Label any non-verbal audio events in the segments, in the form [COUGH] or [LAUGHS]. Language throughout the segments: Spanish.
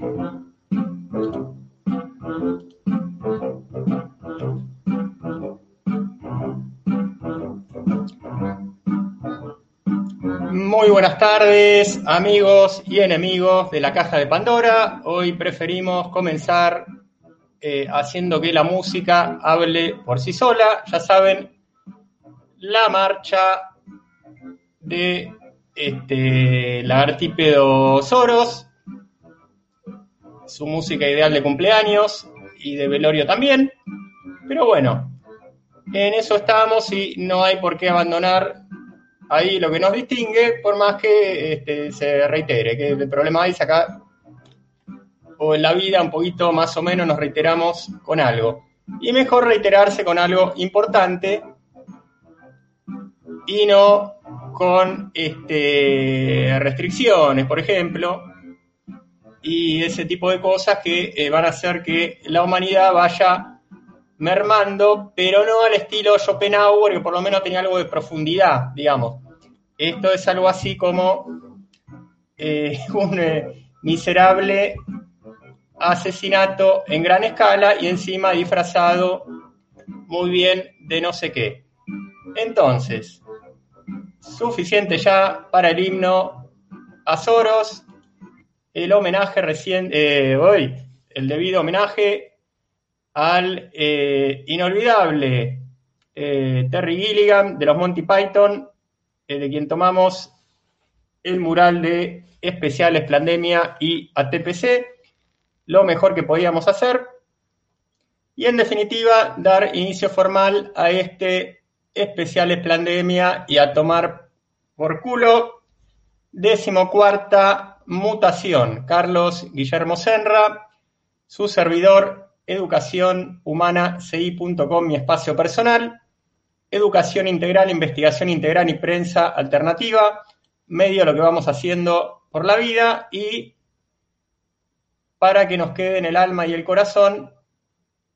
Muy buenas tardes, amigos y enemigos de la caja de Pandora. Hoy preferimos comenzar eh, haciendo que la música hable por sí sola. Ya saben, la marcha de este, Lagartípedo Soros, su música ideal de cumpleaños y de velorio también. Pero bueno, en eso estamos y no hay por qué abandonar ahí lo que nos distingue, por más que este, se reitere, que el problema es acá, o en la vida un poquito más o menos nos reiteramos con algo. Y mejor reiterarse con algo importante y no con este, restricciones, por ejemplo, y ese tipo de cosas que eh, van a hacer que la humanidad vaya mermando, pero no al estilo Schopenhauer, que por lo menos tenía algo de profundidad, digamos. Esto es algo así como eh, [LAUGHS] un eh, miserable asesinato en gran escala y encima disfrazado muy bien de no sé qué. Entonces, suficiente ya para el himno a Soros, el homenaje reciente, eh, hoy, el debido homenaje al eh, inolvidable eh, Terry Gilligan de los Monty Python, de quien tomamos el mural de especiales Plandemia y ATPC, lo mejor que podíamos hacer. Y en definitiva, dar inicio formal a este especiales Plandemia y a tomar por culo. Decimocuarta mutación. Carlos Guillermo Senra, su servidor, educación humana, ci.com, mi espacio personal. Educación integral, investigación integral y prensa alternativa. Medio lo que vamos haciendo por la vida y para que nos quede en el alma y el corazón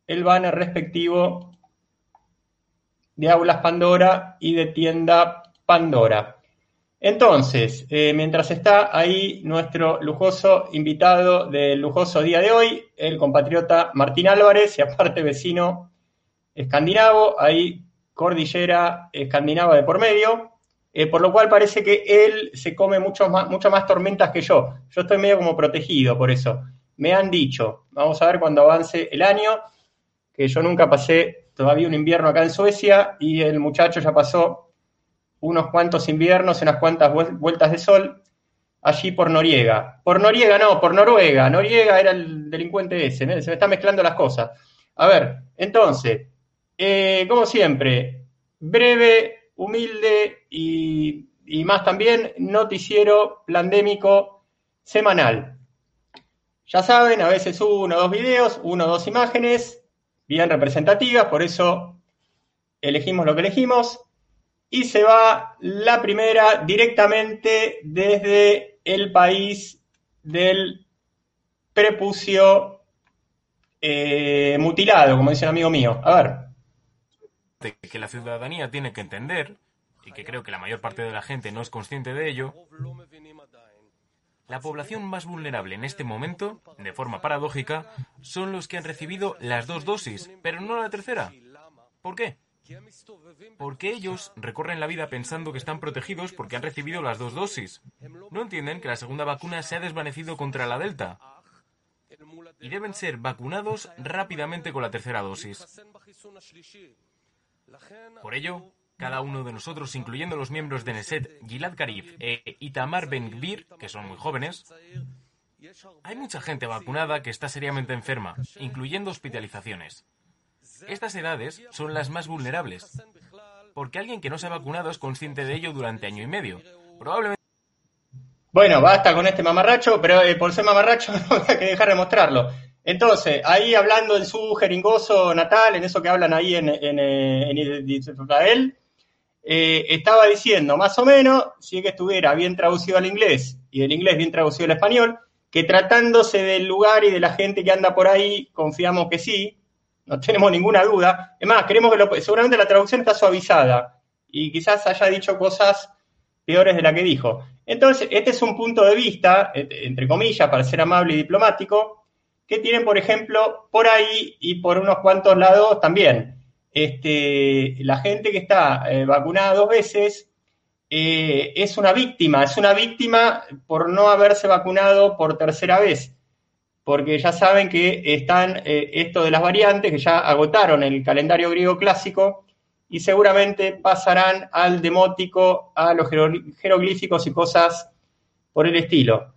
el banner respectivo de Aulas Pandora y de Tienda Pandora. Entonces, eh, mientras está ahí nuestro lujoso invitado del lujoso día de hoy, el compatriota Martín Álvarez, y aparte vecino escandinavo, ahí cordillera escandinava de por medio, eh, por lo cual parece que él se come mucho más, muchas más tormentas que yo. Yo estoy medio como protegido por eso. Me han dicho, vamos a ver cuando avance el año, que yo nunca pasé todavía un invierno acá en Suecia y el muchacho ya pasó unos cuantos inviernos, unas cuantas vueltas de sol allí por Noriega. Por Noriega no, por Noruega. Noriega era el delincuente ese, se me están mezclando las cosas. A ver, entonces, eh, como siempre, breve, humilde y, y más también noticiero plandémico semanal. Ya saben, a veces uno o dos videos, uno o dos imágenes, bien representativas, por eso elegimos lo que elegimos. Y se va la primera directamente desde el país del prepucio eh, mutilado, como dice un amigo mío. A ver. Que la ciudadanía tiene que entender, y que creo que la mayor parte de la gente no es consciente de ello, la población más vulnerable en este momento, de forma paradójica, son los que han recibido las dos dosis, pero no la tercera. ¿Por qué? Porque ellos recorren la vida pensando que están protegidos porque han recibido las dos dosis. No entienden que la segunda vacuna se ha desvanecido contra la Delta. Y deben ser vacunados rápidamente con la tercera dosis. Por ello, cada uno de nosotros, incluyendo los miembros de Neset, Gilad Karif e Itamar Ben-Gvir, que son muy jóvenes, hay mucha gente vacunada que está seriamente enferma, incluyendo hospitalizaciones. Estas edades son las más vulnerables, porque alguien que no se ha vacunado es consciente de ello durante año y medio. Probablemente. Bueno, basta con este mamarracho, pero eh, por ser mamarracho [LAUGHS] no hay que dejar de mostrarlo. Entonces, ahí hablando en su jeringoso natal, en eso que hablan ahí en, en, eh, en Israel, eh, estaba diciendo más o menos, si es que estuviera bien traducido al inglés y del inglés bien traducido al español, que tratándose del lugar y de la gente que anda por ahí, confiamos que sí, no tenemos ninguna duda. Es más, queremos que lo, seguramente la traducción está suavizada y quizás haya dicho cosas peores de la que dijo. Entonces, este es un punto de vista, entre comillas, para ser amable y diplomático, que tienen, por ejemplo, por ahí y por unos cuantos lados también. Este, la gente que está eh, vacunada dos veces eh, es una víctima, es una víctima por no haberse vacunado por tercera vez, porque ya saben que están eh, esto de las variantes, que ya agotaron el calendario griego clásico y seguramente pasarán al demótico, a los jeroglíficos y cosas por el estilo.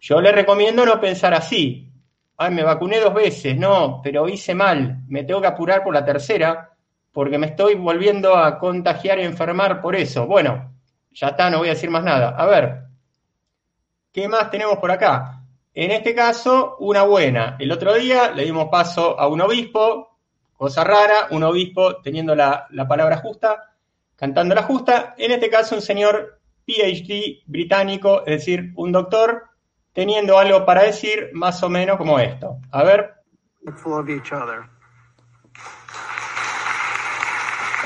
Yo le recomiendo no pensar así. Ay, me vacuné dos veces, no, pero hice mal, me tengo que apurar por la tercera porque me estoy volviendo a contagiar y enfermar por eso. Bueno, ya está, no voy a decir más nada. A ver, ¿qué más tenemos por acá? En este caso, una buena. El otro día le dimos paso a un obispo, cosa rara, un obispo teniendo la, la palabra justa, cantando la justa. En este caso, un señor PhD británico, es decir, un doctor, teniendo algo para decir más o menos como esto. A ver.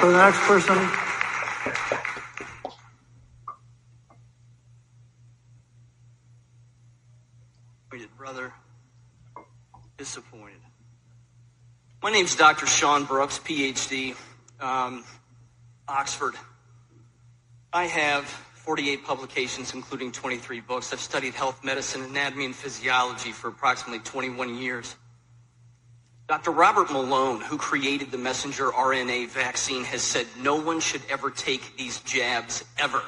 The next person. Brother, disappointed. My name's Dr. Sean Brooks, PhD, um, Oxford. I have 48 publications, including 23 books. I've studied health, medicine, anatomy, and physiology for approximately 21 years. Dr. Robert Malone, who created the messenger RNA vaccine, has said no one should ever take these jabs ever,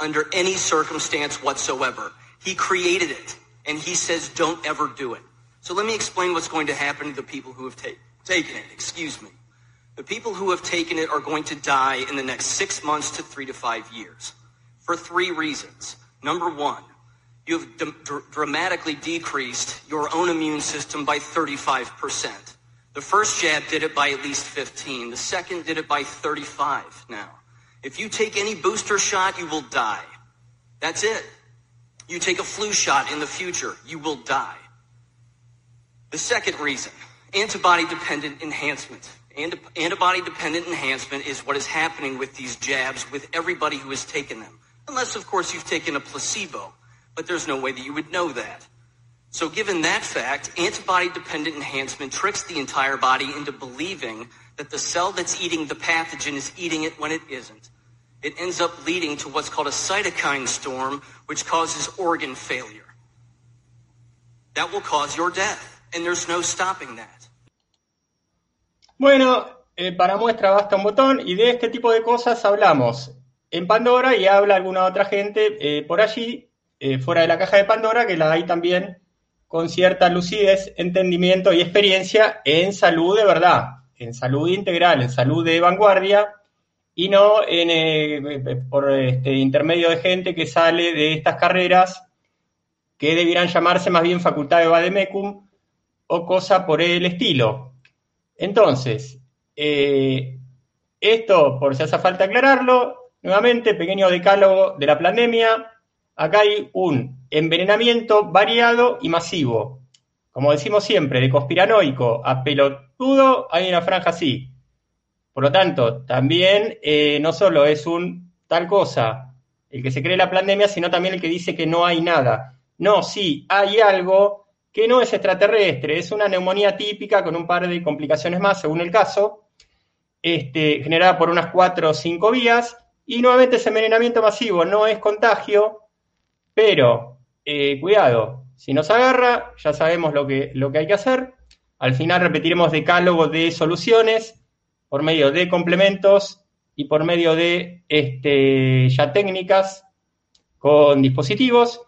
under any circumstance whatsoever. He created it, and he says don't ever do it. So let me explain what's going to happen to the people who have ta- taken it. Excuse me. The people who have taken it are going to die in the next six months to three to five years for three reasons. Number one, you have d- dramatically decreased your own immune system by 35%. The first jab did it by at least 15. The second did it by 35 now. If you take any booster shot, you will die. That's it. You take a flu shot in the future, you will die. The second reason, antibody dependent enhancement. antibody dependent enhancement is what is happening with these jabs with everybody who has taken them. Unless, of course, you've taken a placebo but there's no way that you would know that. So given that fact, antibody-dependent enhancement tricks the entire body into believing that the cell that's eating the pathogen is eating it when it isn't. It ends up leading to what's called a cytokine storm, which causes organ failure. That will cause your death, and there's no stopping that. Bueno, eh, para muestra basta un botón y de este tipo de cosas hablamos en Pandora y habla alguna otra gente eh, por allí Eh, fuera de la caja de Pandora, que la hay también con cierta lucidez, entendimiento y experiencia en salud de verdad, en salud integral, en salud de vanguardia, y no en, eh, por este, intermedio de gente que sale de estas carreras que debieran llamarse más bien facultad de Bademecum o cosa por el estilo. Entonces, eh, esto, por si hace falta aclararlo, nuevamente, pequeño decálogo de la pandemia, acá hay un envenenamiento variado y masivo. Como decimos siempre, de conspiranoico a pelotudo hay una franja así. Por lo tanto, también eh, no solo es un tal cosa el que se cree la pandemia, sino también el que dice que no hay nada. No, sí, hay algo que no es extraterrestre, es una neumonía típica con un par de complicaciones más, según el caso, este, generada por unas cuatro o cinco vías, y nuevamente ese envenenamiento masivo no es contagio, pero, eh, cuidado, si nos agarra, ya sabemos lo que, lo que hay que hacer. Al final repetiremos decálogo de soluciones por medio de complementos y por medio de este, ya técnicas con dispositivos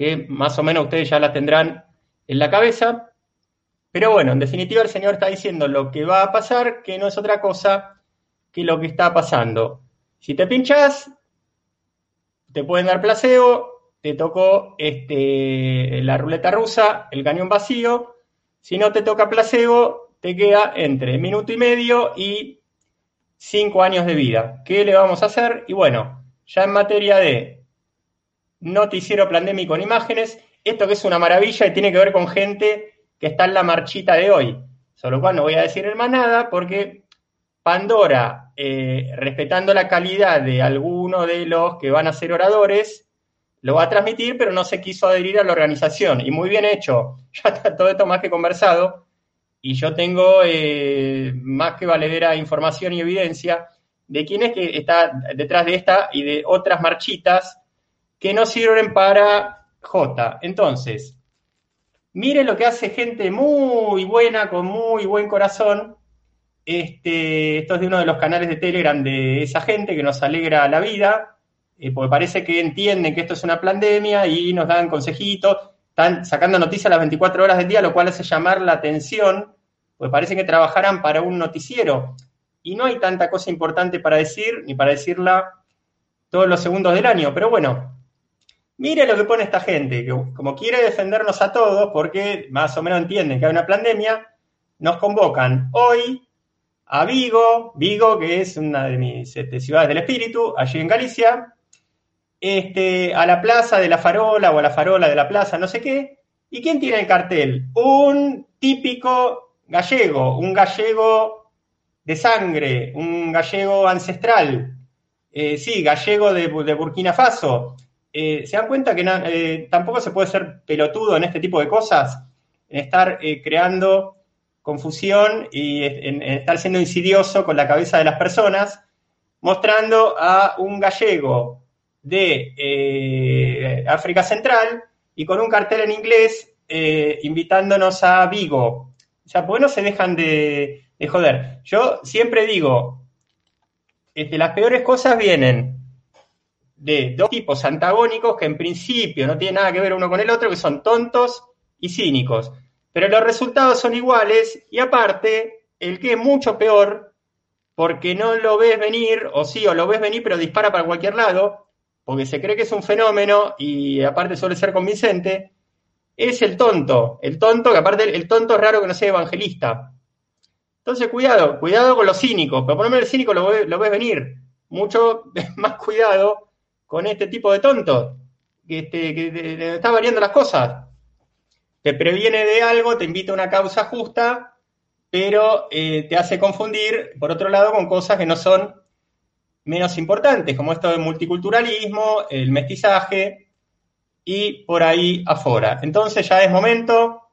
que más o menos ustedes ya las tendrán en la cabeza. Pero bueno, en definitiva el Señor está diciendo lo que va a pasar, que no es otra cosa que lo que está pasando. Si te pinchas, te pueden dar placebo, te tocó este, la ruleta rusa, el cañón vacío. Si no te toca placebo, te queda entre minuto y medio y cinco años de vida. ¿Qué le vamos a hacer? Y bueno, ya en materia de noticiero pandémico con imágenes, esto que es una maravilla y tiene que ver con gente que está en la marchita de hoy. Solo cual no voy a decir más nada porque Pandora, eh, respetando la calidad de alguno de los que van a ser oradores, lo va a transmitir, pero no se quiso adherir a la organización. Y muy bien hecho, [LAUGHS] ya está todo esto más que conversado, y yo tengo eh, más que valedera información y evidencia de quién es que está detrás de esta y de otras marchitas que no sirven para J. Entonces, mire lo que hace gente muy buena, con muy buen corazón. Este, esto es de uno de los canales de Telegram de esa gente que nos alegra la vida, eh, porque parece que entienden que esto es una pandemia y nos dan consejitos, están sacando noticias las 24 horas del día, lo cual hace llamar la atención, porque parece que trabajaran para un noticiero. Y no hay tanta cosa importante para decir, ni para decirla todos los segundos del año. Pero bueno, mire lo que pone esta gente, que como quiere defendernos a todos, porque más o menos entienden que hay una pandemia, nos convocan hoy a Vigo, Vigo, que es una de mis este, ciudades del espíritu, allí en Galicia, este, a la plaza de la farola o a la farola de la plaza, no sé qué. ¿Y quién tiene el cartel? Un típico gallego, un gallego de sangre, un gallego ancestral. Eh, sí, gallego de, Burkina Faso. Eh, ¿Se dan cuenta que eh, tampoco se puede ser pelotudo en este tipo de cosas? En estar creando confusión y en, estar siendo insidioso con la cabeza de las personas, mostrando a un gallego de eh, África Central y con un cartel en inglés eh, invitándonos a Vigo. O sea, ¿por no se dejan de, joder? Yo siempre digo, este, las peores cosas vienen de dos tipos antagónicos que en principio no tienen nada que ver uno con el otro, que son tontos y cínicos. Pero los resultados son iguales y aparte, el que es mucho peor, porque no lo ves venir, o sí, o lo ves venir, pero dispara para cualquier lado, porque se cree que es un fenómeno y aparte suele ser convincente, es el tonto. El tonto, que aparte el tonto es raro que no sea evangelista. Entonces, cuidado, cuidado con los cínicos, pero por lo menos el cínico lo, lo ves venir. Mucho [LAUGHS] más cuidado con este tipo de tontos, que, este, que está variando las cosas. Te previene de algo, te invita a una causa justa, pero eh, te hace confundir, por otro lado, con cosas que no son menos importantes, como esto del multiculturalismo, el mestizaje y por ahí afuera. Entonces ya es momento,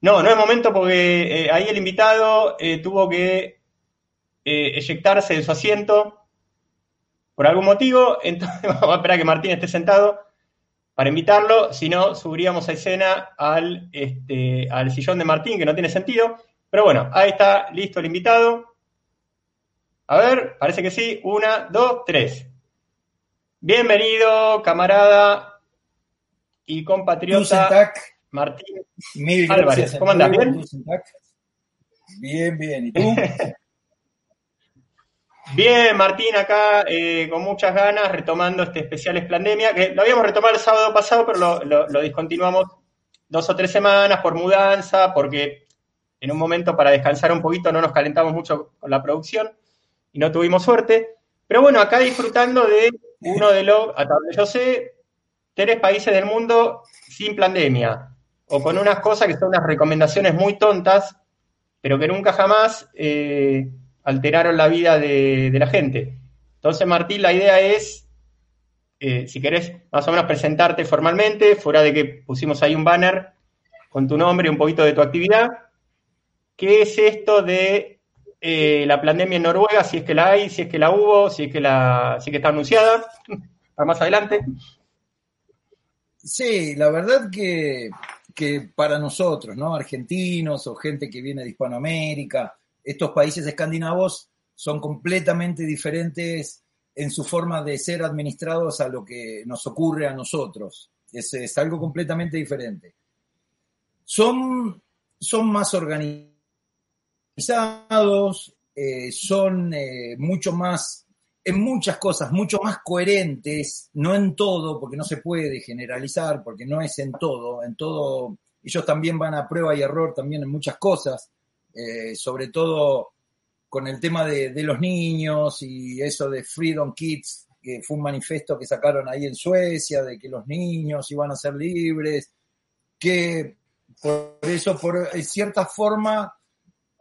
no, no es momento porque eh, ahí el invitado eh, tuvo que eh, eyectarse de su asiento por algún motivo, [LAUGHS] entonces vamos a esperar a que Martín esté sentado para invitarlo, si no, subiríamos a escena al, este, al sillón de Martín, que no tiene sentido. Pero bueno, ahí está listo el invitado. A ver, parece que sí. Una, dos, tres. Bienvenido, camarada y compatriota Martín Mil Álvarez. ¿Cómo andas? ¿Bien? Bien, bien. ¿Y tú? [LAUGHS] Bien, Martín, acá eh, con muchas ganas, retomando este especial Esplandemia, que lo habíamos retomado el sábado pasado, pero lo, lo discontinuamos dos o tres semanas por mudanza, porque en un momento para descansar un poquito no nos calentamos mucho con la producción y no tuvimos suerte. Pero bueno, acá disfrutando de uno de los, hasta donde yo sé, tres países del mundo sin pandemia, o con unas cosas que son unas recomendaciones muy tontas, pero que nunca jamás eh, alteraron la vida de, la gente. Entonces, Martín, la idea es, eh, si querés más o menos presentarte formalmente, fuera de que pusimos ahí un banner con tu nombre y un poquito de tu actividad, ¿qué es esto de eh, la pandemia en Noruega, si es que la hay, si es que la hubo, si es que, la, si que está anunciada, [LAUGHS] para más adelante. Sí, la verdad que, que, para nosotros, ¿no? Argentinos o gente que viene de Hispanoamérica, estos países escandinavos son completamente diferentes en su forma de ser administrados a lo que nos ocurre a nosotros. Es, es algo completamente diferente. Son, son más organizados eh, son eh, mucho más, en muchas cosas, mucho más coherentes, no en todo, porque no se puede generalizar, porque no es en todo, en todo, ellos también van a prueba y error también en muchas cosas, eh, sobre todo con el tema de, de, los niños y eso de Freedom Kids, que fue un manifiesto que sacaron ahí en Suecia, de que los niños iban a ser libres, que por eso, por cierta forma,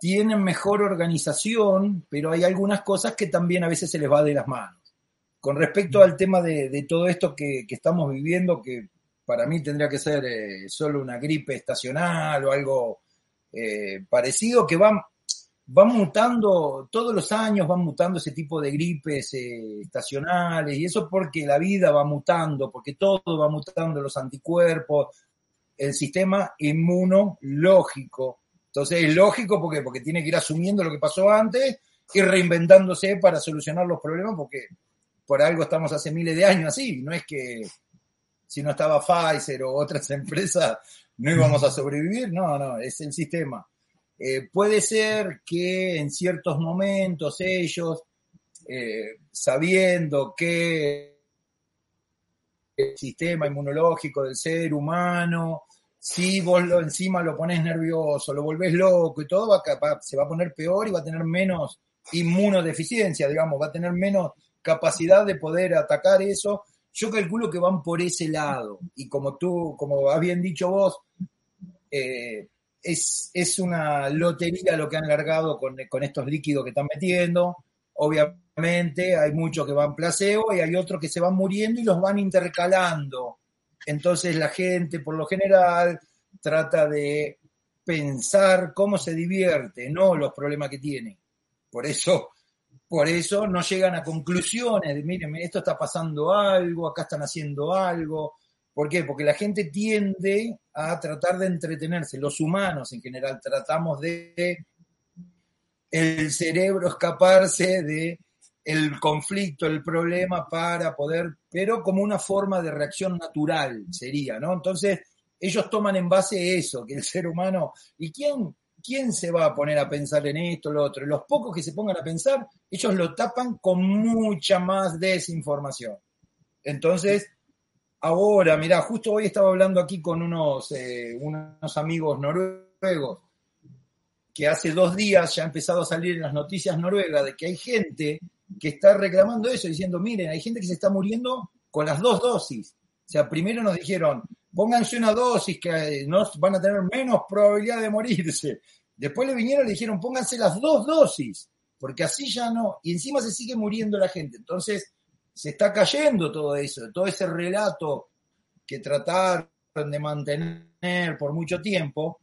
tienen mejor organización, pero hay algunas cosas que también a veces se les va de las manos. Con respecto al tema de, todo esto que, estamos viviendo, que para mí tendría que ser eh, solo una gripe estacional o algo eh, parecido, que va, va mutando, todos los años van mutando ese tipo de gripes eh, estacionales, y eso porque la vida va mutando, porque todo va mutando, los anticuerpos, el sistema inmunológico. Entonces es lógico porque, porque tiene que ir asumiendo lo que pasó antes y reinventándose para solucionar los problemas, porque por algo estamos hace miles de años así, no es que si no estaba Pfizer o otras [LAUGHS] empresas no íbamos a sobrevivir, no, no, es el sistema. Eh, puede ser que en ciertos momentos ellos, eh, sabiendo que el sistema inmunológico del ser humano, si vos lo, encima lo pones nervioso, lo volvés loco y todo, va, se va a poner peor y va a tener menos inmunodeficiencia, digamos, va a tener menos capacidad de poder atacar eso. Yo calculo que van por ese lado. Y como tú, como has bien dicho vos, eh, es, una lotería lo que han largado con, estos líquidos que están metiendo. Obviamente hay muchos que van placebo y hay otros que se van muriendo y los van intercalando. Entonces la gente, por lo general, trata de pensar cómo se divierte, no los problemas que tiene. Por eso, por eso no llegan a conclusiones de, miren, esto está pasando algo, acá están haciendo algo, ¿Por qué? Porque la gente tiende a tratar de entretenerse. Los humanos en general tratamos de el cerebro escaparse de el conflicto, el problema para poder, pero como una forma de reacción natural sería, ¿no? Entonces, ellos toman en base eso, que el ser humano, ¿y quién, quién se va a poner a pensar en esto, lo otro? Los pocos que se pongan a pensar, ellos lo tapan con mucha más desinformación. Entonces, Ahora, mira, justo hoy estaba hablando aquí con unos, eh, unos amigos noruegos que hace dos días ya ha empezado a salir en las noticias noruegas de que hay gente que está reclamando eso, diciendo, miren, hay gente que se está muriendo con las dos dosis. O sea, primero nos dijeron, pónganse una dosis que eh, no van a tener menos probabilidad de morirse. Después le vinieron y le dijeron, pónganse las dos dosis, porque así ya no. Y encima se sigue muriendo la gente. Entonces, se está cayendo todo eso, todo ese relato que trataron de mantener por mucho tiempo.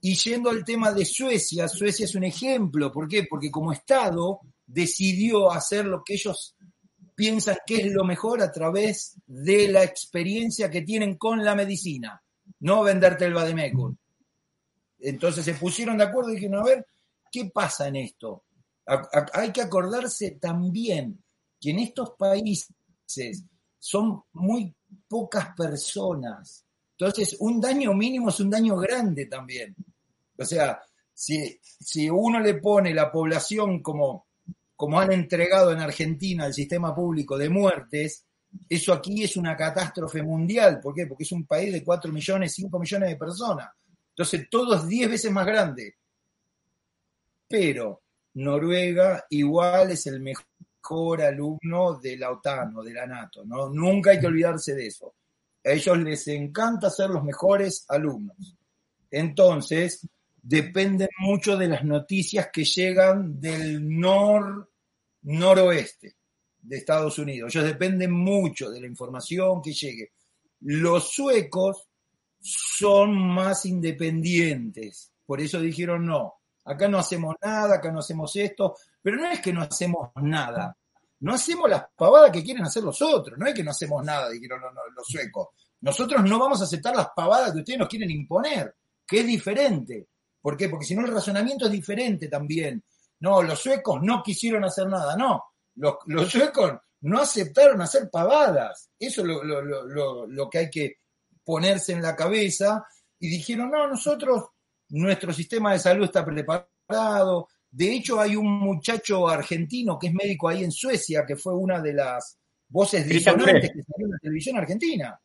Y yendo al tema de Suecia, Suecia es un ejemplo. ¿Por qué? Porque como Estado decidió hacer lo que ellos piensan que es lo mejor a través de la experiencia que tienen con la medicina, no venderte el Bademecum. Entonces se pusieron de acuerdo y dijeron, a ver, ¿qué pasa en esto? hay que acordarse también que en estos países son muy pocas personas. Entonces, un daño mínimo es un daño grande también. O sea, si, si uno le pone la población como, como han entregado en Argentina el sistema público de muertes, eso aquí es una catástrofe mundial. ¿Por qué? Porque es un país de 4 millones, 5 millones de personas. Entonces, todo es 10 veces más grande. Pero Noruega igual es el mejor alumno de la OTAN o de la NATO, ¿no? Nunca hay que olvidarse de eso. A ellos les encanta ser los mejores alumnos. Entonces, dependen mucho de las noticias que llegan del nor, noroeste de Estados Unidos. Ellos dependen mucho de la información que llegue. Los suecos son más independientes, por eso dijeron no, acá no hacemos nada, acá no hacemos esto, pero no es que no hacemos nada, no hacemos las pavadas que quieren hacer los otros, no es que no hacemos nada, dijeron los suecos. Nosotros no vamos a aceptar las pavadas que ustedes nos quieren imponer, que es diferente. ¿Por qué? Porque si no el razonamiento es diferente también. No, los suecos no quisieron hacer nada, no. Los, suecos no aceptaron hacer pavadas. Eso es lo, lo que hay que ponerse en la cabeza. Y dijeron, no, nosotros, nuestro sistema de salud está preparado, de hecho, hay un muchacho argentino que es médico ahí en Suecia, que fue una de las voces disonantes que salió en la televisión argentina.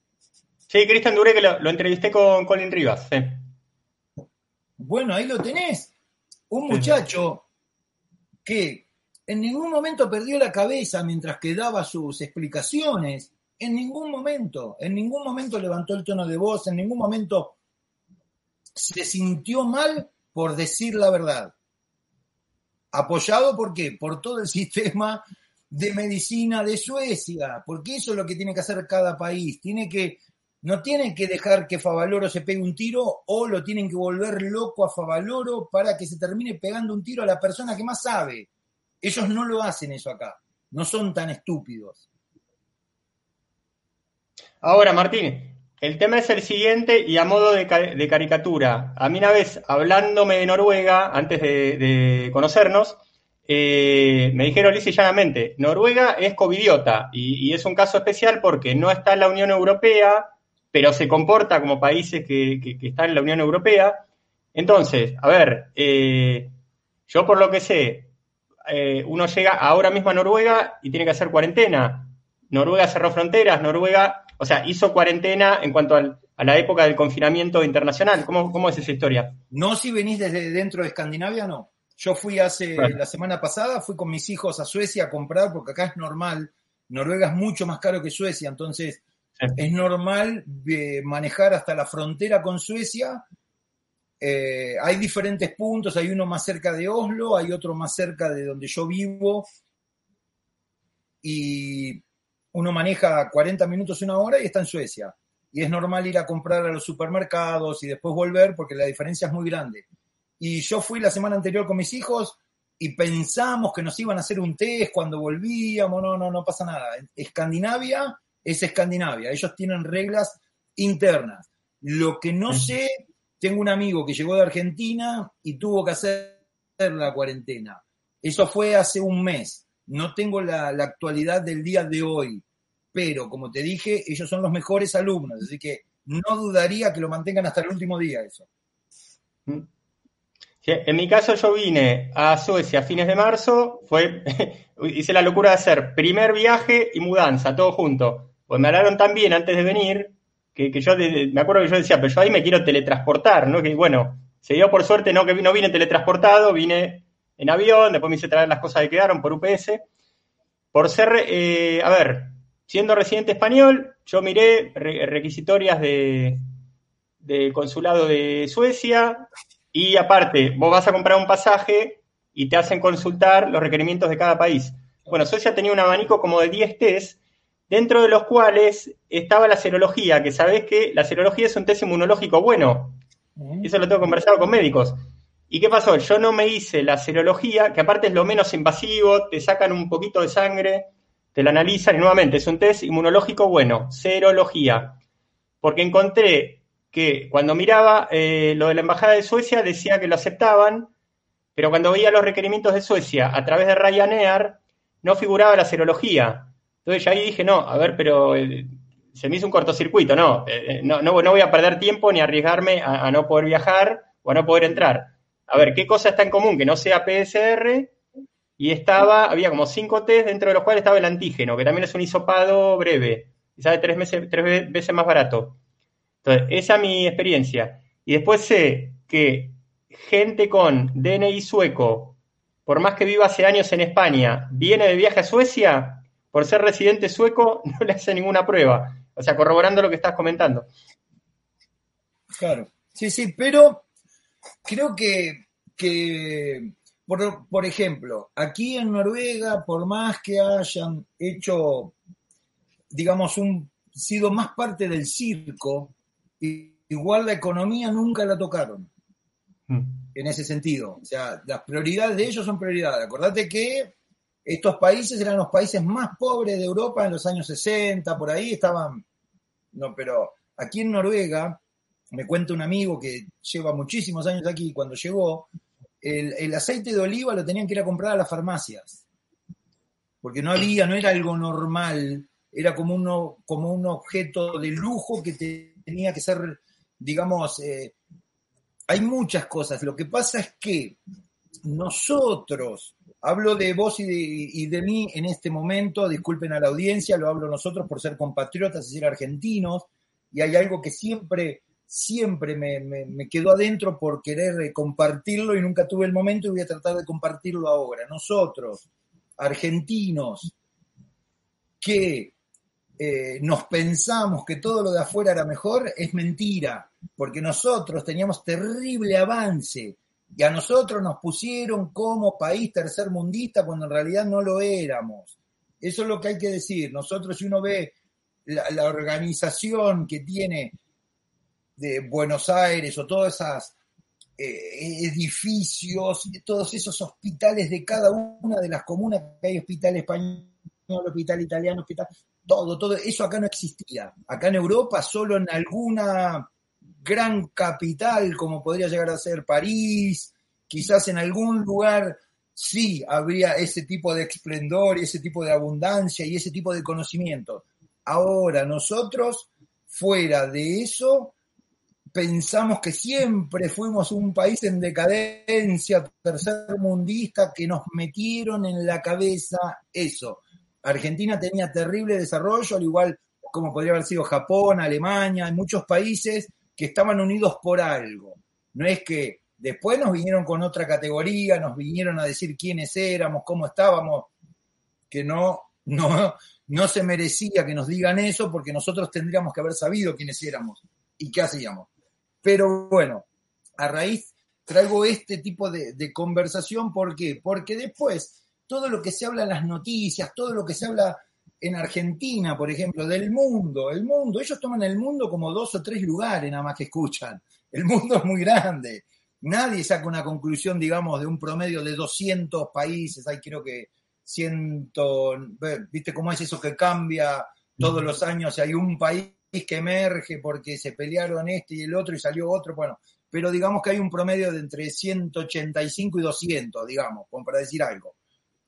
Sí, Cristian Duré, que lo, entrevisté con Colin Rivas. Bueno, ahí lo tenés. Un muchacho que en ningún momento perdió la cabeza mientras que daba sus explicaciones. En ningún momento, en ningún momento levantó el tono de voz, en ningún momento se sintió mal por decir la verdad. Apoyado por qué? Por todo el [LAUGHS] sistema de medicina de Suecia, porque eso es lo que tiene que hacer cada país. Tiene que, no tienen que dejar que Favaloro se pegue un tiro o lo tienen que volver loco a Favaloro para que se termine pegando un tiro a la persona que más sabe. Ellos no lo hacen eso acá, no son tan estúpidos. Ahora, Martín, el tema es el siguiente y a modo de, caricatura. A mí una vez, hablándome de Noruega, antes de, conocernos, eh, me dijeron lisa y llanamente, Noruega es covidiota y, es un caso especial porque no está en la Unión Europea, pero se comporta como países que, están en la Unión Europea. Entonces, a ver, eh, yo por lo que sé, eh, uno llega ahora mismo a Noruega y tiene que hacer cuarentena. Noruega cerró fronteras, Noruega o sea, hizo cuarentena en cuanto a la época del confinamiento internacional. ¿Cómo, ¿Cómo, es esa historia? No si venís desde dentro de Escandinavia, no. Yo fui hace, la semana pasada, fui con mis hijos a Suecia a comprar, porque acá es normal. Noruega es mucho más caro que Suecia, entonces es normal eh, manejar hasta la frontera con Suecia. Eh, hay diferentes puntos, hay uno más cerca de Oslo, hay otro más cerca de donde yo vivo. Y uno maneja 40 minutos, una hora y está en Suecia. Y es normal ir a comprar a los supermercados y después volver porque la diferencia es muy grande. Y yo fui la semana anterior con mis hijos y pensamos que nos iban a hacer un test cuando volvíamos. No, no, no pasa nada. Escandinavia es Escandinavia. Ellos tienen reglas internas. Lo que no sé, tengo un amigo que llegó de Argentina y tuvo que hacer la cuarentena. Eso fue hace un mes. No tengo la, actualidad del día de hoy, pero como te dije, ellos son los mejores alumnos, así que no dudaría que lo mantengan hasta el último día eso. Mm. en mi caso yo vine a Suecia a fines de marzo, fue, [LAUGHS] hice la locura de hacer primer viaje y mudanza, todo junto. Pues me hablaron tan bien antes de venir, que, yo me acuerdo que yo decía, pero yo ahí me quiero teletransportar, ¿no? Que bueno, se dio por suerte, no que no vine teletransportado, vine en avión, después me hice traer las cosas que quedaron por UPS. Por ser, eh, a ver, siendo residente español, yo miré requisitorias de, del consulado de Suecia y aparte, vos vas a comprar un pasaje y te hacen consultar los requerimientos de cada país. Bueno, Suecia tenía un abanico como de 10 test, dentro de los cuales estaba la serología, que sabés que la serología es un test inmunológico bueno. Eso lo tengo conversado con médicos. ¿Y qué pasó? Yo no me hice la serología, que aparte es lo menos invasivo, te sacan un poquito de sangre, te la analizan y nuevamente es un test inmunológico bueno, serología. Porque encontré que cuando miraba eh, lo de la Embajada de Suecia decía que lo aceptaban, pero cuando veía los requerimientos de Suecia a través de Ryanair no figuraba la serología. Entonces ya ahí dije, no, a ver, pero eh, se me hizo un cortocircuito, no, eh, no, no, voy a perder tiempo ni arriesgarme a no poder viajar o a no poder entrar a ver, ¿qué cosa está en común que no sea PSR? Y estaba, había como cinco test dentro de los cuales estaba el antígeno, que también es un hisopado breve, y sale tres, meses, tres veces más barato. Entonces, esa es mi experiencia. Y después sé que gente con DNI sueco, por más que viva hace años en España, viene de viaje a Suecia, por ser residente sueco, [LAUGHS] no le hace ninguna prueba. O sea, corroborando lo que estás comentando. Claro. Sí, sí, pero creo que, por, ejemplo, aquí en Noruega, por más que hayan hecho, digamos, un, sido más parte del circo, igual la economía nunca la tocaron. Mm. En ese sentido. O sea, las prioridades de ellos son prioridades. Acordate que estos países eran los países más pobres de Europa en los años 60, por ahí estaban. No, pero aquí en Noruega me cuenta un amigo que lleva muchísimos años aquí, cuando llegó, el, aceite de oliva lo tenían que ir a comprar a las farmacias, porque no había, no era algo normal, era como, uno, como un objeto de lujo que tenía que ser, digamos, eh, hay muchas cosas. Lo que pasa es que nosotros, hablo de vos y de, mí en este momento, disculpen a la audiencia, lo hablo nosotros por ser compatriotas y ser argentinos, y hay algo que siempre siempre me, quedó adentro por querer eh, compartirlo y nunca tuve el momento y voy a tratar de compartirlo ahora. Nosotros, argentinos, que eh, nos pensamos que todo lo de afuera era mejor, es mentira, porque nosotros teníamos terrible avance Y a nosotros nos pusieron como país tercermundista cuando en realidad no lo éramos. Eso es lo que hay que decir. Nosotros, si uno ve la, organización que tiene de Buenos Aires o todas esas eh, edificios, todos esos hospitales de cada una de las comunas, que hay hospital español, hospital italiano, hospital, todo, todo, eso acá no existía. Acá en Europa, solo en alguna gran capital, como podría llegar a ser París, quizás en algún lugar sí habría ese tipo de esplendor y ese tipo de abundancia y ese tipo de conocimiento. Ahora nosotros, fuera de eso, pensamos que siempre fuimos un país en decadencia, tercermundista, que nos metieron en la cabeza eso. Argentina tenía terrible desarrollo, al igual como podría haber sido Japón, Alemania, hay muchos países que estaban unidos por algo. No es que después nos vinieron con otra categoría, nos vinieron a decir quiénes éramos, cómo estábamos, que no, no, no se merecía que nos digan eso porque nosotros tendríamos que haber sabido quiénes éramos y qué hacíamos. Pero bueno, a raíz traigo este tipo de, de, conversación, ¿por qué? Porque después todo lo que se habla en las noticias, todo lo que se habla en Argentina, por ejemplo, del mundo, el mundo, ellos toman el mundo como dos o tres lugares nada más que escuchan. El mundo es muy grande. Nadie saca una conclusión, digamos, de un promedio de 200 países. Hay creo que ciento, ¿viste cómo es eso que cambia todos los años? Hay un país que emerge porque se pelearon este y el otro y salió otro, bueno, pero digamos que hay un promedio de entre 185 y 200, digamos, para decir algo.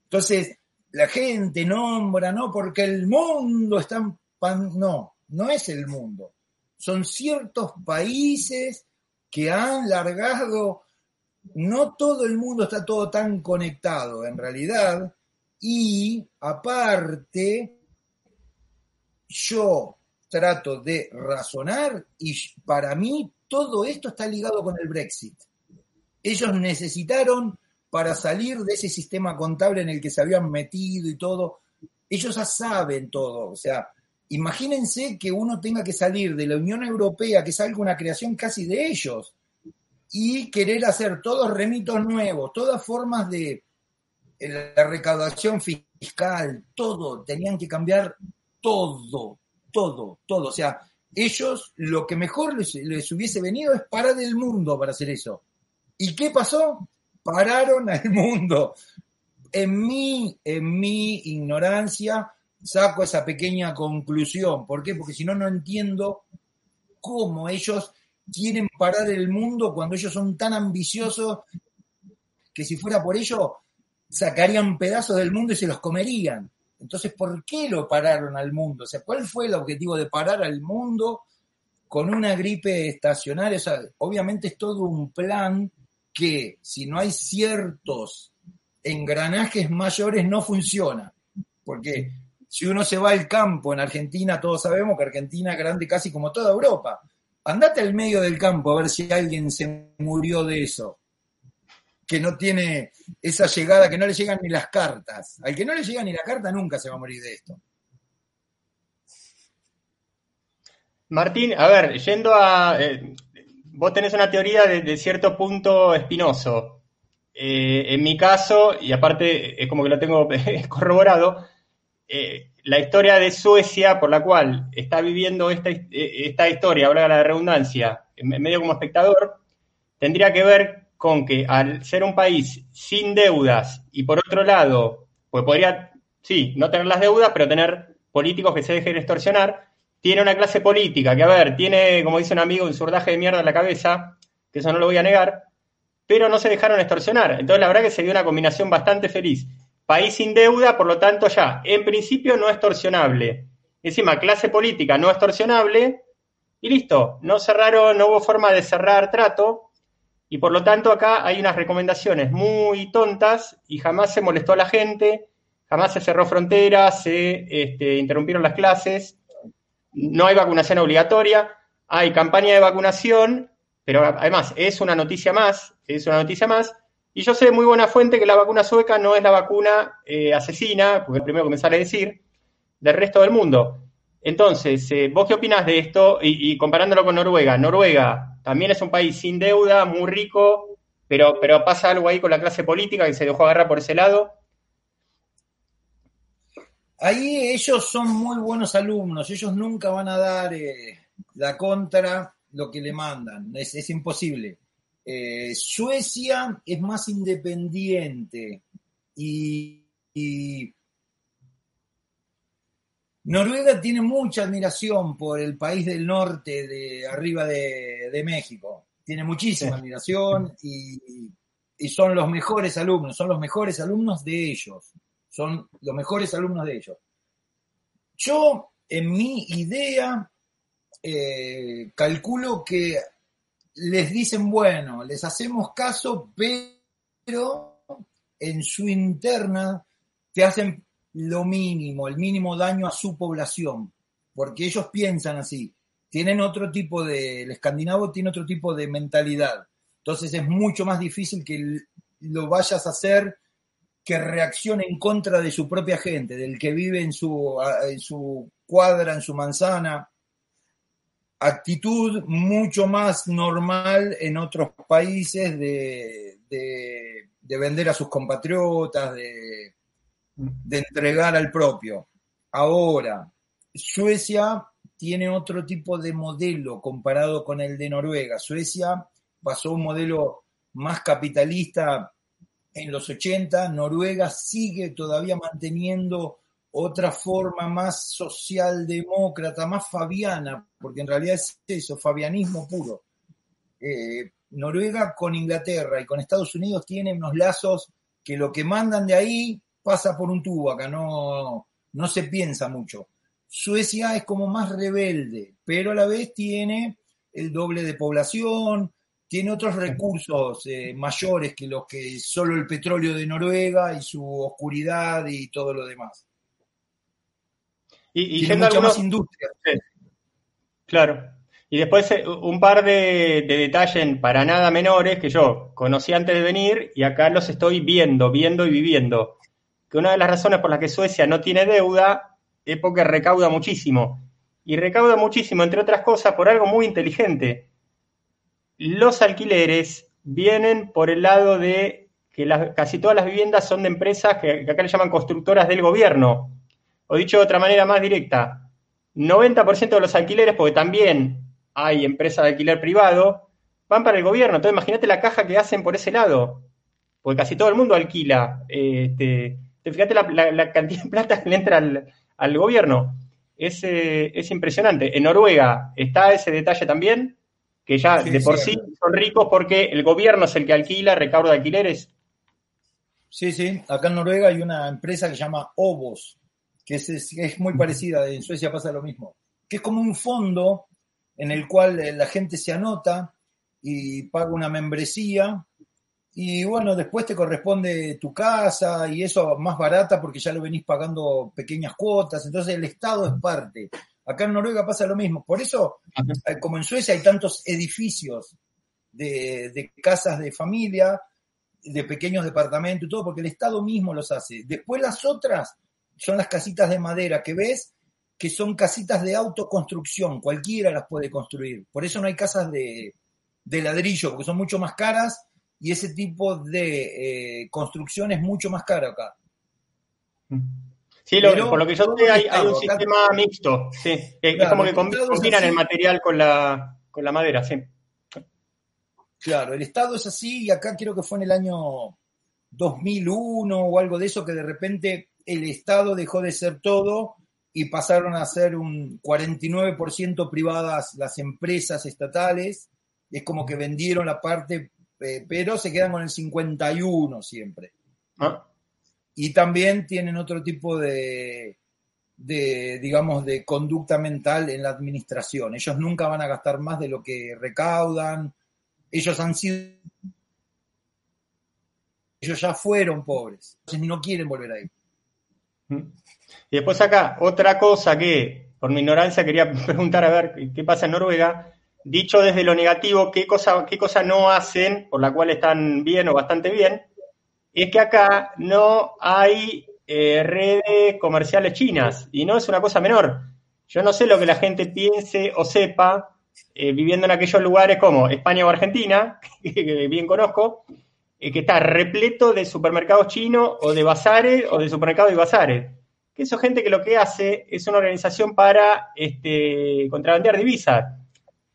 Entonces, la gente nombra, ¿no? Porque el mundo está en pan... No, no es el mundo. Son ciertos países que han largado, no todo el mundo está todo tan conectado en realidad, y aparte, yo trato de razonar y para mí todo esto está ligado con el Brexit. Ellos necesitaron para salir de ese sistema contable en el que se habían metido y todo, ellos ya saben todo. O sea, imagínense que uno tenga que salir de la Unión Europea, que salga una creación casi de ellos, y querer hacer todos remitos nuevos, todas formas de la recaudación fiscal, todo, tenían que cambiar todo, todo, todo. O sea, ellos lo que mejor les, les, hubiese venido es parar el mundo para hacer eso. ¿Y qué pasó? Pararon al mundo. En mi, en mi ignorancia saco esa pequeña conclusión. ¿Por qué? Porque si no, no entiendo cómo ellos quieren parar el mundo cuando ellos son tan ambiciosos que si fuera por ello sacarían pedazos del mundo y se los comerían. Entonces, ¿por qué lo pararon al mundo? O sea, ¿cuál fue el objetivo de parar al mundo con una gripe estacionaria? O sea, obviamente es todo un plan que si no hay ciertos engranajes mayores no funciona. Porque si uno se va al campo en Argentina, todos sabemos que Argentina es grande casi como toda Europa. Andate al medio del campo a ver si alguien se murió de eso que no tiene esa llegada, que no le llegan ni las cartas. Al que no le llega ni la carta nunca se va a morir de esto. Martín, a ver, yendo a... Eh, vos tenés una teoría de, de cierto punto espinoso. Eh, en mi caso, y aparte es como que lo tengo [LAUGHS] corroborado, eh, la historia de Suecia por la cual está viviendo esta, esta historia, ahora la redundancia, medio como espectador, tendría que ver con que al ser un país sin deudas y por otro lado, pues podría, sí, no tener las deudas, pero tener políticos que se dejen extorsionar, tiene una clase política que, a ver, tiene, como dice un amigo, un surdaje de mierda en la cabeza, que eso no lo voy a negar, pero no se dejaron extorsionar. Entonces, la verdad que se dio una combinación bastante feliz. País sin deuda, por lo tanto, ya, en principio no extorsionable. Encima, clase política no extorsionable, y listo. No cerraron, no hubo forma de cerrar trato, y por lo tanto acá hay unas recomendaciones muy tontas y jamás se molestó a la gente, jamás se cerró fronteras, se este, interrumpieron las clases, no hay vacunación obligatoria, hay campaña de vacunación, pero además es una noticia más, es una noticia más, y yo sé de muy buena fuente que la vacuna sueca no es la vacuna eh, asesina, porque primero que me sale a decir, del resto del mundo. Entonces, eh, ¿vos qué opinás de esto? Y, y, comparándolo con Noruega, Noruega también es un país sin deuda, muy rico, pero, pero pasa algo ahí con la clase política que se dejó agarrar por ese lado. Ahí ellos son muy buenos alumnos, ellos nunca van a dar eh, la contra lo que le mandan, es, es imposible. Eh, Suecia es más independiente y, y Noruega tiene mucha admiración por el país del norte, de arriba de, de México. Tiene muchísima admiración y, y, son los mejores alumnos, son los mejores alumnos de ellos. Son los mejores alumnos de ellos. Yo, en mi idea, eh, calculo que les dicen, bueno, les hacemos caso, pero en su interna te hacen lo mínimo, el mínimo daño a su población, porque ellos piensan así, tienen otro tipo de, el escandinavo tiene otro tipo de mentalidad, entonces es mucho más difícil que lo vayas a hacer que reaccione en contra de su propia gente, del que vive en su, en su cuadra, en su manzana. Actitud mucho más normal en otros países de, de, de vender a sus compatriotas, de, de entregar al propio. Ahora, Suecia tiene otro tipo de modelo comparado con el de Noruega. Suecia pasó un modelo más capitalista en los 80, Noruega sigue todavía manteniendo otra forma más socialdemócrata, más fabiana, porque en realidad es eso, fabianismo puro. Eh, Noruega con Inglaterra y con Estados Unidos tiene unos lazos que lo que mandan de ahí pasa por un tubo, acá no, no se piensa mucho. Suecia es como más rebelde, pero a la vez tiene el doble de población, tiene otros recursos eh, mayores que los que solo el petróleo de Noruega y su oscuridad y todo lo demás. Y, y tiene mucha algunos... más industria. Sí. Claro. Y después eh, un par de, de, detalles para nada menores que yo conocí antes de venir y acá los estoy viendo, viendo y viviendo. Que una de las razones por las que Suecia no tiene deuda es porque recauda muchísimo. Y recauda muchísimo, entre otras cosas, por algo muy inteligente los alquileres vienen por el lado de que casi todas las viviendas son de empresas que, acá le llaman constructoras del gobierno. O dicho de otra manera más directa, 90% de los alquileres, porque también hay empresas de alquiler privado, van para el gobierno. Entonces imagínate la caja que hacen por ese lado, porque casi todo el mundo alquila. Este, fíjate la, la, cantidad de plata que le entra al, gobierno. Eh, es impresionante. En Noruega está ese detalle también que ya sí, de por sí, sí son ricos porque el gobierno es el que alquila, recauda alquileres. Sí, sí, acá en Noruega hay una empresa que se llama Ovos, que es, es, es muy parecida, en Suecia pasa lo mismo, que es como un fondo en el cual eh, la gente se anota y paga una membresía y bueno, después te corresponde tu casa y eso más barata porque ya lo venís pagando pequeñas cuotas, entonces el Estado es parte. Acá en Noruega pasa lo mismo. Por eso, eh, como en Suecia hay tantos edificios de, de, casas de familia, de pequeños departamentos y todo, porque el Estado mismo los hace. Después las otras son las casitas de madera que ves, que son casitas de autoconstrucción, cualquiera las puede construir. Por eso no hay casas de, de ladrillo, porque son mucho más caras y ese tipo de eh, construcción es mucho más caro acá. Sí, lo, Pero, por lo que yo sé, hay, hay, un sistema mixto. Sí, claro, es como que combinan el material con la, con la madera, sí. Claro, el Estado es así y acá creo que fue en el año 2001 o algo de eso que de repente el Estado dejó de ser todo y pasaron a ser un 49% privadas las empresas estatales. Es como que vendieron la parte, eh, pero se quedan con el 51 siempre. ¿Ah? Y también tienen otro tipo de, de, digamos, de conducta mental en la administración. Ellos nunca van a gastar más de lo que recaudan. Ellos han sido... Ellos ya fueron pobres, entonces no quieren volver ahí. Y después acá, otra cosa que, por mi ignorancia, quería [LAUGHS] preguntar a ver qué pasa en Noruega. Dicho desde lo negativo, ¿qué cosa, qué cosa no hacen, por la cual están bien o bastante bien? Es que acá no hay eh, redes comerciales chinas y no es una cosa menor. Yo no sé lo que la gente piense o sepa, eh, viviendo en aquellos lugares como España o Argentina, [LAUGHS] que bien conozco, eh, que está repleto de supermercados chinos o de bazares o de supermercados y bazares. Que eso gente que lo que hace es una organización para este, contrabandear divisas.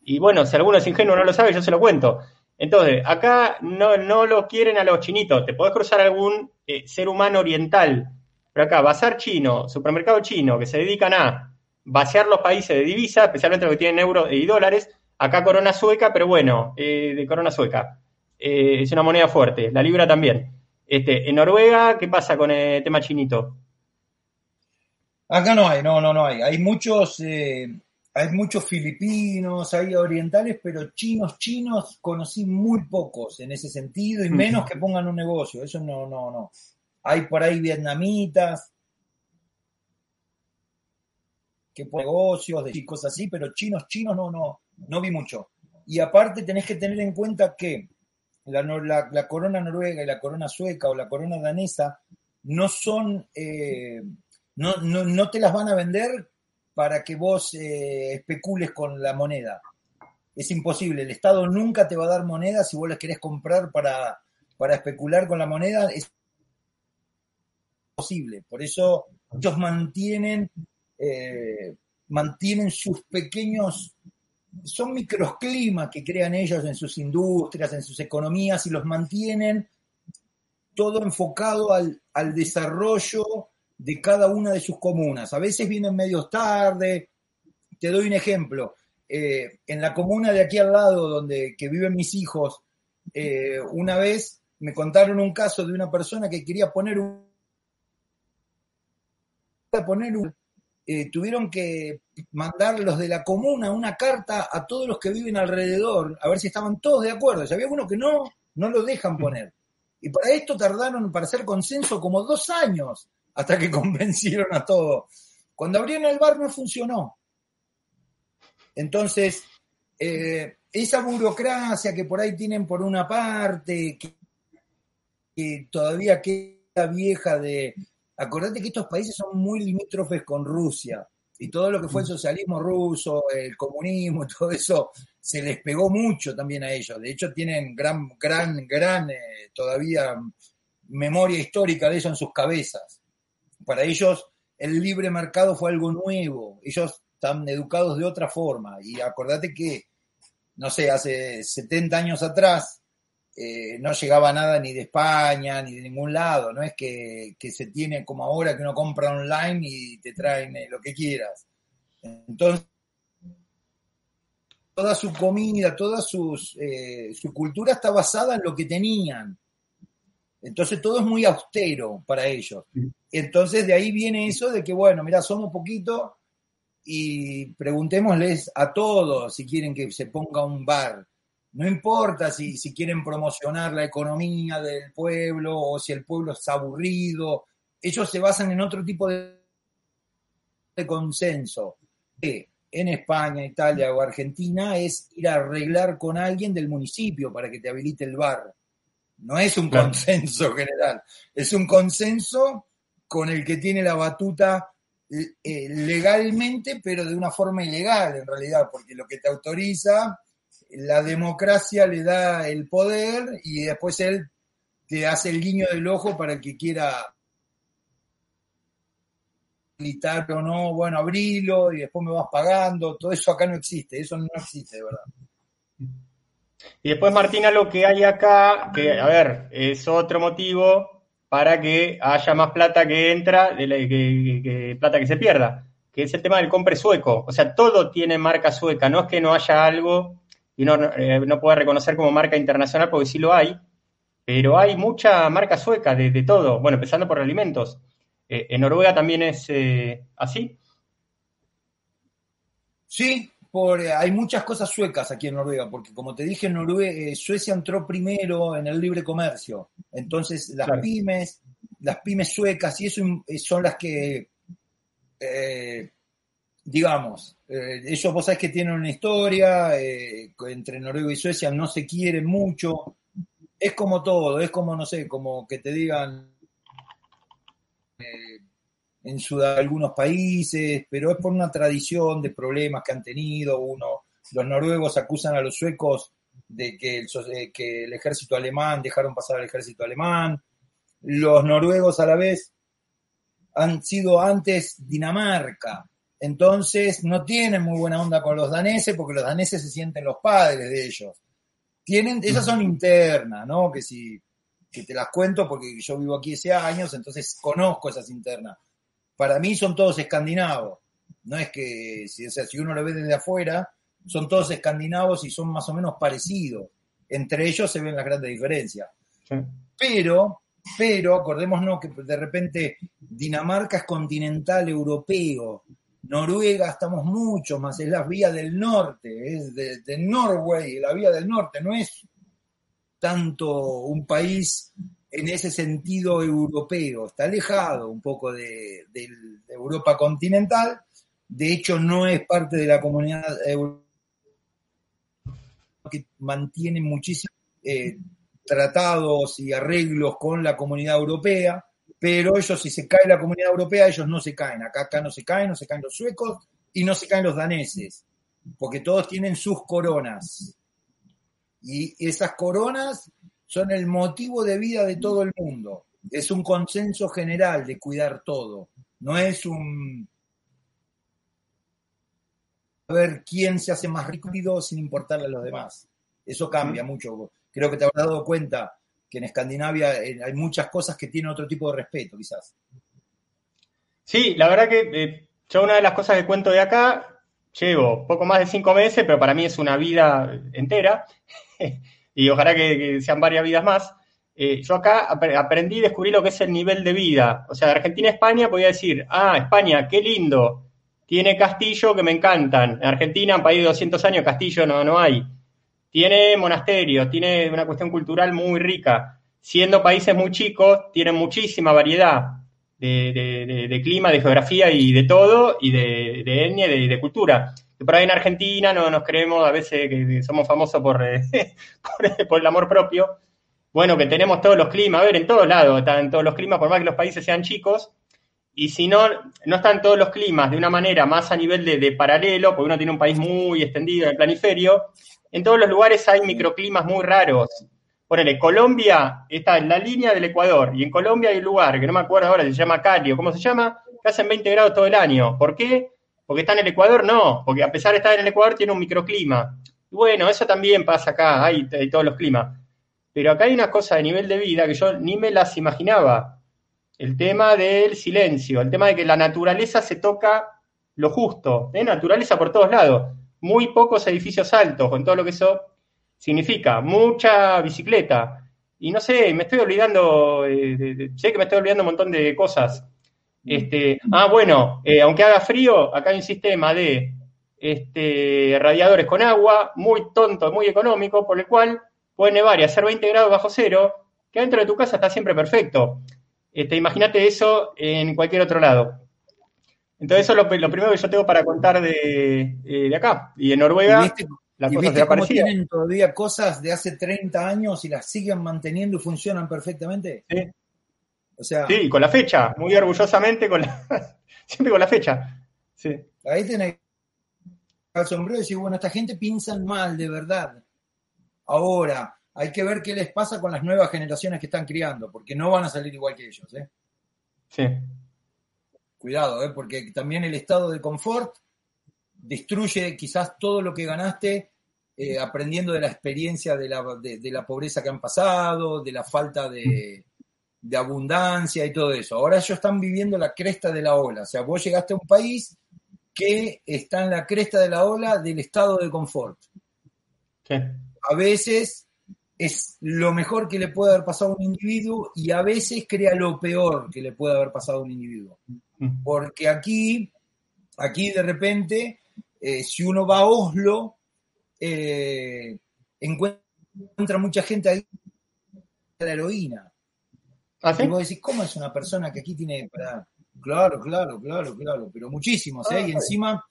Y bueno, si alguno es ingenuo no lo sabe, yo se lo cuento. Entonces, acá no, no lo quieren a los chinitos. Te podés cruzar algún eh, ser humano oriental. Pero acá, bazar chino, supermercado chino, que se dedican a vaciar los países de divisa, especialmente los que tienen euros y dólares. Acá corona sueca, pero bueno, eh, de corona sueca. Eh, es una moneda fuerte. La libra también. Este, en Noruega, ¿qué pasa con el tema chinito? Acá no hay, no, no, no hay. Hay muchos, hay muchos filipinos, hay orientales, pero chinos, chinos, conocí muy pocos en ese sentido, y menos que pongan un negocio, eso no, no, no. Hay por ahí vietnamitas, que por negocios, de cosas así, pero chinos, chinos no, no, no vi mucho. Y aparte tenés que tener en cuenta que la, la, corona noruega y la corona sueca o la corona danesa no son, eh, no, no, no te las van a vender para que vos eh, especules con la moneda. Es imposible, el Estado nunca te va a dar moneda si vos las querés comprar para, para especular con la moneda, es imposible. Por eso ellos mantienen, eh, mantienen sus pequeños, son microclimas que crean ellos en sus industrias, en sus economías y los mantienen todo enfocado al, al desarrollo de cada una de sus comunas. A veces vienen medios tarde. Te doy un ejemplo. Eh, en la comuna de aquí al lado, donde que viven mis hijos, eh, una vez me contaron un caso de una persona que quería poner un poner un, eh, tuvieron que mandar los de la comuna una carta a todos los que viven alrededor, a ver si estaban todos de acuerdo. Y había uno que no, no lo dejan poner. Y para esto tardaron, para hacer consenso, como dos años hasta que [LAUGHS] convencieron a todos. Cuando abrieron el bar no funcionó. Entonces, eh, esa burocracia que por ahí tienen por una parte, que, todavía queda vieja de... Acordate que estos países son muy limítrofes con Rusia y todo lo que fue el socialismo ruso, el comunismo, [LAUGHS] todo eso se les pegó mucho también a ellos. De hecho, tienen gran, gran, gran eh, todavía memoria histórica de eso en sus cabezas. Para ellos el libre mercado fue algo nuevo, ellos están educados de otra forma. Y acordate que, no sé, hace 70 años atrás eh, no llegaba nada ni de España ni de ningún lado, no es que, se tiene como ahora que uno compra online y te traen eh, lo que quieras. Entonces, toda su comida, toda sus, eh, su cultura está basada en lo que tenían. Entonces todo es muy austero para ellos. Entonces de ahí viene eso de que, bueno, mira, somos poquito y preguntémosles a todos si quieren que se ponga un bar. No importa si, si quieren promocionar la economía del pueblo o si el pueblo está aburrido. Ellos se basan en otro tipo de, de consenso. Que en España, Italia o Argentina es ir a arreglar con alguien del municipio para que te habilite el bar no es un consenso [LAUGHS] general, es un consenso con el que tiene la batuta eh, legalmente, pero de una forma ilegal en realidad, porque lo que te autoriza, la democracia le da el poder y después él te hace el guiño del ojo para el que quiera gritar o no, bueno, abrilo y después me vas pagando, todo eso acá no existe, eso no existe, de verdad. Y después, Martina, lo que hay acá, que, a ver, es otro motivo para que haya más plata que entra, de que, plata que se pierda, que es el tema del compre sueco. O sea, todo tiene marca sueca, no es que no haya algo y no, eh, no pueda reconocer como marca internacional, porque sí lo hay, pero hay mucha marca sueca de, todo, bueno, empezando por alimentos. Eh, ¿En Noruega también es eh, así? Sí, eh, hay muchas cosas suecas aquí en Noruega, porque como te dije, Noruega, eh, Suecia entró primero en el libre comercio. Entonces, las pymes, las pymes suecas, y eso eh, son las que, digamos, ellos vos sabés que tienen una historia, entre Noruega y Suecia no se quieren mucho. Es como todo, es como, no sé, como que te digan en algunos países, pero es por una tradición de problemas que han tenido. Uno, los noruegos acusan a los suecos de que el, que el ejército alemán dejaron pasar al ejército alemán. Los noruegos a la vez han sido antes Dinamarca, entonces no tienen muy buena onda con los daneses porque los daneses se sienten los padres de ellos. Tienen, esas son internas, ¿no? Que si que te las cuento porque yo vivo aquí hace años, entonces conozco esas internas. Para mí son todos escandinavos. No es que, si, o sea, si uno lo ve desde afuera, son todos escandinavos y son más o menos parecidos. Entre ellos se ven las grandes diferencias. Pero, pero, acordémonos que de repente Dinamarca es continental europeo, Noruega estamos mucho más, es la vía del norte, es de, de Norway, la vía del norte, no es tanto un país en ese sentido europeo, está alejado un poco de, Europa continental, de hecho no es parte de la comunidad europea que mantiene muchísimos eh, tratados y arreglos con la comunidad europea, pero ellos si se cae la comunidad europea, ellos no se caen, acá, acá no se caen, no se caen los suecos y no se caen los daneses, porque todos tienen sus coronas. Y esas coronas son el motivo de vida de todo el mundo. Es un consenso general de cuidar todo. No es un a ver quién se hace más rico sin importarle a los demás. Eso cambia mucho. Creo que te habrás dado cuenta que en Escandinavia eh, hay muchas cosas que tienen otro tipo de respeto, quizás. Sí, la verdad que eh, yo una de las cosas que cuento de acá llevo poco más de cinco meses, pero para mí es una vida entera, [LAUGHS] y ojalá que, sean varias vidas más. Eh, yo acá aprendí y descubrí lo que es el nivel de vida. O sea, de Argentina a España podía decir, ah, España, qué lindo, tiene castillo que me encantan. En Argentina, un país de 200 años, castillo no, no hay. Tiene monasterios, tiene una cuestión cultural muy rica. Siendo países muy chicos, tienen muchísima variedad de, clima, de geografía y de todo, y de, de etnia y de, cultura. Por ahí en Argentina no nos creemos a veces que somos famosos por, [LAUGHS] por, el amor propio. Bueno, que tenemos todos los climas, a ver, en todos lados están todos los climas, por más que los países sean chicos, y si no, no están todos los climas de una manera más a nivel de, paralelo, porque uno tiene un país muy extendido en el planiferio, en todos los lugares hay microclimas muy raros. Ponele, Colombia está en la línea del Ecuador y en Colombia hay un lugar que no me acuerdo ahora, se llama Cali o cómo se llama, que hacen 20 grados todo el año. ¿Por qué? Porque está en el Ecuador, no, porque a pesar de estar en el Ecuador tiene un microclima. bueno, eso también pasa acá, hay, hay todos los climas. Pero acá hay una cosa de nivel de vida que yo ni me las imaginaba. El tema del silencio, el tema de que la naturaleza se toca lo justo, ¿eh? naturaleza por todos lados. Muy pocos edificios altos, con todo lo que eso significa mucha bicicleta. Y no sé, me estoy olvidando, eh, sé que me estoy olvidando un montón de cosas. Este, ah, bueno, eh, aunque haga frío, acá hay un sistema de este, radiadores con agua, muy tonto, muy económico, por el cual puede nevar y hacer 20 grados bajo cero, que dentro de tu casa está siempre perfecto. Este, Imagínate eso en cualquier otro lado. Entonces, eso es lo, primero que yo tengo para contar de, eh, de acá. Y en Noruega y viste cómo tienen todavía cosas de hace 30 años y las siguen manteniendo y funcionan perfectamente. Sí. O sea, sí, con la fecha, muy orgullosamente, con la, [LAUGHS] siempre con la fecha. Sí. Ahí tenés al sombrero y decir, bueno, esta gente piensa mal, de verdad. Ahora, hay que ver qué les pasa con las nuevas generaciones que están criando, porque no van a salir igual que ellos. ¿eh? Sí. Cuidado, ¿eh? porque también el estado de confort destruye quizás todo lo que ganaste eh, aprendiendo de la experiencia de la, de, la, pobreza que han pasado, de la falta de, de, abundancia y todo eso. Ahora ellos están viviendo la cresta de la ola. O sea, vos llegaste a un país que está en la cresta de la ola del estado de confort. A veces es lo mejor que le puede haber pasado a un individuo y a veces crea lo peor que le puede haber pasado a un individuo. Mm. Porque aquí, aquí de repente eh, si uno va a Oslo, eh, encuentra mucha gente ahí de la heroína. ¿Ah, y vos decís, ¿cómo es una persona que aquí tiene para... Claro, claro, claro, claro, pero muchísimos, ¿eh? y ah, encima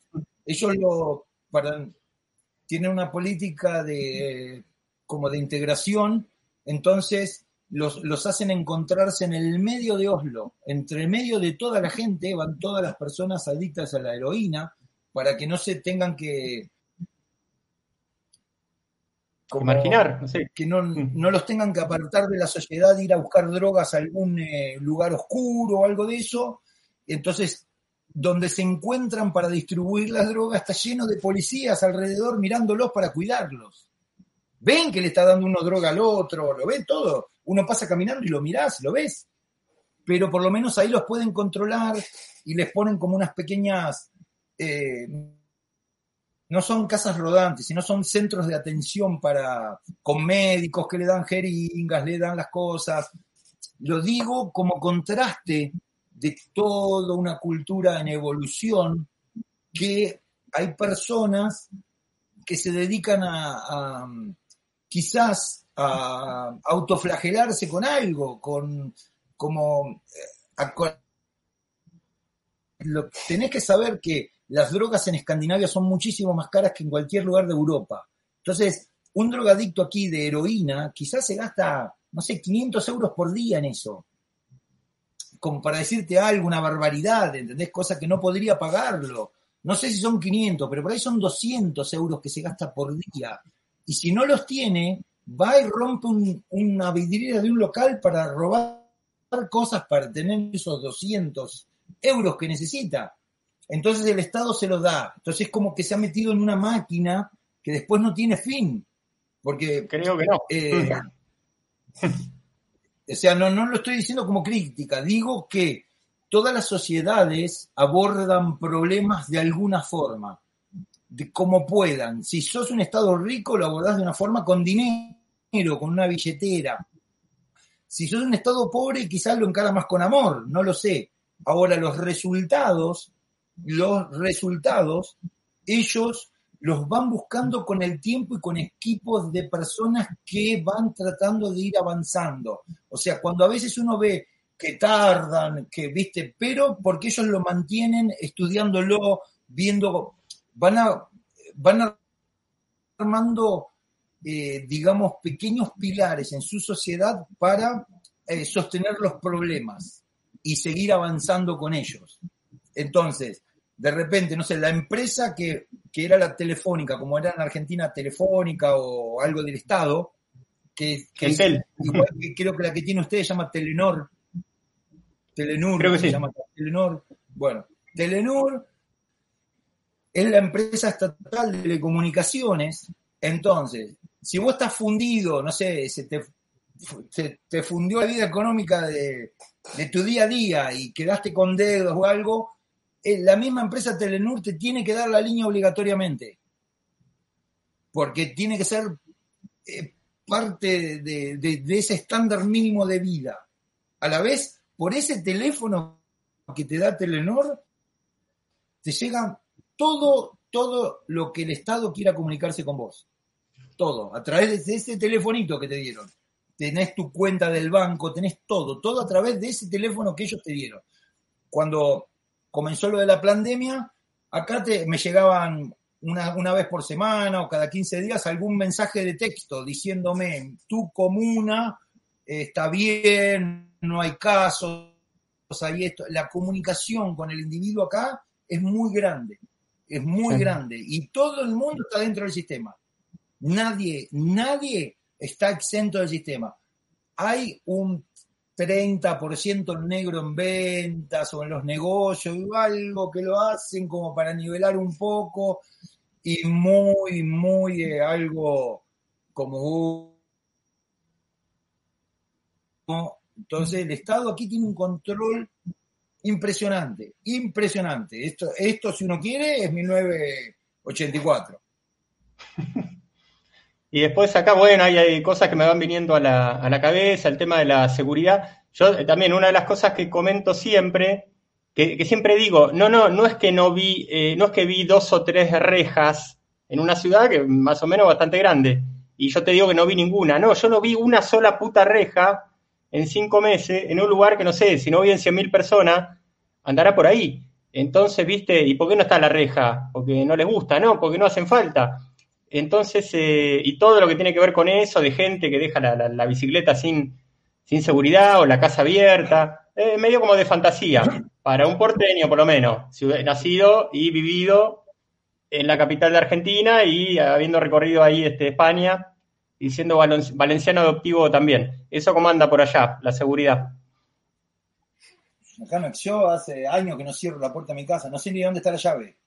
ellos lo para, tienen una política de como de integración, entonces los, los, hacen encontrarse en el medio de Oslo, entre medio de toda la gente, van todas las personas adictas a la heroína, para que no se tengan que, Imaginar, no sé. Que no, Mm. no los tengan que apartar de la sociedad, ir a buscar drogas a algún eh, lugar oscuro o algo de eso. Entonces, donde se encuentran para distribuir las drogas está lleno de policías alrededor mirándolos para cuidarlos. Ven que le está dando uno droga al otro, lo ven todo. Uno pasa caminando y lo mirás, lo ves. Pero por lo menos ahí los pueden controlar y les ponen como unas pequeñas eh, no son casas rodantes, sino son centros de atención para con médicos que le dan jeringas, le dan las cosas. Lo digo como contraste de toda una cultura en evolución que hay personas que se dedican a, quizás a autoflagelarse con algo, con como a, lo, tenés que saber que las drogas en Escandinavia son muchísimo más caras que en cualquier lugar de Europa. Entonces, un drogadicto aquí de heroína quizás se gasta, no sé, 500 euros por día en eso. Como para decirte algo, una barbaridad, ¿entendés? Cosa que no podría pagarlo. No sé si son 500, pero por ahí son 200 euros que se gasta por día. Y si no los tiene, va y rompe un, una vidriera de un local para robar cosas para tener esos 200 euros que necesita. Entonces el Estado se lo da. Entonces es como que se ha metido en una máquina que después no tiene fin. Porque. Creo que no. Eh, [LAUGHS] o sea, no, no lo estoy diciendo como crítica. Digo que todas las sociedades abordan problemas de alguna forma. De como puedan. Si sos un Estado rico, lo abordás de una forma con dinero, con una billetera. Si sos un Estado pobre, quizás lo encara más con amor. No lo sé. Ahora, los resultados los resultados, ellos los van buscando con el tiempo y con equipos de personas que van tratando de ir avanzando. O sea, cuando a veces uno ve que tardan, que viste, pero porque ellos lo mantienen estudiándolo, viendo, van a, van armando, eh, digamos, pequeños pilares en su sociedad para eh, sostener los problemas y seguir avanzando con ellos. Entonces, de repente, no sé, la empresa que, que, era la telefónica, como era en Argentina telefónica o algo del Estado, que, que es, igual que creo que la que tiene usted se llama Telenor. Telenur, creo que se sí. llama Telenor. Bueno, Telenor es la empresa estatal de telecomunicaciones. Entonces, si vos estás fundido, no sé, se te, se te fundió la vida económica de, de tu día a día y quedaste con dedos o algo, la misma empresa Telenur te tiene que dar la línea obligatoriamente. Porque tiene que ser eh, parte de, ese estándar mínimo de vida. A la vez, por ese teléfono que te da Telenor, te llega todo, todo lo que el Estado quiera comunicarse con vos. Todo, a través de ese telefonito que te dieron. Tenés tu cuenta del banco, tenés todo, todo a través de ese teléfono que ellos te dieron. Cuando comenzó lo de la pandemia, acá te, me llegaban una, una, vez por semana o cada 15 días algún mensaje de texto diciéndome, tu comuna eh, está bien, no hay casos, hay esto. La comunicación con el individuo acá es muy grande, es muy sí. grande y todo el mundo está dentro del sistema. Nadie, nadie está exento del sistema. Hay un 30% negro en ventas o en los negocios, algo que lo hacen como para nivelar un poco y muy, muy eh, algo como... Entonces el Estado aquí tiene un control impresionante, impresionante. Esto, esto si uno quiere, es 1984. [LAUGHS] Y después acá, bueno, hay, cosas que me van viniendo a la, a la cabeza, el tema de la seguridad. Yo eh, también, una de las cosas que comento siempre, que, que siempre digo, no, no, no es que no vi, eh, no es que vi dos o tres rejas en una ciudad que más o menos bastante grande, y yo te digo que no vi ninguna, no, yo no vi una sola puta reja en cinco meses en un lugar que no sé, si no viven 100.000 personas, andará por ahí. Entonces, viste, ¿y por qué no está la reja? Porque no les gusta, ¿no? Porque no hacen falta. Entonces, eh, y todo lo que tiene que ver con eso, de gente que deja la, bicicleta sin, sin seguridad o la casa abierta, eh, medio como de fantasía, para un porteño por lo menos, nacido y vivido en la capital de Argentina y habiendo recorrido ahí este, España, y siendo valenciano adoptivo también. ¿Eso cómo anda por allá, la seguridad? Acá no, yo hace años que no cierro la puerta de mi casa, no sé ni dónde está la llave.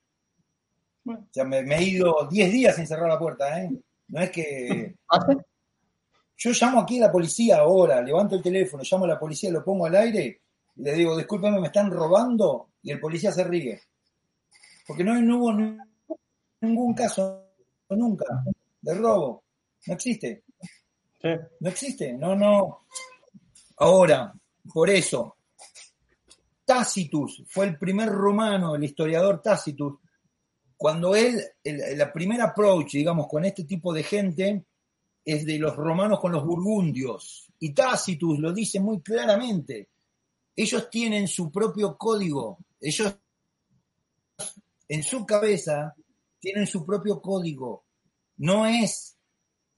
O sea, me, he ido 10 días sin cerrar la puerta, ¿eh? No es que... ¿Ah, yo llamo aquí a la policía ahora, levanto el teléfono, llamo a la policía, lo pongo al aire y le digo, discúlpeme, me están robando y el policía se ríe. Porque no, no hubo ningún caso, nunca, de robo. No existe. No existe. No, no. Ahora, por eso, Tacitus fue el primer romano, el historiador Tacitus, cuando él, la primera approach, digamos, con este tipo de gente, es de los romanos con los burgundios. Y Tacitus lo dice muy claramente. Ellos tienen su propio código. Ellos, en su cabeza, tienen su propio código. No es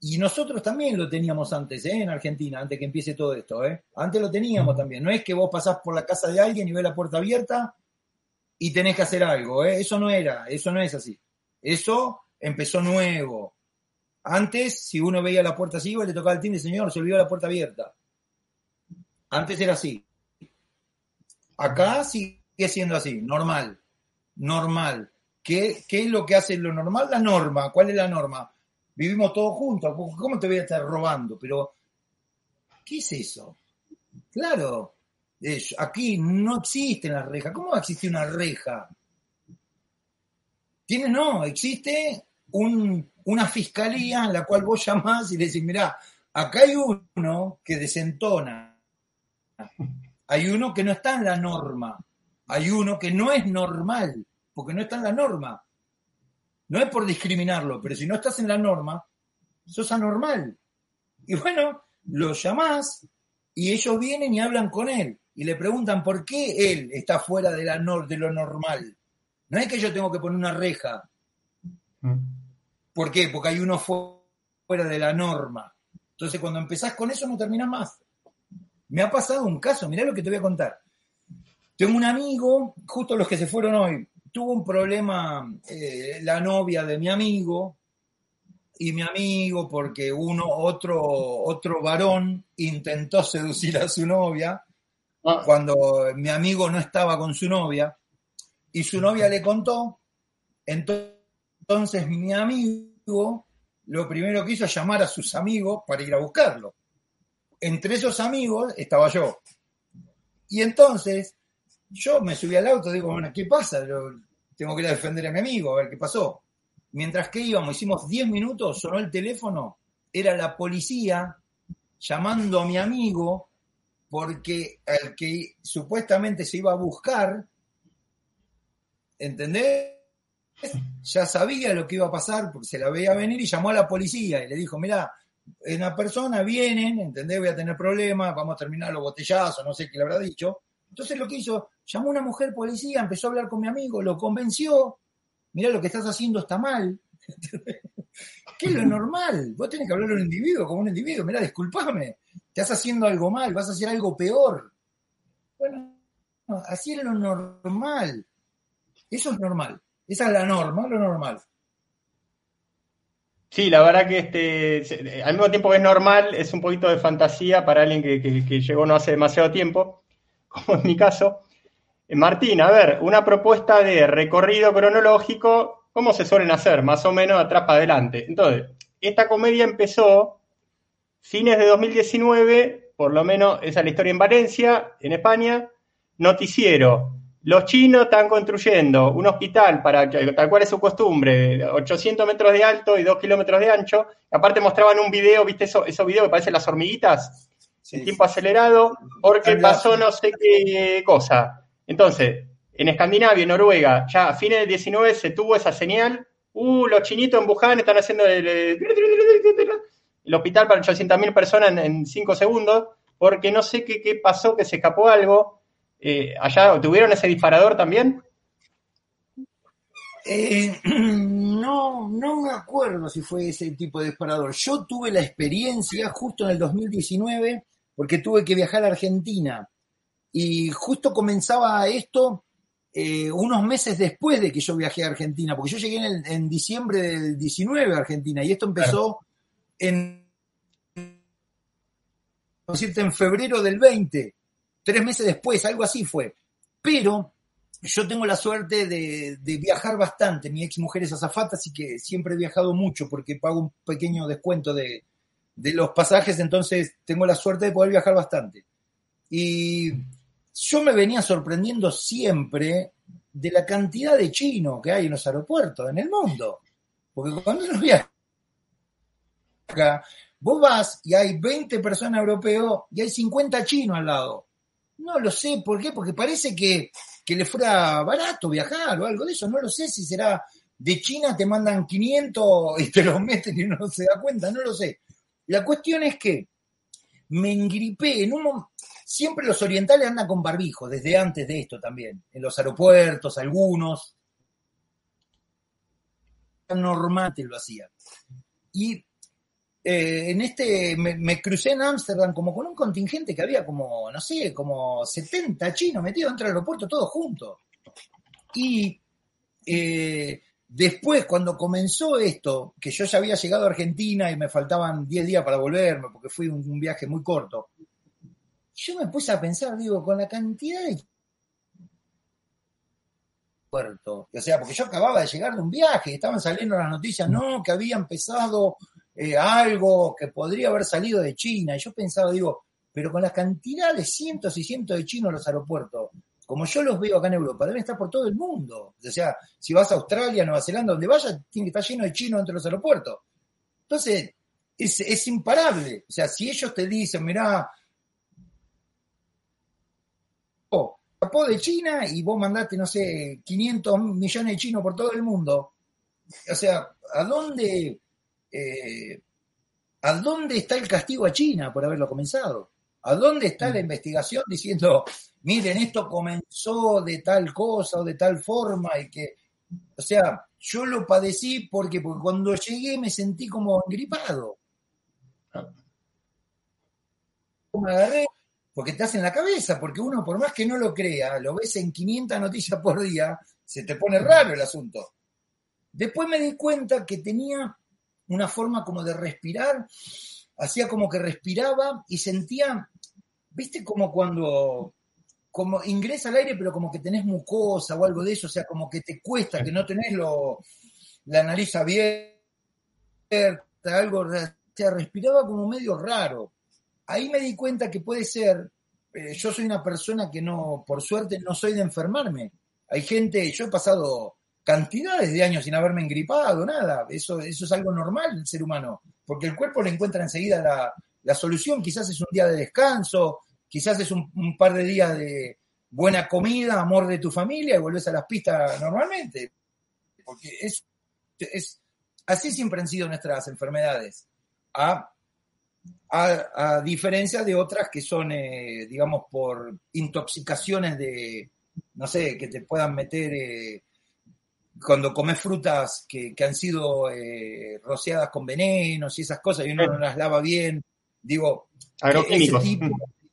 y nosotros también lo teníamos antes, ¿eh? en Argentina, antes que empiece todo esto. ¿eh? Antes lo teníamos también. No es que vos pasás por la casa de alguien y ves la puerta abierta y tenés que hacer algo. ¿eh? Eso no era, eso no es así. Eso empezó nuevo. Antes, si uno veía la puerta así, le tocaba el timbre, señor, se olvidó la puerta abierta. Antes era así. Acá sigue siendo así, normal. Normal. ¿Qué, ¿Qué es lo que hace lo normal? La norma. ¿Cuál es la norma? vivimos todos juntos, ¿cómo te voy a estar robando? Pero, ¿qué es eso? Claro, aquí no existen las rejas. ¿Cómo va a existir una reja? Tiene, no, existe una fiscalía en la cual vos llamás y decís, mirá, acá hay uno que desentona, hay uno que no está en la norma, hay uno que no es normal, porque no está en la norma. No es por discriminarlo, pero si no estás en la norma, sos anormal. Y bueno, lo llamás y ellos vienen y hablan con él y le preguntan por qué él está fuera de, la de lo normal. No es que yo tengo que poner una reja. Mm. ¿Por qué? Porque hay uno fuera de la norma. Entonces, cuando empezás con eso, no terminás más. Me ha pasado un caso, mirá lo que te voy a contar. Tengo un amigo, justo los que se fueron hoy, tuvo un problema eh, la novia de mi amigo y mi amigo porque uno otro otro varón intentó seducir a su novia ah. cuando mi amigo no estaba con su novia y su novia le contó entonces mi amigo lo primero que hizo es llamar a sus amigos para ir a buscarlo entre esos amigos estaba yo y entonces yo me subí al auto digo, bueno, ¿qué pasa? tengo que ir a defender a mi amigo, a ver qué pasó. Mientras que íbamos, hicimos 10 minutos, sonó el teléfono, era la policía llamando a mi amigo porque el que supuestamente se iba a buscar, ¿entendés? Ya sabía lo que iba a pasar porque se la veía venir y llamó a la policía y le dijo, mira, una persona vienen, ¿entendés? Voy a tener problemas, vamos a terminar los botellazos, no sé qué le habrá dicho. Entonces lo que hizo, llamó a una mujer policía, empezó a hablar con mi amigo, lo convenció, mira lo que estás haciendo está mal. [LAUGHS] ¿Qué es lo normal? Vos tenés que hablar a un individuo como un individuo, mira, discúlpame, estás haciendo algo mal, vas a hacer algo peor. Bueno, así es lo normal. Eso es normal. Esa es la norma, lo normal. Sí, la verdad que este, al mismo tiempo que es normal, es un poquito de fantasía para alguien que llegó no hace demasiado tiempo [LAUGHS] como en mi caso. Eh, Martín, a ver, una propuesta de recorrido cronológico, ¿cómo se suelen hacer? Más o menos atrás para adelante. Entonces, esta comedia empezó fines de 2019, por lo menos esa es la historia en Valencia, en España, noticiero. Los chinos están construyendo un hospital para, tal cual es su costumbre, de 800 metros de alto y 2 kilómetros de ancho. Aparte mostraban un video, ¿viste eso, esos videos que parecen las hormiguitas? el tiempo acelerado, porque pasó no sé qué cosa. Entonces, en Escandinavia, en Noruega, ya a fines del 19 se tuvo esa señal. Uh, los chinitos en Wuhan están haciendo el, hospital para 800.000 personas en 5 segundos, porque no sé qué, pasó, que se escapó algo. Eh, ¿Allá tuvieron ese disparador también? Eh, [CLEARS THROAT] no, no me acuerdo si fue ese tipo de disparador. Yo tuve la experiencia justo en el 2019 porque tuve que viajar a Argentina. Y justo comenzaba esto eh, unos meses después de que yo viajé a Argentina, porque yo llegué en, diciembre del 19 a Argentina y esto empezó en en febrero del 20, tres meses después, algo así fue. Pero yo tengo la suerte de, viajar bastante. Mi ex mujer es azafata, así que siempre he viajado mucho porque pago un pequeño descuento de, de los pasajes, entonces tengo la suerte de poder viajar bastante. Y yo me venía sorprendiendo siempre de la cantidad de chinos que hay en los aeropuertos en el mundo. Porque cuando uno viaja, vos vas y hay 20 personas europeos y hay 50 chinos al lado. No lo sé, ¿por qué? Porque parece que, que le fuera barato viajar o algo de eso. No lo sé si será de China te mandan 500 y te los meten y no se da cuenta, no lo sé. La cuestión es que me engripé en un siempre los orientales andan con barbijo, desde antes de esto también, en los aeropuertos, algunos. Normalmente lo hacía. Y eh, en este, me, crucé en Ámsterdam como con un contingente que había como, no sé, como 70 chinos metidos dentro del aeropuerto, todos juntos. Y eh, después, cuando comenzó esto, que yo ya había llegado a Argentina y me faltaban 10 días para volverme, porque fui un viaje muy corto, yo me puse a pensar, digo, con la cantidad de puerto, o sea, porque yo acababa de llegar de un viaje, estaban saliendo las noticias, no, que había empezado eh, algo que podría haber salido de China, y yo pensaba, digo, pero con la cantidad de cientos y cientos de chinos en los aeropuertos, como yo los veo acá en Europa, deben estar por todo el mundo. O sea, si vas a Australia, Nueva Zelanda, donde vayas, tiene que estar lleno de chinos entre los aeropuertos. Entonces, es, es imparable. O sea, si ellos te dicen, mirá, escapó de China y vos mandaste, no sé, 500 millones de chinos por todo el mundo. O sea, ¿a dónde, eh, ¿a dónde está el castigo a China por haberlo comenzado? ¿A dónde está la mm. investigación diciendo, miren, esto comenzó de tal cosa o de tal forma y que, o sea, yo lo padecí porque, porque cuando llegué me sentí como gripado. Ah. Me agarré, porque te en la cabeza, porque uno, por más que no lo crea, lo ves en 500 noticias por día, se te pone raro el asunto. Después me di cuenta que tenía una forma como de respirar, hacía como que respiraba y sentía, viste, como cuando como ingresa al aire, pero como que tenés mucosa o algo de eso, o sea, como que te cuesta, que no tenés lo, la nariz abierta, algo, o sea, respiraba como medio raro ahí me di cuenta que puede ser, eh, yo soy una persona que no, por suerte, no soy de enfermarme. Hay gente, yo he pasado cantidades de años sin haberme engripado, nada. Eso, eso es algo normal el ser humano, porque el cuerpo le encuentra enseguida la, la solución. Quizás es un día de descanso, quizás es un, par de días de buena comida, amor de tu familia y vuelves a las pistas normalmente. Porque es, es así siempre han sido nuestras enfermedades. A a, diferencia de otras que son, eh, digamos, por intoxicaciones de, no sé, que te puedan meter eh, cuando comes frutas que, han sido eh, rociadas con venenos y esas cosas y uno no las lava bien. Digo, ese tipo de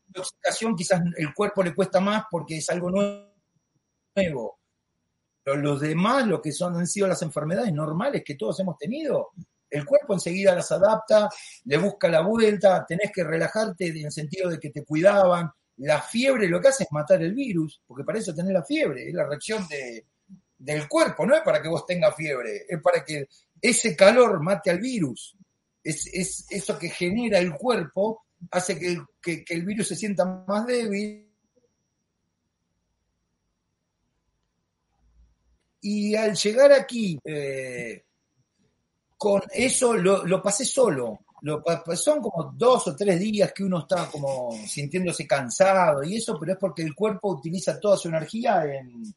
intoxicación quizás el cuerpo le cuesta más porque es algo nuevo. Pero los demás, lo que son, han sido las enfermedades normales que todos hemos tenido, el cuerpo enseguida las adapta, le busca la vuelta, tenés que relajarte en el sentido de que te cuidaban. La fiebre lo que hace es matar el virus, porque para eso tenés la fiebre, es la reacción del cuerpo, no es para que vos tengas fiebre, es para que ese calor mate al virus. Es, eso que genera el cuerpo, hace que, el virus se sienta más débil. Y al llegar aquí, eh, con eso lo, pasé solo. Lo, son como dos o tres días que uno está como sintiéndose cansado y eso, pero es porque el cuerpo utiliza toda su energía en,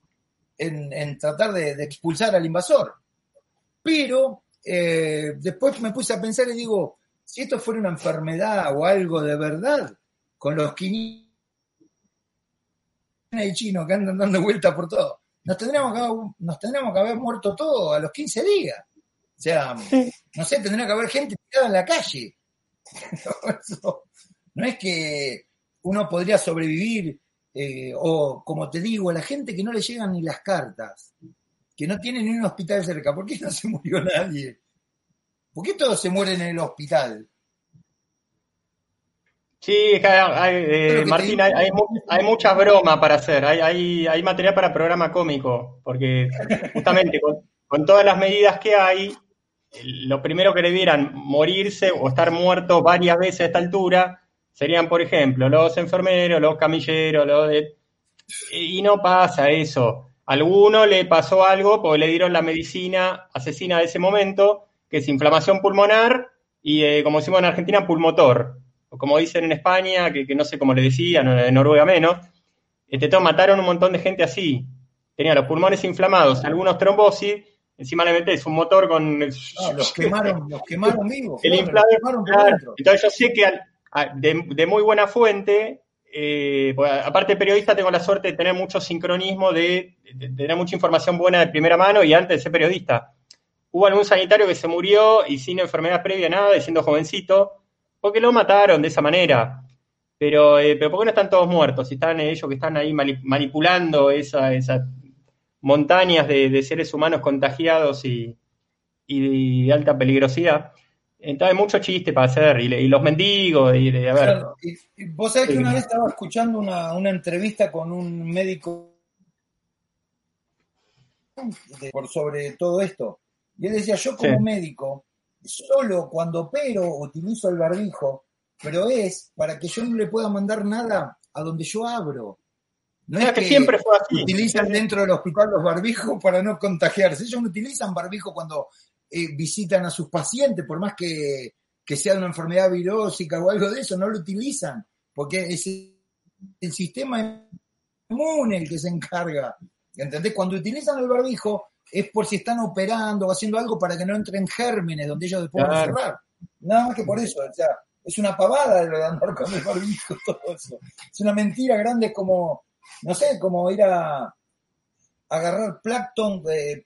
tratar de, expulsar al invasor. Pero eh, después me puse a pensar y digo, si esto fuera una enfermedad o algo de verdad, con los 500 chinos que andan dando vueltas por todo, nos tendríamos, que, nos tendríamos que haber muerto todos a los 15 días. O sea, [LAUGHS] no sé, tendría que haber gente tirada en la calle. [LAUGHS] no es que uno podría sobrevivir, eh, o como te digo, a la gente que no le llegan ni las cartas, que no tiene ni un hospital cerca, ¿por qué no se [LAUGHS] murió nadie? ¿Por qué todos se mueren en el hospital? Sí, eh, Martín, hay, muchas bromas para hacer, hay, hay, material para programa cómico, porque justamente con, todas las medidas que hay, lo primero que debieran morirse o estar muertos varias veces a esta altura serían, por ejemplo, los enfermeros, los camilleros, los de... Y no pasa eso. A alguno le pasó algo porque le dieron la medicina asesina de ese momento, que es inflamación pulmonar y, eh, como decimos en Argentina, pulmotor o como dicen en España, que, no sé cómo le decían, en Noruega menos, este, mataron un montón de gente así. Tenía los pulmones inflamados, algunos trombosis, encima le metes un motor con... los quemaron, los quemaron vivos. El Entonces yo sé que de, muy buena fuente, eh, pues, aparte de periodista, tengo la suerte de tener mucho sincronismo, de, tener mucha información buena de primera mano y antes de ser periodista. Hubo algún sanitario que se murió y sin enfermedad previa, nada, siendo jovencito, porque lo mataron de esa manera. Pero, eh, pero ¿por qué no están todos muertos? Si están ellos que están ahí manipulando esas montañas de, seres humanos contagiados y, de alta peligrosidad. Entonces hay mucho chiste para hacer, y, los mendigos, y de, a ver. vos sabés que una vez estaba escuchando una, entrevista con un médico por sobre todo esto, y él decía, yo como médico, solo cuando opero utilizo el barbijo, pero es para que yo no le pueda mandar nada a donde yo abro. No es que, siempre fue así. Utilizan dentro del hospital los barbijos para no contagiarse. Ellos no utilizan barbijo cuando eh, visitan a sus pacientes, por más que, sea una enfermedad virósica o algo de eso, no lo utilizan, porque es el sistema inmune el que se encarga. ¿Entendés? Cuando utilizan el barbijo, es por si están operando o haciendo algo para que no entren gérmenes donde ellos después van a cerrar. Nada más que por eso, o sea, es una pavada de andar con el barbijo, [LAUGHS] todo eso. Es una mentira grande como, no sé, como ir a, agarrar plancton, eh,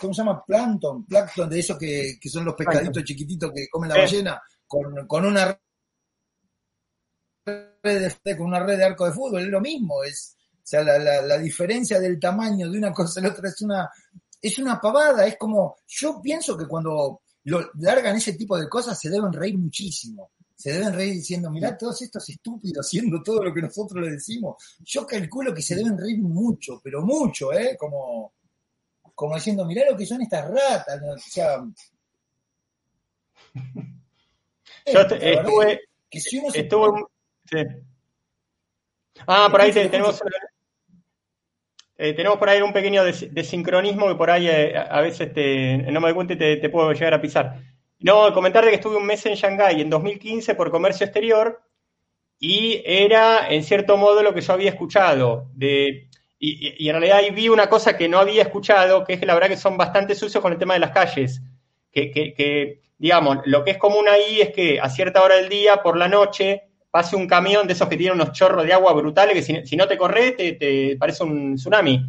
¿cómo se llama? Plancton, plancton de esos que, son los pescaditos chiquititos que comen la ballena, con, con una red de, con una red de arco de fútbol, es lo mismo, es, o sea, la, la, la, diferencia del tamaño de una cosa a la otra es una, es una pavada, es como, yo pienso que cuando lo largan ese tipo de cosas se deben reír muchísimo. Se deben reír diciendo, mirá todos estos estúpidos haciendo todo lo que nosotros le decimos. Yo calculo que se deben reír mucho, pero mucho, ¿eh? Como, como diciendo, mirá lo que son estas ratas. O sea, [LAUGHS] yo estuve, que si uno estuve, sí. Ah, por ahí tenemos eh, tenemos por ahí un pequeño desincronismo que por ahí eh, a veces te, no me doy cuenta y te, puedo llegar a pisar. No, comentar de que estuve un mes en Shanghái en 2015 por comercio exterior y era en cierto modo lo que yo había escuchado. De, y, en realidad ahí vi una cosa que no había escuchado, que es que la verdad que son bastante sucios con el tema de las calles. Que, que digamos, lo que es común ahí es que a cierta hora del día, por la noche, pase un camión de esos que tienen unos chorros de agua brutales que si, no te corres te, parece un tsunami.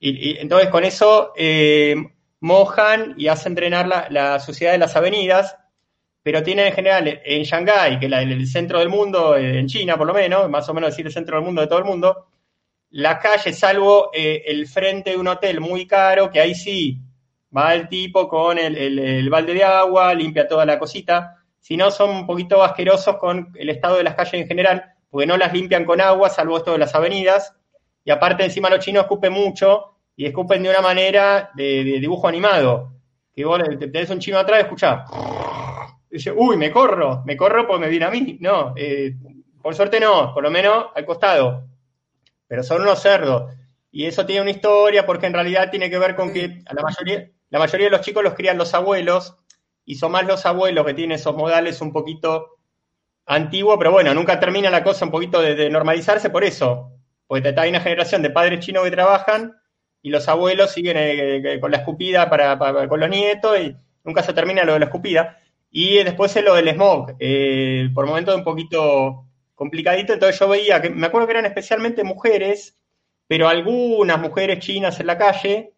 Y, entonces con eso eh, mojan y hacen drenar la, la, suciedad de las avenidas, pero tienen en general en Shanghái, que es el centro del mundo, eh, en China por lo menos, más o menos decir el centro del mundo de todo el mundo, la calle, salvo eh, el frente de un hotel muy caro, que ahí sí va el tipo con el, el balde de agua, limpia toda la cosita, si no son un poquito asquerosos con el estado de las calles en general, porque no las limpian con agua, salvo esto de las avenidas, y aparte encima los chinos escupen mucho, y escupen de una manera de, dibujo animado, que vos tenés un chino atrás y escuchás, y dice, uy, me corro, me corro porque me viene a mí, no, eh, por suerte no, por lo menos al costado, pero son unos cerdos, y eso tiene una historia porque en realidad tiene que ver con que a la mayoría, la mayoría de los chicos los crían los abuelos, y son más los abuelos que tienen esos modales un poquito antiguos, pero bueno, nunca termina la cosa un poquito de, normalizarse por eso, porque hay una generación de padres chinos que trabajan y los abuelos siguen eh, eh, con la escupida para, con los nietos y nunca se termina lo de la escupida. Y después es lo del smog, eh, por momentos un poquito complicadito, entonces yo veía que, me acuerdo que eran especialmente mujeres, pero algunas mujeres chinas en la calle,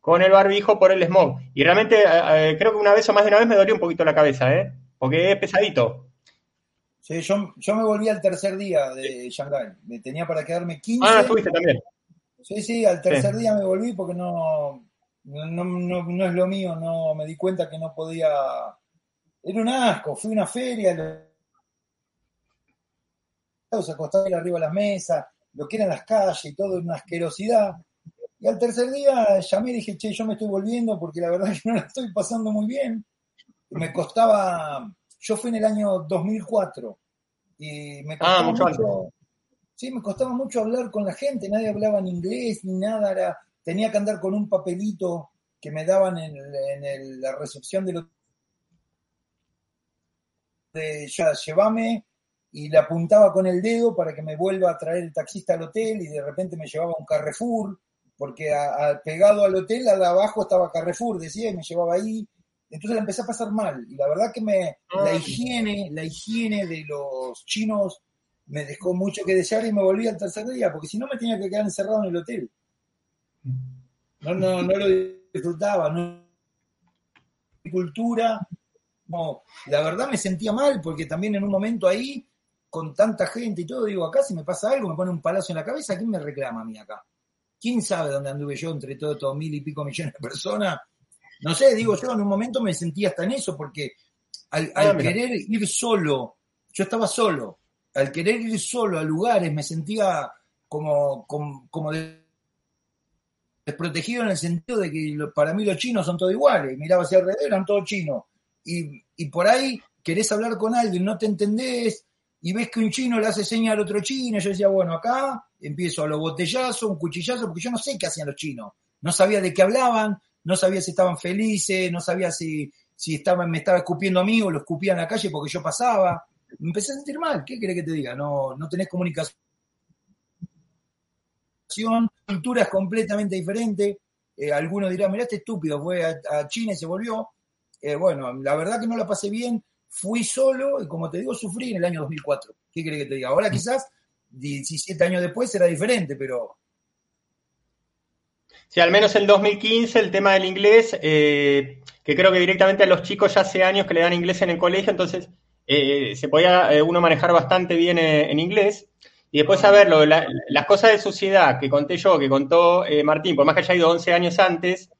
con el barbijo por el smog. Y realmente eh, eh, creo que una vez o más de una vez me dolió un poquito la cabeza, ¿eh? Porque es pesadito. Sí, yo, yo me volví al tercer día de Shanghái. Me tenía para quedarme 15. Ah, fuiste también. Sí, sí, al tercer día me volví porque no no, no, no, es lo mío, no me di cuenta que no podía. Era un asco, fui a una feria, se acostaba arriba de las mesas, lo que eran las calles, todo una asquerosidad. Y al tercer día llamé y dije, che, yo me estoy volviendo porque la verdad es [LAUGHS] que no la estoy pasando muy bien. Me costaba, yo fui en el año 2004 y me costaba Ah, mucho, sí, me costaba mucho hablar con la gente, nadie hablaba en inglés ni nada, era, tenía que andar con un papelito que me daban en, en el- la recepción del hotel de ya, llévame y le apuntaba con el dedo para que me vuelva a traer el taxista al hotel y de repente me llevaba a un Carrefour, porque a- a- pegado al hotel, al abajo estaba Carrefour, decía, y me llevaba ahí. Entonces la empecé a pasar mal. Y la verdad que me, la higiene, la higiene de los chinos me dejó mucho que desear y me volví al tercer día, porque si no me tenía que quedar encerrado en el hotel. No, no, no lo disfrutaba, no cultura, no, la verdad me sentía mal porque también en un momento ahí, con tanta gente y todo, digo, acá si me pasa algo, me pone un palazo en la cabeza, ¿quién me reclama a mí acá? ¿Quién sabe dónde anduve yo entre todos estos mil y pico millones de personas? No sé, digo, yo en un momento me sentía hasta en eso porque al, Ah, querer ir solo, yo estaba solo, al querer ir solo a lugares me sentía como, como, como de- desprotegido en el sentido de que para mí los chinos son todos iguales. Miraba hacia alrededor, eran todos chinos. Y, por ahí querés hablar con alguien, no te entendés, y ves que un chino le hace señal a otro chino. Yo decía, bueno, acá empiezo a los botellazos, un cuchillazo, porque yo no sé qué hacían los chinos. No sabía de qué hablaban, no sabía si estaban felices, no sabía si, si estaban, me estaba escupiendo a mí o lo escupía en la calle porque yo pasaba. Me empecé a sentir mal, ¿qué querés que te diga? No, no tenés comunicación cultura es completamente diferente. Eh, algunos dirán, mirá este estúpido, fue a, China y se volvió. Eh, bueno, la verdad que no la pasé bien, fui solo y como te digo, sufrí en el año 2004. ¿Qué crees que te diga? Ahora quizás 17 años después será diferente, pero Sí, al menos en 2015 el tema del inglés, eh, que creo que directamente a los chicos ya hace años que le dan inglés en el colegio, entonces eh, se podía eh, uno manejar bastante bien eh, en inglés. Y después, a ver, lo de la- las cosas de sociedad que conté yo, que contó Martín, por más que haya ido 11 años antes,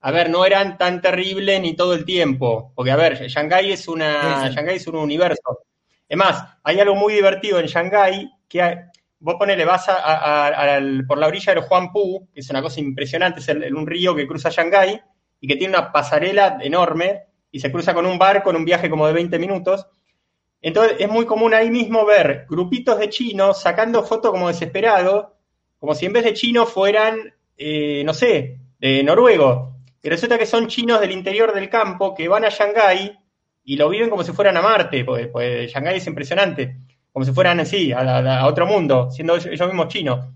a ver, no eran tan terribles ni todo el tiempo. Porque, a ver, Shanghái es, una, Sí, sí. Shanghái es un universo. Es más, hay algo muy divertido en Shanghái que hay- vos ponele, vas a- a- a- al- por la orilla del Huangpu, que es una cosa impresionante, es el- un río que cruza Shanghái y que tiene una pasarela enorme y se cruza con un barco en un viaje como de 20 minutos. Entonces es muy común ahí mismo ver grupitos de chinos sacando fotos como desesperados, como si en vez de chinos fueran, eh, no sé, de noruego. Y resulta que son chinos del interior del campo que van a Shanghái y lo viven como si fueran a Marte, pues, pues Shanghái es impresionante, como si fueran así, a, otro mundo, siendo ellos mismos chinos.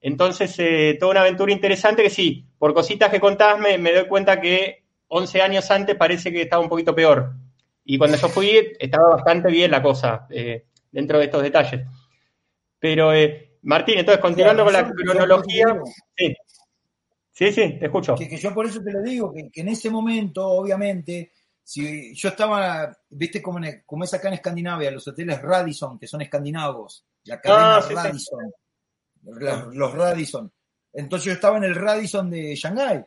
Entonces, eh, toda una aventura interesante que sí, por cositas que contás me, me doy cuenta que 11 años antes parece que estaba un poquito peor. Y cuando yo fui estaba bastante bien la cosa, eh, dentro de estos detalles. Pero, eh, Martín, entonces, continuando con la cronología, sí, sí, sí, te escucho. que, que yo por eso te lo digo, que, que en ese momento, obviamente, si yo estaba, viste como, en como es acá en Escandinavia, los hoteles Radisson, que son escandinavos, la cadena Ah, sí, sí. Radisson, la- los Radisson. Entonces yo estaba en el Radisson de Shanghái.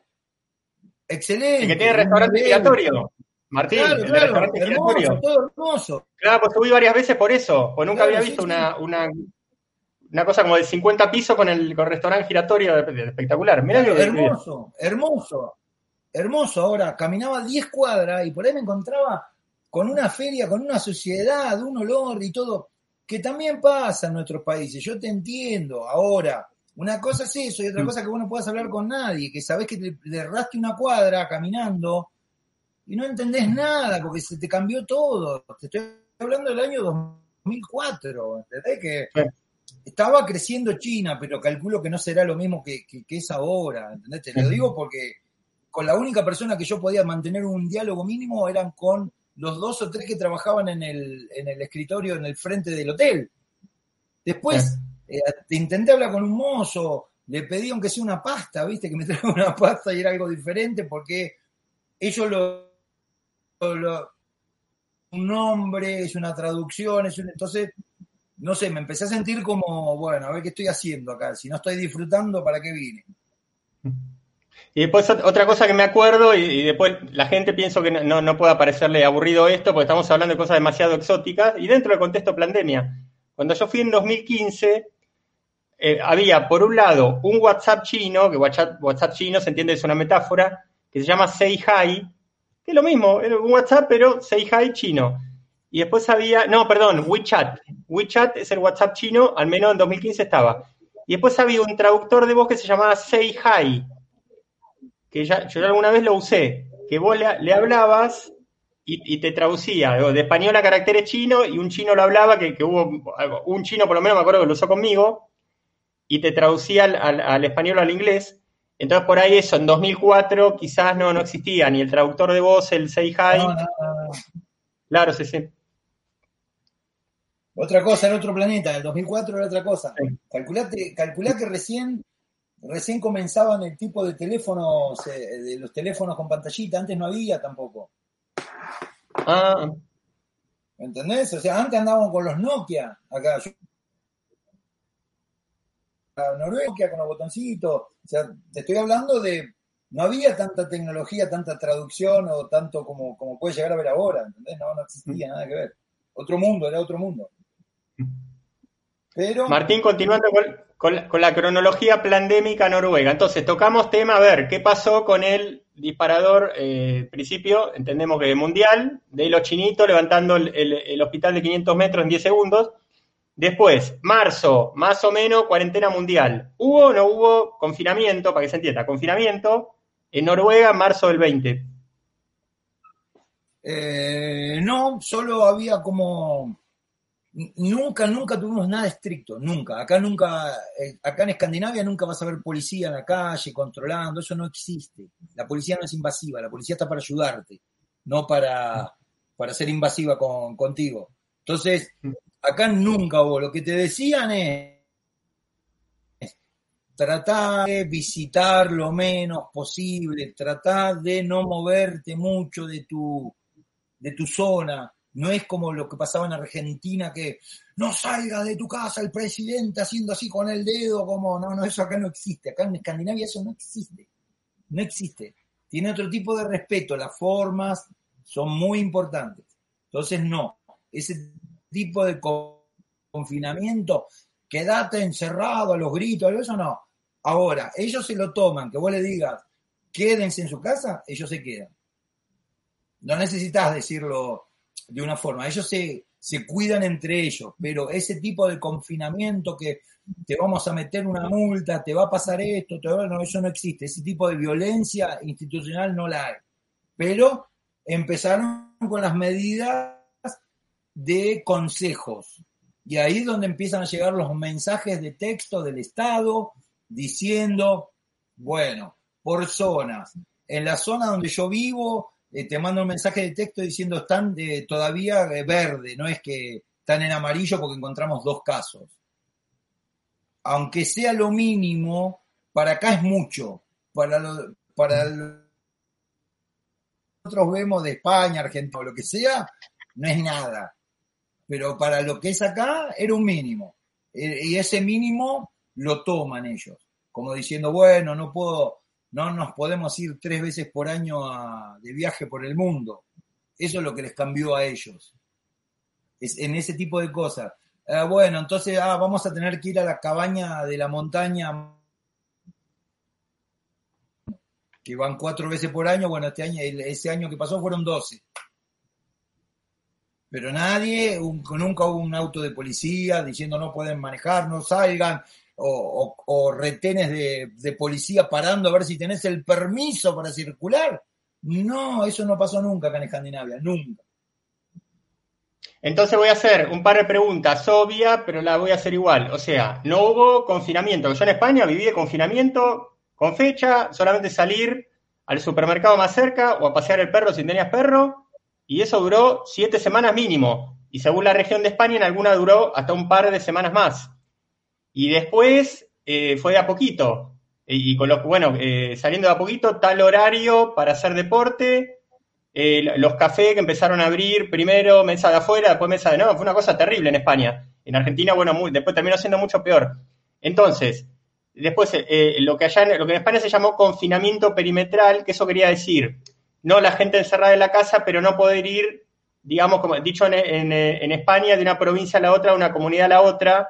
Excelente. El que tiene restaurante giratorio. Martín, Claro, el claro, restaurante hermoso, giratorio. todo hermoso. Claro, pues subí varias veces por eso, pues nunca Claro, había visto sí. una, una, una cosa como de 50 pisos con el, con restaurante giratorio espectacular. Mirá Claro, que- hermoso, hermoso, hermoso. Ahora, caminaba 10 cuadras y por ahí me encontraba con una feria, con una sociedad, un olor y todo, que también pasa en nuestros países. Yo te entiendo. Ahora, una cosa es eso y otra Mm. cosa que vos no puedas hablar con nadie, que sabés que le, le erraste una cuadra caminando y no entendés nada porque se te cambió todo. Te estoy hablando del año 2004, ¿entendés? Que Sí. estaba creciendo China, pero calculo que no será lo mismo que, que- que es ahora, ¿entendés? Te lo digo porque con la única persona que yo podía mantener un diálogo mínimo eran con los dos o tres que trabajaban en el, en el escritorio, en el frente del hotel. Después, eh, te intenté hablar con un mozo, le pedí aunque sea una pasta, ¿viste? Que me [LAUGHS] traiga una pasta y era algo diferente porque ellos lo, un nombre, es una traducción, es un, entonces, no sé, me empecé a sentir como, bueno, a ver qué estoy haciendo acá, si no estoy disfrutando, ¿para qué vine? Y después ot- otra cosa que me acuerdo, y, y después la gente pienso que no, no pueda parecerle aburrido esto, porque estamos hablando de cosas demasiado exóticas, y dentro del contexto pandemia. Cuando yo fui en 2015, eh, había por un lado un WhatsApp chino, que WhatsApp, WhatsApp chino se entiende es una metáfora, que se llama Say Hi, que es lo mismo, era un WhatsApp, pero Say Hi chino. Y después había, no, perdón, WeChat. WeChat es el WhatsApp chino, al menos en 2015 estaba. Y después había un traductor de voz que se llamaba Say Hi, que ya, yo alguna vez lo usé, que vos le, hablabas y, te traducía de español a caracteres chinos y un chino lo hablaba, que, hubo un chino por lo menos me acuerdo que lo usó conmigo, y te traducía al, al, al español o al inglés. Entonces por ahí eso, en 2004 quizás no, no existía ni el traductor de voz, el Say Hi. No, no, no. Claro, sí, sí. Otra cosa, en otro planeta, el 2004 era otra cosa. Sí. Calculate, calculá que recién, recién comenzaban el tipo de teléfonos, eh, de los teléfonos con pantallita, antes no había tampoco. Ah. ¿Entendés? O sea, antes andaban con los Nokia acá. Yo, Noruega con los botoncitos. O sea, te estoy hablando de. No había tanta tecnología, tanta traducción o tanto como, como puede llegar a ver ahora. ¿Entendés? No, no existía nada que ver. Otro mundo, era otro mundo. Pero... Martín, continuando con, con, la, con, la, cronología pandémica noruega. Entonces, tocamos tema, a ver, ¿qué pasó con el disparador eh, principio? Entendemos que mundial, de los chinitos levantando el, el, el, hospital de 500 metros en 10 segundos. Después, marzo, más o menos, cuarentena mundial. ¿Hubo o no hubo confinamiento, para que se entienda, confinamiento en Noruega marzo del 20? Eh, no, solo había como nunca, nunca tuvimos nada estricto, nunca. Acá nunca, eh, acá en Escandinavia nunca vas a ver policía en la calle controlando, eso no existe. La policía no es invasiva, la policía está para ayudarte, no para, para ser invasiva con, contigo. Entonces, acá nunca hubo. Lo que te decían es tratar de visitar lo menos posible, tratar de no moverte mucho de tu, de tu zona no es como lo que pasaba en Argentina, que no salga de tu casa el presidente haciendo así con el dedo, como no, no, eso acá no existe. Acá en Escandinavia eso no existe. No existe. Tiene otro tipo de respeto. Las formas son muy importantes. Entonces, no. Ese tipo de confinamiento, quédate encerrado a los gritos, eso no. Ahora, ellos se lo toman, que vos le digas, quédense en su casa, ellos se quedan. No necesitas decirlo de una forma. Ellos se, se cuidan entre ellos, pero ese tipo de confinamiento que te vamos a meter una multa, te va a pasar esto, no, eso no existe. Ese tipo de violencia institucional no la hay. Pero empezaron con las medidas de consejos. Y ahí es donde empiezan a llegar los mensajes de texto del Estado diciendo, bueno, por zonas. En la zona donde yo vivo, eh, te mando un mensaje de texto diciendo están eh, todavía eh, verde, no es que están en amarillo porque encontramos dos casos. Aunque sea lo mínimo, para acá es mucho. Para, lo, para nosotros vemos de España, Argentina, o lo que sea, no es nada. Pero para lo que es acá, era un mínimo. Y ese mínimo lo toman ellos. Como diciendo, bueno, no puedo, no nos podemos ir tres veces por año de viaje por el mundo. Eso es lo que les cambió a ellos. Es en ese tipo de cosas. Ah, bueno, entonces ah, vamos a tener que ir a la cabaña de la montaña que van cuatro veces por año. Bueno, este año, ese año que pasó fueron doce. Pero nadie, un, nunca hubo un auto de policía diciendo no pueden manejar, no salgan, o, retenes de, policía parando a ver si tenés el permiso para circular. No, eso no pasó nunca acá en Escandinavia, nunca. Entonces voy a hacer un par de preguntas obvias, pero las voy a hacer igual. O sea, no hubo confinamiento. Yo en España viví de confinamiento con fecha, solamente salir al supermercado más cerca o a pasear el perro si tenías perro, y eso duró siete semanas mínimo. Y según la región de España, en alguna duró hasta un par de semanas más. Y después eh, fue de a poquito. Y, y con lo bueno, eh, saliendo de a poquito, tal horario para hacer deporte. Eh, los cafés que empezaron a abrir, primero mesa de afuera, después mesa de no, fue una cosa terrible en España. En Argentina, bueno, muy, después terminó siendo mucho peor. Entonces, después eh, lo que allá, lo que en España se llamó confinamiento perimetral, que eso quería decir, no la gente encerrada en la casa, pero no poder ir digamos, como dicho en, en, España, de una provincia a la otra, de una comunidad a la otra,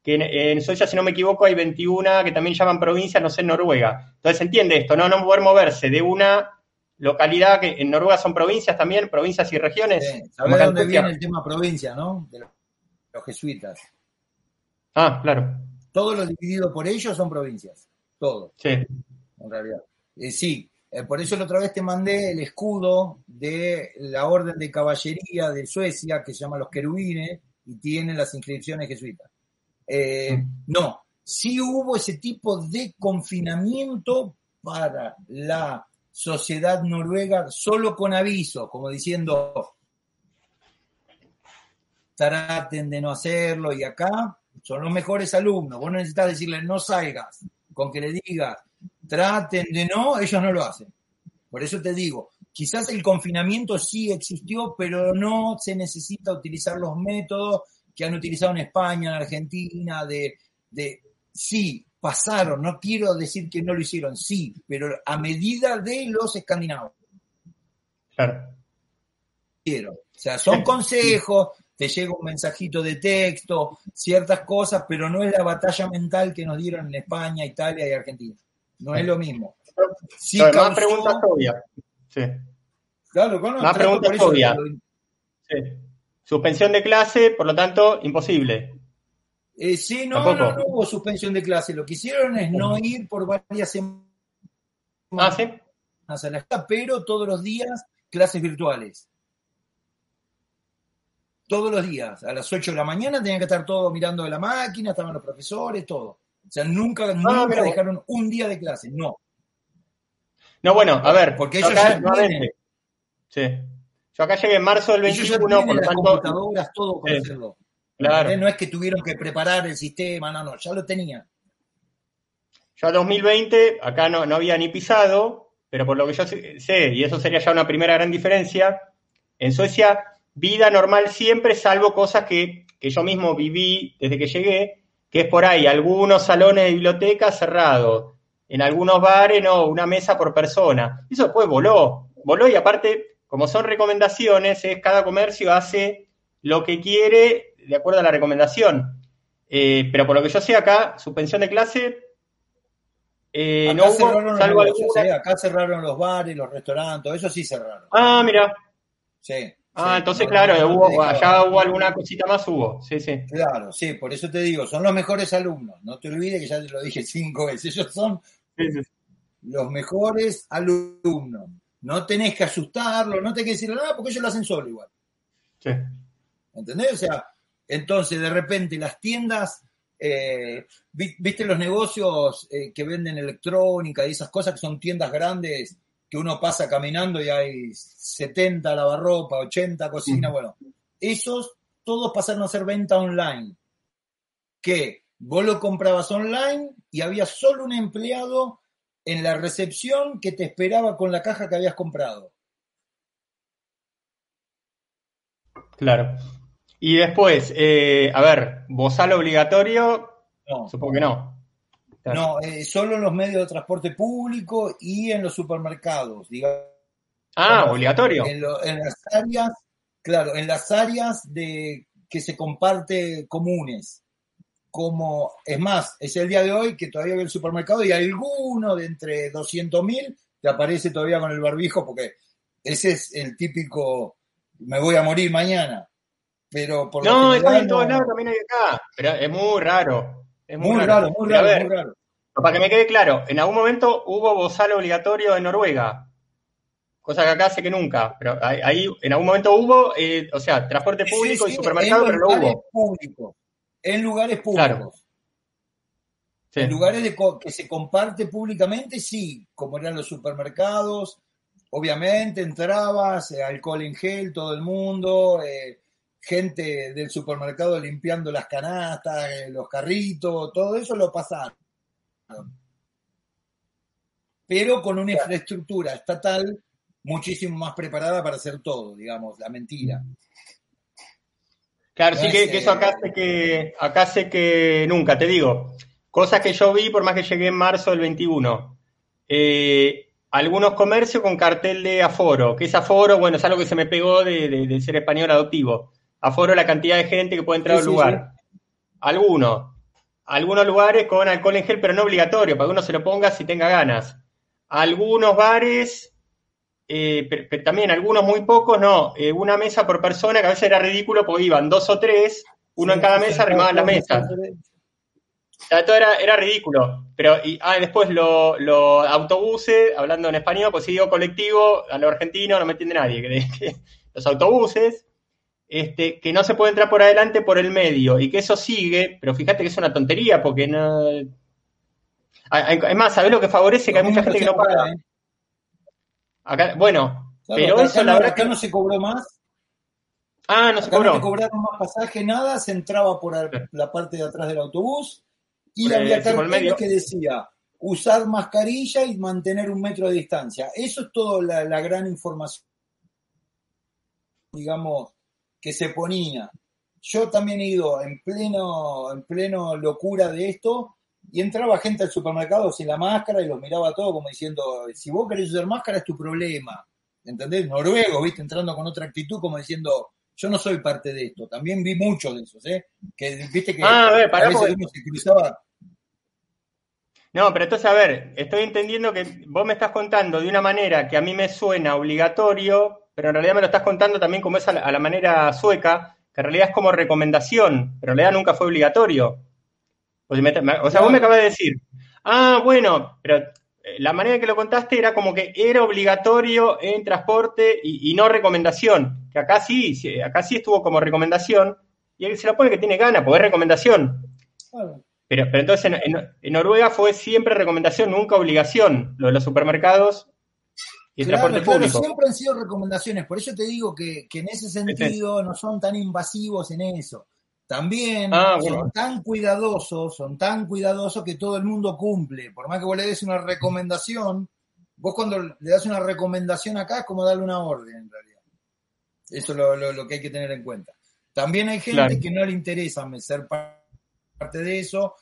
que en, Suecia, si no me equivoco, hay 21 que también llaman provincias, no sé, en Noruega. Entonces, entiende esto, ¿no? No poder moverse de una localidad, que en Noruega son provincias también, provincias y regiones. Sí. ¿Sabes de dónde viene el tema provincia, no? De los jesuitas. Ah, claro. Todo lo dividido por ellos son provincias. Todo. Sí. En realidad. Eh, sí, eh, por eso la otra vez te mandé el escudo de la Orden de Caballería de Suecia, que se llama los querubines, y tiene las inscripciones jesuitas. Eh, mm. no, sí hubo ese tipo de confinamiento para la sociedad noruega, solo con aviso, como diciendo, traten de no hacerlo, y acá son los mejores alumnos. Vos no necesitas decirle no salgas, con que le digas traten de no, ellos no lo hacen. Por eso te digo, quizás el confinamiento sí existió, pero no se necesita utilizar los métodos que han utilizado en España, en Argentina, de, de sí, pasaron, no quiero decir que no lo hicieron, sí, pero a medida de los escandinavos. Claro. Quiero. O sea, son consejos, te llega un mensajito de texto, ciertas cosas, pero no es la batalla mental que nos dieron en España, Italia y Argentina. No es lo mismo. Sí más preguntas obvias. Sí. Claro, con más preguntas obvias. Sí. Suspensión de clase, por lo tanto, imposible. Eh, sí, no, no, no, hubo suspensión de clase. Lo que hicieron es no ir por varias semanas ah, ¿sí? a la escuela, pero todos los días clases virtuales. Todos los días, a las 8 de la mañana tenían que estar todos mirando de la máquina, estaban los profesores, todo. O sea, nunca, ah, nunca dejaron un día de clase, no. No, bueno, a ver, porque ellos acá, ya Sí. Yo acá llegué en marzo del 21, por lo tanto. computadoras, todo. Claro. No es que tuvieron que preparar el sistema, no, no, ya lo tenían. Yo a 2020, acá no, no había ni pisado, pero por lo que yo sé, y eso sería ya una primera gran diferencia, en Suecia, vida normal siempre, salvo cosas que, que yo mismo viví desde que llegué, que es por ahí, algunos salones de biblioteca cerrados, en algunos bares, no, una mesa por persona. Eso después voló, voló y aparte, como son recomendaciones, es cada comercio hace lo que quiere de acuerdo a la recomendación. Eh, pero por lo que yo sé acá, suspensión de clase, eh, no hubo, salvo eh, acá cerraron los bares, los restaurantes, eso sí cerraron. Ah, mira. Sí. Ah, entonces, claro, hubo, allá hubo alguna cosita más, hubo. Sí, sí. Claro, sí, por eso te digo, son los mejores alumnos. No te olvides que ya te lo dije cinco veces. Ellos son los mejores alumnos. No tenés que asustarlos, no tenés que decirle nada porque ellos lo hacen solo igual. Sí. ¿Entendés? O sea, entonces de repente las tiendas, eh, viste los negocios eh, que venden electrónica y esas cosas que son tiendas grandes que uno pasa caminando y hay 70 lavarropa, 80 cocinas, bueno, esos todos pasaron a ser venta online. Que vos lo comprabas online y había solo un empleado en la recepción que te esperaba con la caja que habías comprado. Claro. Y después, eh, a ver, bozal obligatorio, no. supongo que no. No, eh, solo en los medios de transporte público y en los supermercados, digamos. Ah, obligatorio. En, las áreas, claro, en las áreas de que se comparte comunes. Como, es más, es el día de hoy que todavía ve el supermercado y alguno de entre 200.000 te aparece todavía con el barbijo porque ese es el típico me voy a morir mañana. Pero por no, está en todos lados, también hay acá. Pero es muy raro. Es muy, raro, muy raro, muy raro. Para que me quede claro, en algún momento hubo bozal obligatorio en Noruega, cosa que acá sé que nunca, pero ahí en algún momento hubo, eh, o sea, transporte público y supermercado, pero lo hubo. Público, en lugares públicos. En lugares de que se comparte públicamente, sí, como eran los supermercados, obviamente entrabas, eh, alcohol en gel, todo el mundo, eh, gente del supermercado limpiando las canastas, los carritos, todo eso lo pasaron pero con una infraestructura estatal muchísimo más preparada para hacer todo, digamos, la mentira. Claro, sí que, eso acá sé que, acá sé que nunca, te digo, cosas que yo vi por más que llegué en marzo del 21. Eh, algunos comercios con cartel de aforo, que es aforo, bueno, es algo que se me pegó de, de- de ser español adoptivo. Aforo la cantidad de gente que puede entrar Sí, al sí, lugar. Algunos. Algunos lugares con alcohol en gel, pero no obligatorio, para que uno se lo ponga si tenga ganas. Algunos bares, eh, pero, pero también algunos muy pocos, no. Eh, una mesa por persona, que a veces era ridículo porque iban dos o tres, uno en cada mesa, arrimaban la mesa. O sea, todo era, era ridículo. Pero, y, ah, después los lo autobuses, hablando en español, pues si digo colectivo, a lo argentino no me entiende nadie. que- [LAUGHS] que los autobuses, este, que no se puede entrar por adelante por el medio, y que eso sigue, pero fíjate que es una tontería, porque no. Es más, ¿sabés lo que favorece? Que hay mucha gente que no paga. Acá, bueno, pero acá, eso la verdad acá que. no se cobró más. Ah, no se Acá no cobró. cobraron más pasaje, nada, se entraba por la, parte de atrás del autobús y Por había carteles que decía usar mascarilla y mantener un metro de distancia. Eso es toda la, la gran información, digamos, que se ponía. Yo también he ido en pleno, en pleno locura de esto y entraba gente al supermercado sin la máscara y los miraba todo como diciendo, si vos querés usar máscara es tu problema. ¿Entendés? Noruego, viste, entrando con otra actitud como diciendo, yo no soy parte de esto. También vi muchos de esos, ¿eh? Que viste que Ah, a ver, veces porque- uno se cruzaba. No, pero entonces, a ver, estoy entendiendo que vos me estás contando de una manera que a mí me suena obligatorio, pero en realidad me lo estás contando también como es a la, a la manera sueca, que en realidad es como recomendación, pero en realidad nunca fue obligatorio. O sea, me- me- o sea, vos me acabas de decir, ah, bueno, pero eh, la manera en que lo contaste era como que era obligatorio en transporte y, y no recomendación, que acá sí, acá sí estuvo como recomendación, y él se lo pone que tiene ganas, porque es recomendación. Claro. Pero, pero entonces en, en- en Noruega fue siempre recomendación, nunca obligación, lo de los supermercados y Claro, transporte claro, público. siempre han sido recomendaciones, por eso te digo que, que en ese sentido [LAUGHS] no son tan invasivos en eso. También Ah, bueno. son tan cuidadosos, son tan cuidadosos que todo el mundo cumple. Por más que vos le des una recomendación, vos cuando le das una recomendación acá es como darle una orden en realidad. Eso es lo, lo- lo que hay que tener en cuenta. También hay gente Claro. que no le interesa ser parte de eso.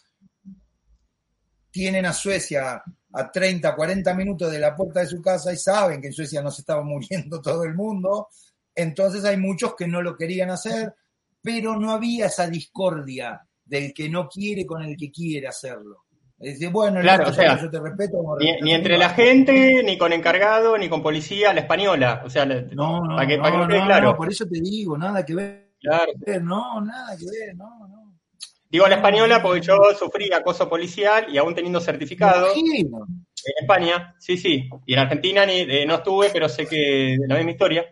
Tienen a Suecia a 30, 40 minutos de la puerta de su casa y saben que en Suecia no se estaba muriendo [LAUGHS] todo el mundo. Entonces hay muchos que no lo querían hacer, pero no había esa discordia del que no quiere con el que quiere hacerlo. Es decir, bueno, Claro, listo, o sea, yo te respeto. Ni, entre la gente, ni con encargado, ni con policía, la española. O sea, No, no, para que, no, para que nos quede no, claro. por eso te digo, nada que ver, Claro. no, nada que ver, no, no. Digo la española porque yo sufrí acoso policial y aún teniendo certificado imagino. en España, sí, sí. Y en Argentina ni, eh, no estuve, pero sé que la misma historia.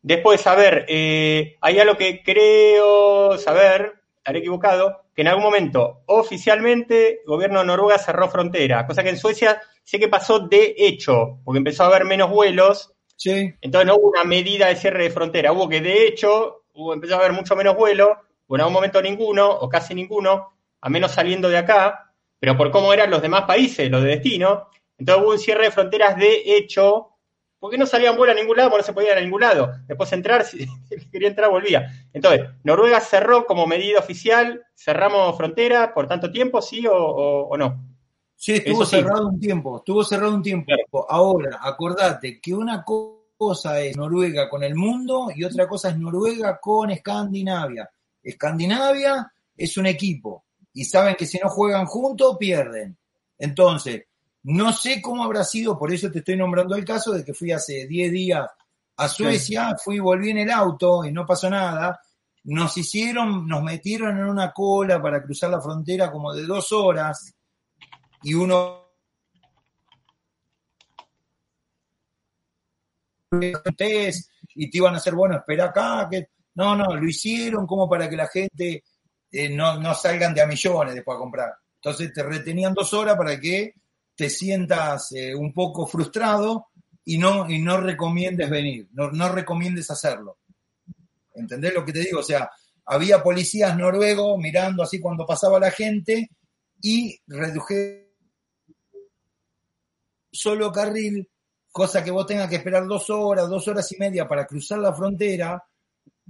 Después, a ver, eh, hay algo que creo saber, estaré equivocado, que en algún momento oficialmente el gobierno de Noruega cerró frontera, cosa que en Suecia sé que pasó de hecho, porque empezó a haber menos vuelos, Sí, entonces no hubo una medida de cierre de frontera, hubo que de hecho hubo, empezó a haber mucho menos vuelos, o en algún momento ninguno, o casi ninguno, a menos saliendo de acá, pero por cómo eran los demás países, los de destino, entonces hubo un cierre de fronteras de hecho, porque no salían vuelos a ningún lado, porque no se podía ir a ningún lado. Después entrar, [LAUGHS] si quería entrar volvía. Entonces, Noruega cerró como medida oficial, cerramos fronteras por tanto tiempo, sí o, o- o no. Sí, estuvo Eso sí. cerrado un tiempo, estuvo cerrado un tiempo. Ahora, acordate que una co- cosa es Noruega con el mundo y otra cosa es Noruega con Escandinavia. Escandinavia es un equipo y saben que si no juegan juntos pierden. Entonces, no sé cómo habrá sido, por eso te estoy nombrando el caso de que fui hace 10 días a Suecia, fui y volví en el auto y no pasó nada. Nos hicieron, nos metieron en una cola para cruzar la frontera como de dos horas y uno [LAUGHS] y te iban a hacer, bueno, espera acá, que no, no, lo hicieron como para que la gente eh, no, no salgan de a millones después a comprar. Entonces te retenían dos horas para que te sientas eh, un poco frustrado y no, y no recomiendes venir, no, no recomiendes hacerlo. ¿Entendés lo que te digo? O sea, había policías noruegos mirando así cuando pasaba la gente y reduje solo carril, cosa que vos tengas que esperar dos horas, dos horas y media para cruzar la frontera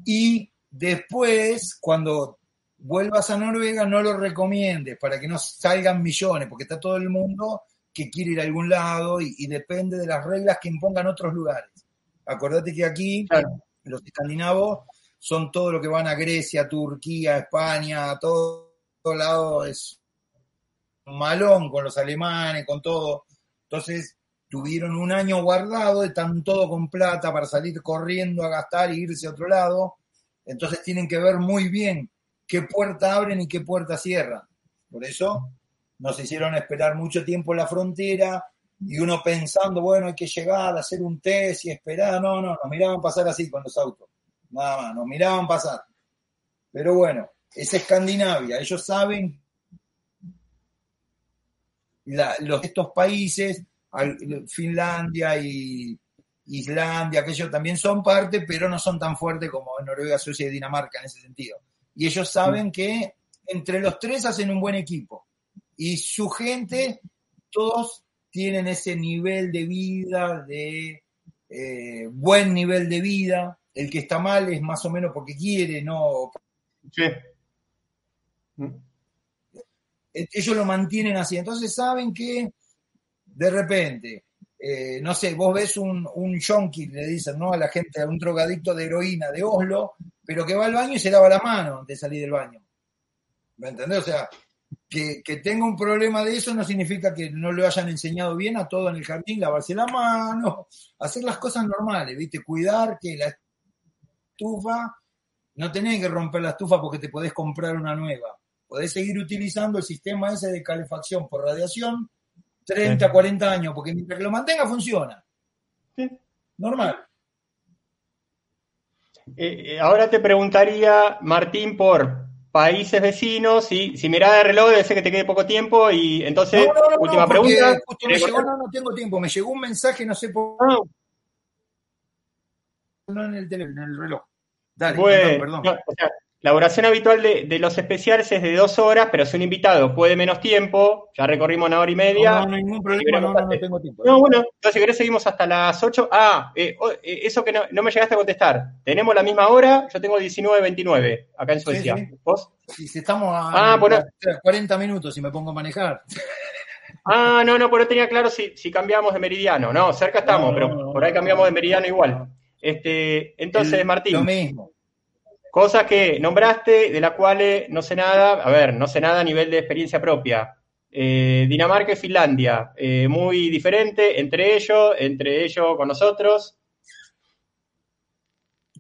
y después, cuando vuelvas a Noruega, no lo recomiendes para que no salgan millones, porque está todo el mundo que quiere ir a algún lado y, y depende de las reglas que impongan otros lugares. Acordate que aquí Claro. los escandinavos son todo lo que van a Grecia, Turquía, España, a todo, todo lado es malón con los alemanes, con todo. Entonces tuvieron un año guardado, están todo con plata para salir corriendo a gastar e irse a otro lado. Entonces tienen que ver muy bien qué puerta abren y qué puerta cierran. Por eso nos hicieron esperar mucho tiempo en la frontera y uno pensando, bueno, hay que llegar, hacer un test y esperar. No, no, nos miraban pasar así con los autos. Nada más, nos miraban pasar. Pero bueno, es Escandinavia. Ellos saben los, estos países, Finlandia y Islandia, que ellos también son parte, pero no son tan fuertes como Noruega, Suecia y Dinamarca en ese sentido. Y ellos saben que entre los tres hacen un buen equipo. Y su gente, todos tienen ese nivel de vida, de eh, buen nivel de vida. El que está mal es más o menos porque quiere, no Sí. Mm. ellos lo mantienen así. Entonces saben que de repente, eh, no sé, vos ves un, un yonki, le dicen, ¿no? A la gente, a un drogadicto de heroína de Oslo, pero que va al baño y se lava la mano antes de salir del baño. ¿Me entendés? O sea, que, que tenga un problema de eso no significa que no le hayan enseñado bien a todo en el jardín, lavarse la mano, hacer las cosas normales, ¿viste? Cuidar que la estufa, no tenés que romper la estufa porque te podés comprar una nueva podés seguir utilizando el sistema ese de calefacción por radiación 30, 40 años, porque mientras que lo mantenga funciona. Sí. Normal. Eh, eh, ahora te preguntaría, Martín, por países vecinos, y si mirás el reloj debe ser que te quede poco tiempo, y entonces, No, no, no, última pregunta. me llegó, no, no tengo tiempo, me llegó un mensaje, no sé por Ah, no en el teléfono, en el reloj. Dale, bueno, perdón, perdón. o sea, la duración habitual de, de los especiales es de dos horas, pero si un invitado puede menos tiempo, ya recorrimos una hora y media. No, no, ningún problema, no, no, no tengo tiempo. No, bueno, entonces si querés seguimos hasta las 8. Ah, eh, oh, eh, eso que no, no me llegaste a contestar. Tenemos la misma hora, yo tengo 19.29 acá en Suecia. Sí, sí. ¿Vos? Si, si estamos a, Ah, bueno. a 40 minutos y me pongo a manejar. [LAUGHS] Ah, no, no, pero no tenía claro si, si cambiamos de meridiano. No, cerca estamos, pero por ahí cambiamos de meridiano igual. Este, entonces, Martín, Lo mismo. Cosas que nombraste, de las cuales no sé nada, a ver, no sé nada a nivel de experiencia propia. Eh, Dinamarca y Finlandia, eh, muy diferente entre ellos, entre ellos con nosotros.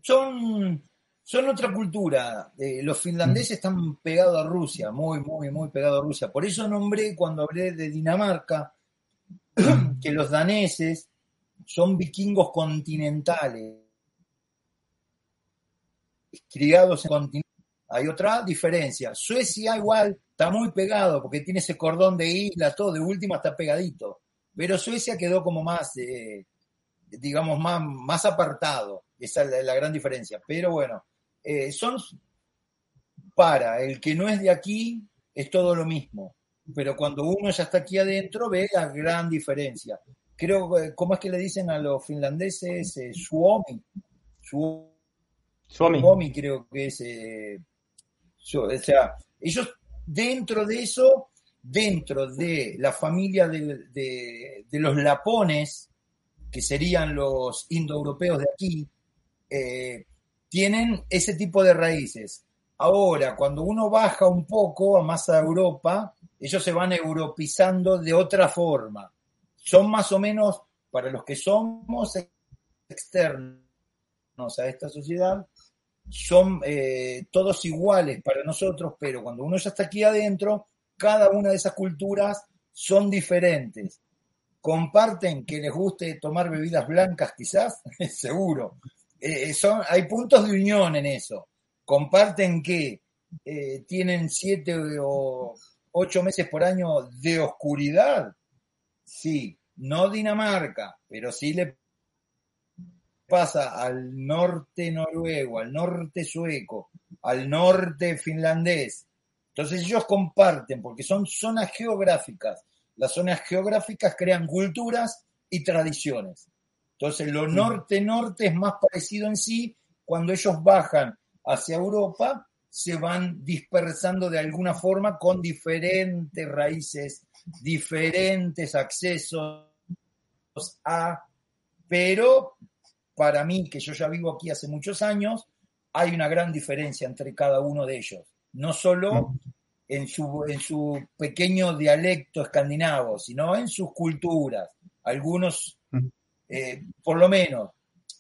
son, son otra cultura. Eh, los finlandeses están pegados a Rusia, muy, muy, muy pegados a Rusia. Por eso nombré cuando hablé de Dinamarca [CLEARS THROAT] que los daneses son vikingos continentales, Hay otra diferencia. Suecia igual está muy pegado porque tiene ese cordón de isla, todo de última está pegadito. Pero Suecia quedó como más, eh, digamos, más, más apartado. Esa es la, gran diferencia. Pero bueno, eh, son para el que no es de aquí, es todo lo mismo. Pero cuando uno ya está aquí adentro, ve la gran diferencia. Creo, que- ¿cómo es que le dicen a los finlandeses? Eh, Suomi. Suomi. Suomi. Creo que es. eh, yo- o sea, ellos dentro de eso, dentro de la familia de, de- de los lapones, que serían los indoeuropeos de aquí, eh, tienen ese tipo de raíces. Ahora, cuando uno baja un poco a más a Europa, ellos se van europizando de otra forma. Son más o menos, para los que somos externos a esta sociedad, son eh, todos iguales para nosotros, pero cuando uno ya está aquí adentro, cada una de esas culturas son diferentes. Comparten que les guste tomar bebidas blancas, quizás, [LAUGHS] seguro. Eh, son, hay puntos de unión en eso. Comparten que eh, tienen siete o ocho meses por año de oscuridad. Sí, no Dinamarca, pero sí le pasa al norte noruego, al norte sueco, al norte finlandés. Entonces ellos comparten, porque son zonas geográficas. Las zonas geográficas crean culturas y tradiciones. Entonces lo norte-norte es más parecido en sí. Cuando ellos bajan hacia Europa, se van dispersando de alguna forma con diferentes raíces, diferentes accesos a, pero para mí, que yo ya vivo aquí hace muchos años, hay una gran diferencia entre cada uno de ellos. No solo en su, en su pequeño dialecto escandinavo, sino en sus culturas. Algunos, eh, por lo menos,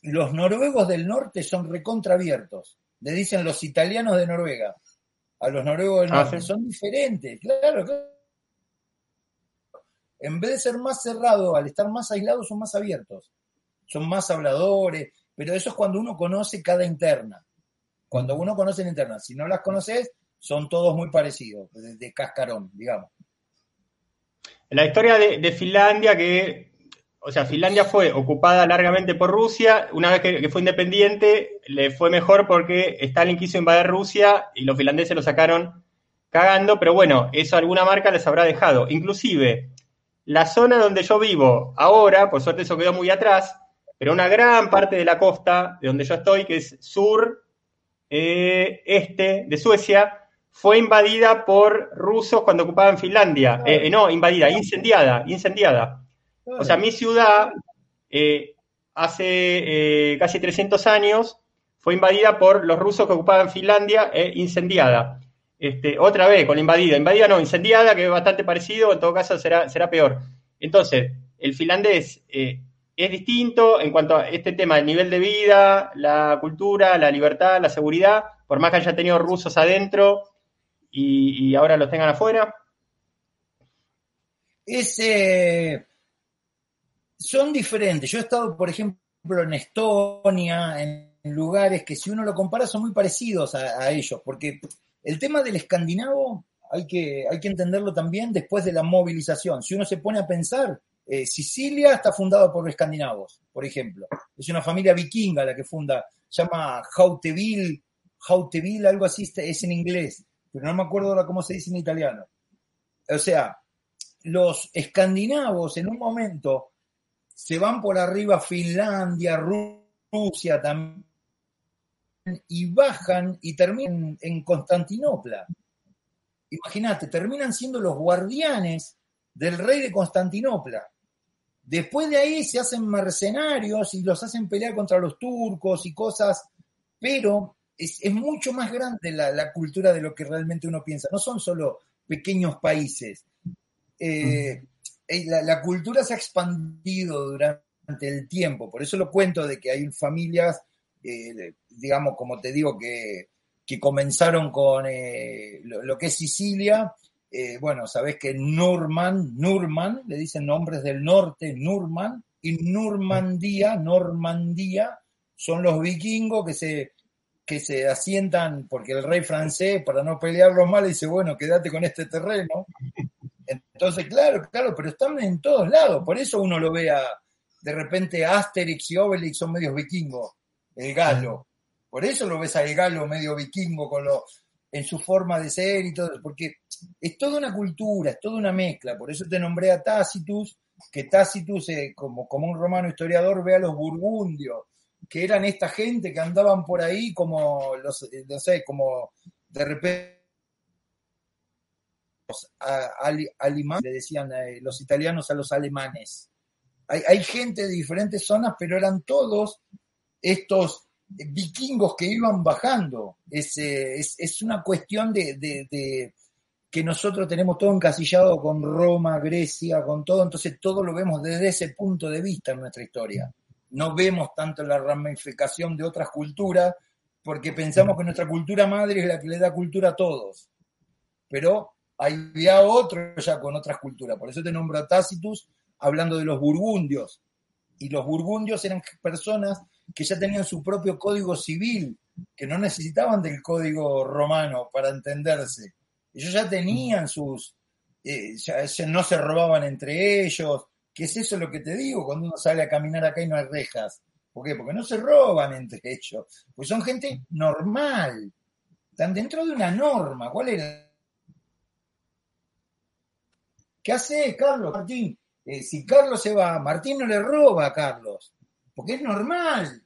los noruegos del norte son recontraabiertos. Le dicen los italianos de Noruega a los noruegos del ah, norte. Son diferentes, claro, En vez de ser más cerrados, al estar más aislados, son más abiertos. Son más habladores, pero eso es cuando uno conoce cada interna. Cuando uno conoce la interna. Si no las conoces, son todos muy parecidos, de, cascarón, digamos. La historia de, Finlandia, que, o sea, Finlandia fue ocupada largamente por Rusia, una vez que, fue independiente, le fue mejor porque Stalin quiso invadir Rusia y los finlandeses lo sacaron cagando, pero bueno, eso alguna marca les habrá dejado. Inclusive, la zona donde yo vivo ahora, por suerte eso quedó muy atrás, pero una gran parte de la costa de donde yo estoy, que es sur, eh, este de Suecia, fue invadida por rusos cuando ocupaban Finlandia. Eh, eh, no, invadida, incendiada, incendiada. O sea, mi ciudad eh, hace casi 300 años fue invadida por los rusos que ocupaban Finlandia e incendiada. Este, otra vez, con la invadida. Invadida no, incendiada, que es bastante parecido, en todo caso será, será peor. Entonces, el finlandés es distinto en cuanto a este tema del nivel de vida, la cultura, la libertad, la seguridad, por más que haya tenido rusos adentro, y, ahora los tengan afuera? son diferentes. Yo he estado, por ejemplo, en Estonia, en lugares que si uno lo compara son muy parecidos a, ellos, porque el tema del escandinavo hay que, hay que entenderlo también después de la movilización. Si uno se pone a pensar, eh, Sicilia está fundada por escandinavos, por ejemplo. Es una familia vikinga la que funda, se llama Hauteville, Hauteville, algo así, es en inglés pero no me acuerdo ahora cómo se dice en italiano. O sea, los escandinavos en un momento se van por arriba Finlandia, Rusia también, y bajan y terminan en Constantinopla. Imagínate, terminan siendo los guardianes del rey de Constantinopla. Después de ahí se hacen mercenarios y los hacen pelear contra los turcos y cosas, pero es, mucho más grande la, cultura de lo que realmente uno piensa. No son solo pequeños países. Eh, eh, la, cultura se ha expandido durante el tiempo. Por eso lo cuento de que hay familias, eh, digamos, como te digo, que, comenzaron con lo, que es Sicilia. Bueno, sabes que Nurman, Nurman, le dicen nombres del norte, Nurman, y Normandía, Normandía, son los vikingos que se que se asientan, porque el rey francés, para no pelearlo mal, dice, bueno, quédate con este terreno. Entonces, claro, claro, pero están en todos lados, por eso uno lo ve a, de repente, Asterix y Obelix son medios vikingos, el galo. Por eso lo ves al galo medio vikingo con lo, en su forma de ser y todo, porque es toda una cultura, es toda una mezcla. Por eso te nombré a Tacitus, que Tacitus, eh, como, como un romano historiador, ve a los burgundios, que eran esta gente que andaban por ahí como, los, eh, no sé, como de repente le decían eh, los italianos a los alemanes. Hay, hay, gente de diferentes zonas, pero eran todos estos vikingos que iban bajando. Es, eh, es, es una cuestión de, que nosotros tenemos todo encasillado con Roma, Grecia, con todo, entonces todo lo vemos desde ese punto de vista en nuestra historia no vemos tanto la ramificación de otras culturas porque pensamos que nuestra cultura madre es la que le da cultura a todos. Pero había otro ya con otras culturas. Por eso te nombro a Tacitus hablando de los burgundios. Y los burgundios eran personas que ya tenían su propio código civil, que no necesitaban del código romano para entenderse. Ellos ya tenían sus, eh, no se robaban entre ellos, ¿Qué es eso lo que te digo cuando uno sale a caminar acá y no hay rejas? ¿Por qué? Porque no se roban entre ellos. Pues son gente normal. Están dentro de una norma. ¿Cuál era? ¿Qué hace Carlos Martín? Eh, si Carlos se va, Martín no le roba a Carlos. Porque es normal.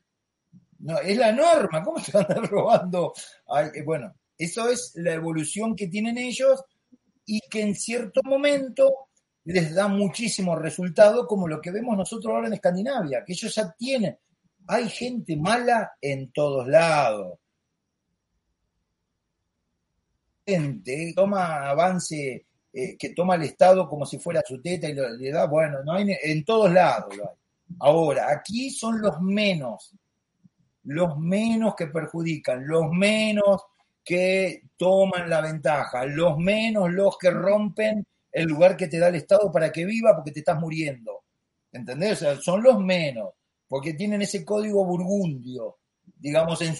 No, es la norma. ¿Cómo se van a estar robando? Eh, bueno, Eso es la evolución que tienen ellos y que en cierto momento les da muchísimo resultado, como lo que vemos nosotros ahora en Escandinavia, que ellos ya tienen. Hay gente mala en todos lados. Gente toma avance, eh, que toma el Estado como si fuera su teta y le da, bueno, no hay, en todos lados lo hay. Ahora, aquí son los menos, los menos que perjudican, los menos que toman la ventaja, los menos los que rompen el lugar que te da el Estado para que viva porque te estás muriendo. ¿Entendés? O sea, son los menos, porque tienen ese código burgundio, digamos, en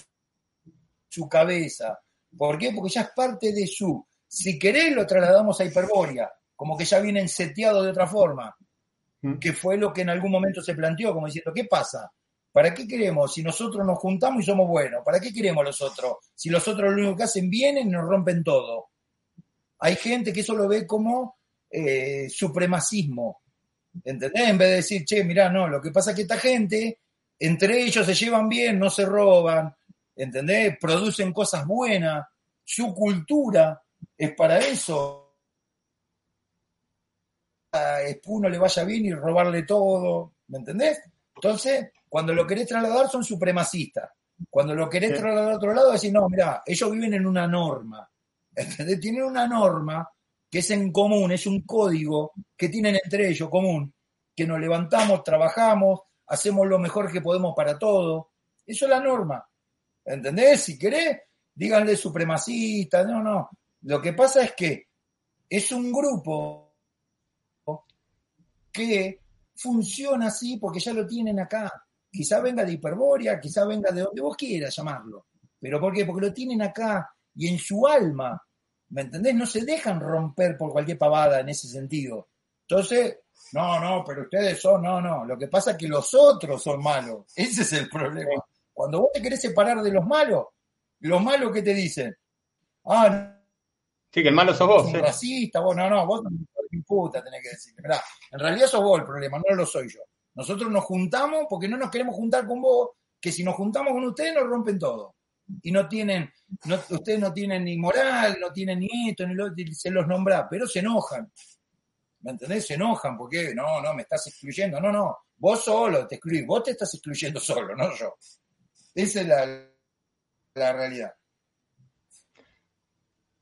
su cabeza. ¿Por qué? Porque ya es parte de su. Si querés, lo trasladamos a Hiperbórea, como que ya vienen seteados de otra forma, mm. que fue lo que en algún momento se planteó, como diciendo, ¿qué pasa? ¿Para qué queremos si nosotros nos juntamos y somos buenos? ¿Para qué queremos los otros? Si los otros lo único que hacen vienen y nos rompen todo. Hay gente que eso lo ve como eh, supremacismo. ¿Entendés? En vez de decir, che, mirá, no, lo que pasa es que esta gente, entre ellos se llevan bien, no se roban, ¿entendés? Producen cosas buenas, su cultura es para eso. A uno le vaya bien y robarle todo, ¿me entendés? Entonces, cuando lo querés trasladar son supremacistas. Cuando lo querés trasladar a otro lado, decís, no, mira, ellos viven en una norma. [LAUGHS] ¿Entendés? Tienen una norma que es en común, es un código que tienen entre ellos común, que nos levantamos, trabajamos, hacemos lo mejor que podemos para todo. Eso es la norma. ¿Entendés? Si querés, díganle supremacista, no, no. Lo que pasa es que es un grupo que funciona así porque ya lo tienen acá. Quizá venga de Hiperbórea, quizá venga de donde vos quieras llamarlo. ¿Pero por qué? Porque lo tienen acá y en su alma, ¿me entendés? No se dejan romper por cualquier pavada en ese sentido. Entonces, no, no, pero ustedes son, no, no. Lo que pasa es que los otros son malos. Ese es el problema. Cuando vos te querés separar de los malos, los malos que te dicen, ah, sí, que el malo sos vos. Sos racista, vos, no, no, vos puta tenés que decir. en realidad sos vos el problema, no lo soy yo. Nosotros nos juntamos porque no nos queremos juntar con vos, que si nos juntamos con ustedes nos rompen todo. Y no tienen, ustedes no tienen ni moral, no tienen ni esto, ni lo, se los nombra, pero se enojan. ¿Me entendés? Se enojan porque no, no, me estás excluyendo. No, no, vos solo te excluís, vos te estás excluyendo solo, no yo. Esa es la, la realidad.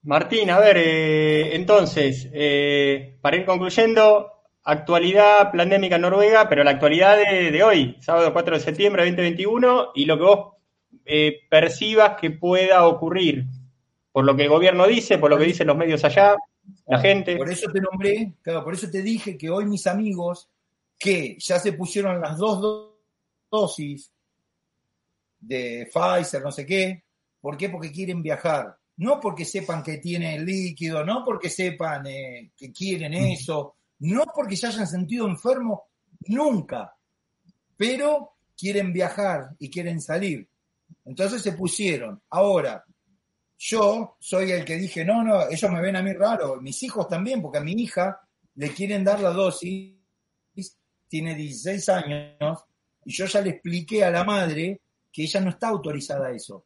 Martín, a ver, eh, entonces, eh, para ir concluyendo, actualidad pandémica en Noruega, pero la actualidad de, hoy, sábado 4 de septiembre de 2021, y lo que vos eh, percibas que pueda ocurrir, por lo que el gobierno dice, por lo que dicen los medios allá, la gente. Por eso te nombré, claro, por eso te dije que hoy mis amigos que ya se pusieron las dos dosis de Pfizer, no sé qué, ¿por qué? Porque quieren viajar no porque sepan que tiene el líquido, no porque sepan eh, que quieren mm. eso, no porque se hayan sentido enfermos, nunca, pero quieren viajar y quieren salir. Entonces se pusieron. Ahora, yo soy el que dije, no, no, ellos me ven a mí raro, mis hijos también, porque a mi hija le quieren dar la dosis, tiene 16 años, y yo ya le expliqué a la madre que ella no está autorizada a eso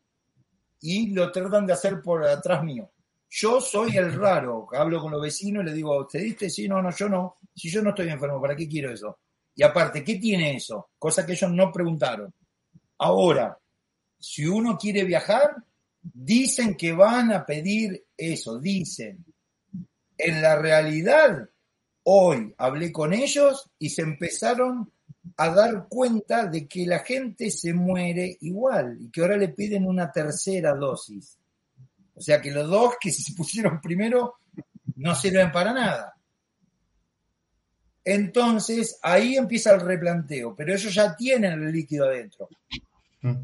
y lo tratan de hacer por atrás mío. Yo soy el raro, hablo con los vecinos y le digo, ¿te diste? Sí, no, no, yo no. Si yo no estoy enfermo, ¿para qué quiero eso? Y aparte, ¿qué tiene eso? Cosa que ellos no preguntaron. Ahora, si uno quiere viajar, dicen que van a pedir eso, dicen. En la realidad, hoy hablé con ellos y se empezaron a dar cuenta de que la gente se muere igual y que ahora le piden una tercera dosis. O sea que los dos que se pusieron primero no sirven para nada. Entonces ahí empieza el replanteo, pero ellos ya tienen el líquido adentro. Mm.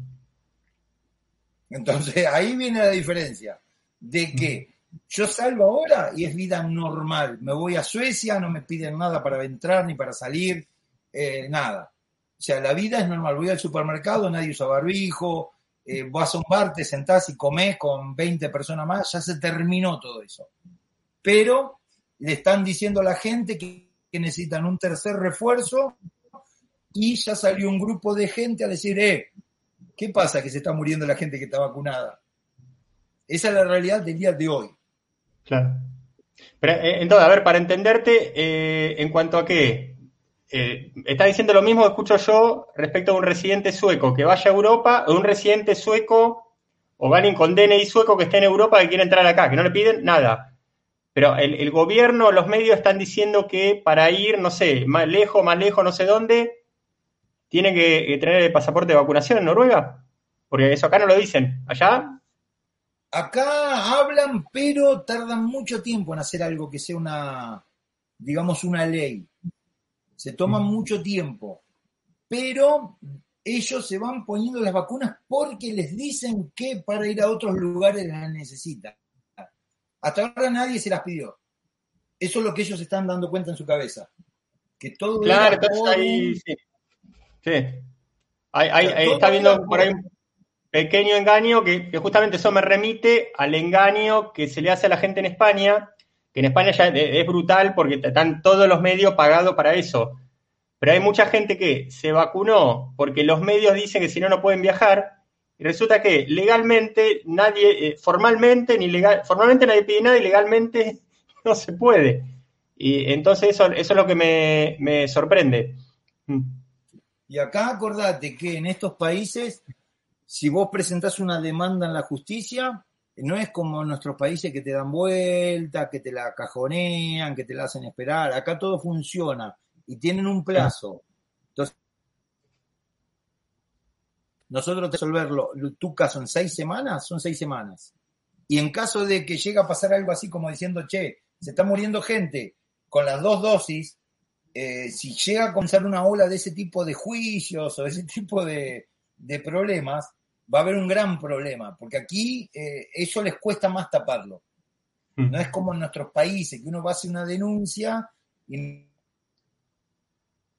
Entonces ahí viene la diferencia de que yo salgo ahora y es vida normal. Me voy a Suecia, no me piden nada para entrar ni para salir eh, nada. O sea, la vida es normal. Voy al supermercado, nadie usa barbijo, eh, vas a un bar, te sentás y comés con 20 personas más, ya se terminó todo eso. Pero le están diciendo a la gente que, necesitan un tercer refuerzo y ya salió un grupo de gente a decir, eh, ¿qué pasa que se está muriendo la gente que está vacunada? Esa es la realidad del día de hoy. Claro. Eh, entonces, a ver, para entenderte, eh, en cuanto a qué, eh, está diciendo lo mismo que escucho yo respecto a un residente sueco que vaya a Europa, o un residente sueco o alguien con DNI sueco que esté en Europa que quiere entrar acá, que no le piden nada. Pero el, el gobierno, los medios están diciendo que para ir, no sé, más lejos, más lejos, no sé dónde, tiene que tener el pasaporte de vacunación en Noruega. Porque eso acá no lo dicen. Allá Acá hablan, pero tardan mucho tiempo en hacer algo que sea una, digamos, una ley. Se toman mucho tiempo. Pero ellos se van poniendo las vacunas porque les dicen que para ir a otros lugares las necesitan. Hasta ahora nadie se las pidió. Eso es lo que ellos están dando cuenta en su cabeza. Que todo Claro, entonces por ahí un- sí. Sí. Ahí- ahí- ahí Todo está viendo por ahí un pequeño engaño que, que justamente eso me remite al engaño que se le hace a la gente en España, que en España ya es, brutal porque están todos los medios pagados para eso. Pero hay mucha gente que se vacunó porque los medios dicen que si no, no pueden viajar. Y resulta que legalmente nadie, eh, formalmente, ni legal, formalmente nadie pide nada y legalmente [LAUGHS] no se puede. Y entonces eso, eso es lo que me, me sorprende. Y acá acordate que en estos países, si vos presentás una demanda en la justicia, no es como nuestros países que te dan vuelta, que te la cajonean, que te la hacen esperar. Acá todo funciona y tienen un plazo. Entonces, nosotros resolverlo, tu caso en seis semanas, son seis semanas. Y en caso de que llegue a pasar algo así como diciendo, che, se está muriendo gente con las dos dosis, eh, si llega a comenzar una ola de ese tipo de juicios o ese tipo de problemas, va a haber un gran problema, porque aquí eh, eso les cuesta más taparlo. No es como en nuestros países, que uno va a hacer una denuncia y no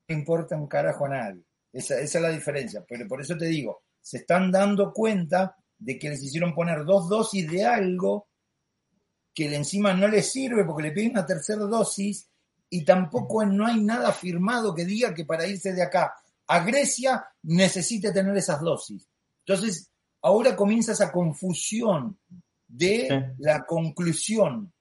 importa un carajo a nadie. Esa, esa es la diferencia. Pero por eso te digo, se están dando cuenta de que les hicieron poner dos dosis de algo que encima no les sirve porque le piden una tercera dosis y tampoco no hay nada firmado que diga que para irse de acá a Grecia necesite tener esas dosis. Entonces, ahora comienza esa confusión de Sí. la conclusión.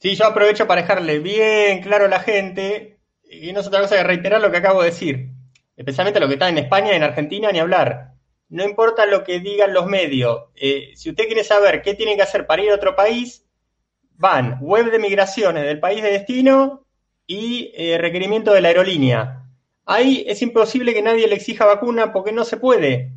Sí, yo aprovecho para dejarle bien claro a la gente, y no es otra cosa que reiterar lo que acabo de decir, especialmente lo que está en España y en Argentina, ni hablar. No importa lo que digan los medios, eh, si usted quiere saber qué tiene que hacer para ir a otro país, van web de migraciones del país de destino y eh, requerimiento de la aerolínea. Ahí es imposible que nadie le exija vacuna porque no se puede.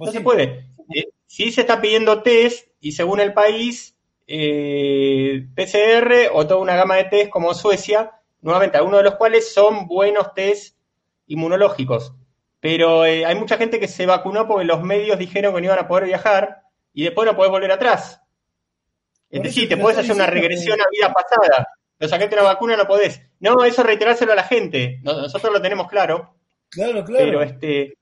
No se puede. Eh, sí se está pidiendo test y según el país, eh, PCR o toda una gama de test como Suecia, nuevamente, algunos de los cuales son buenos test inmunológicos. Pero eh, hay mucha gente que se vacunó porque los medios dijeron que no iban a poder viajar y después no podés volver atrás. Es decir, te estoy hacer una regresión a vida pasada. Pero sacaste una vacuna no podés. No, eso reiterárselo a la gente. No- Nosotros lo tenemos claro. Claro, claro. Pero este,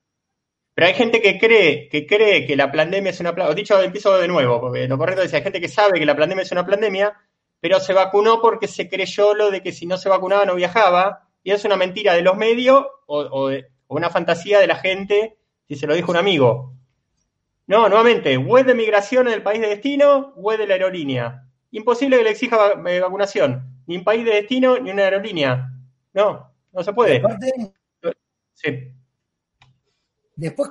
pero hay gente que cree, que cree que la pandemia es una pandemia. Dicho, empiezo de nuevo, porque lo correcto es que hay gente que sabe que la pandemia es una pandemia, pero se vacunó porque se creyó lo de que si no se vacunaba no viajaba, y es una mentira de los medios o, o de- o una fantasía de la gente si se lo dijo un amigo. No, nuevamente, web de migración en el país de destino, web de la aerolínea. Imposible que le exija eh, vacunación, ni un país de destino ni una aerolínea. No, no se puede. Aparte, Sí. después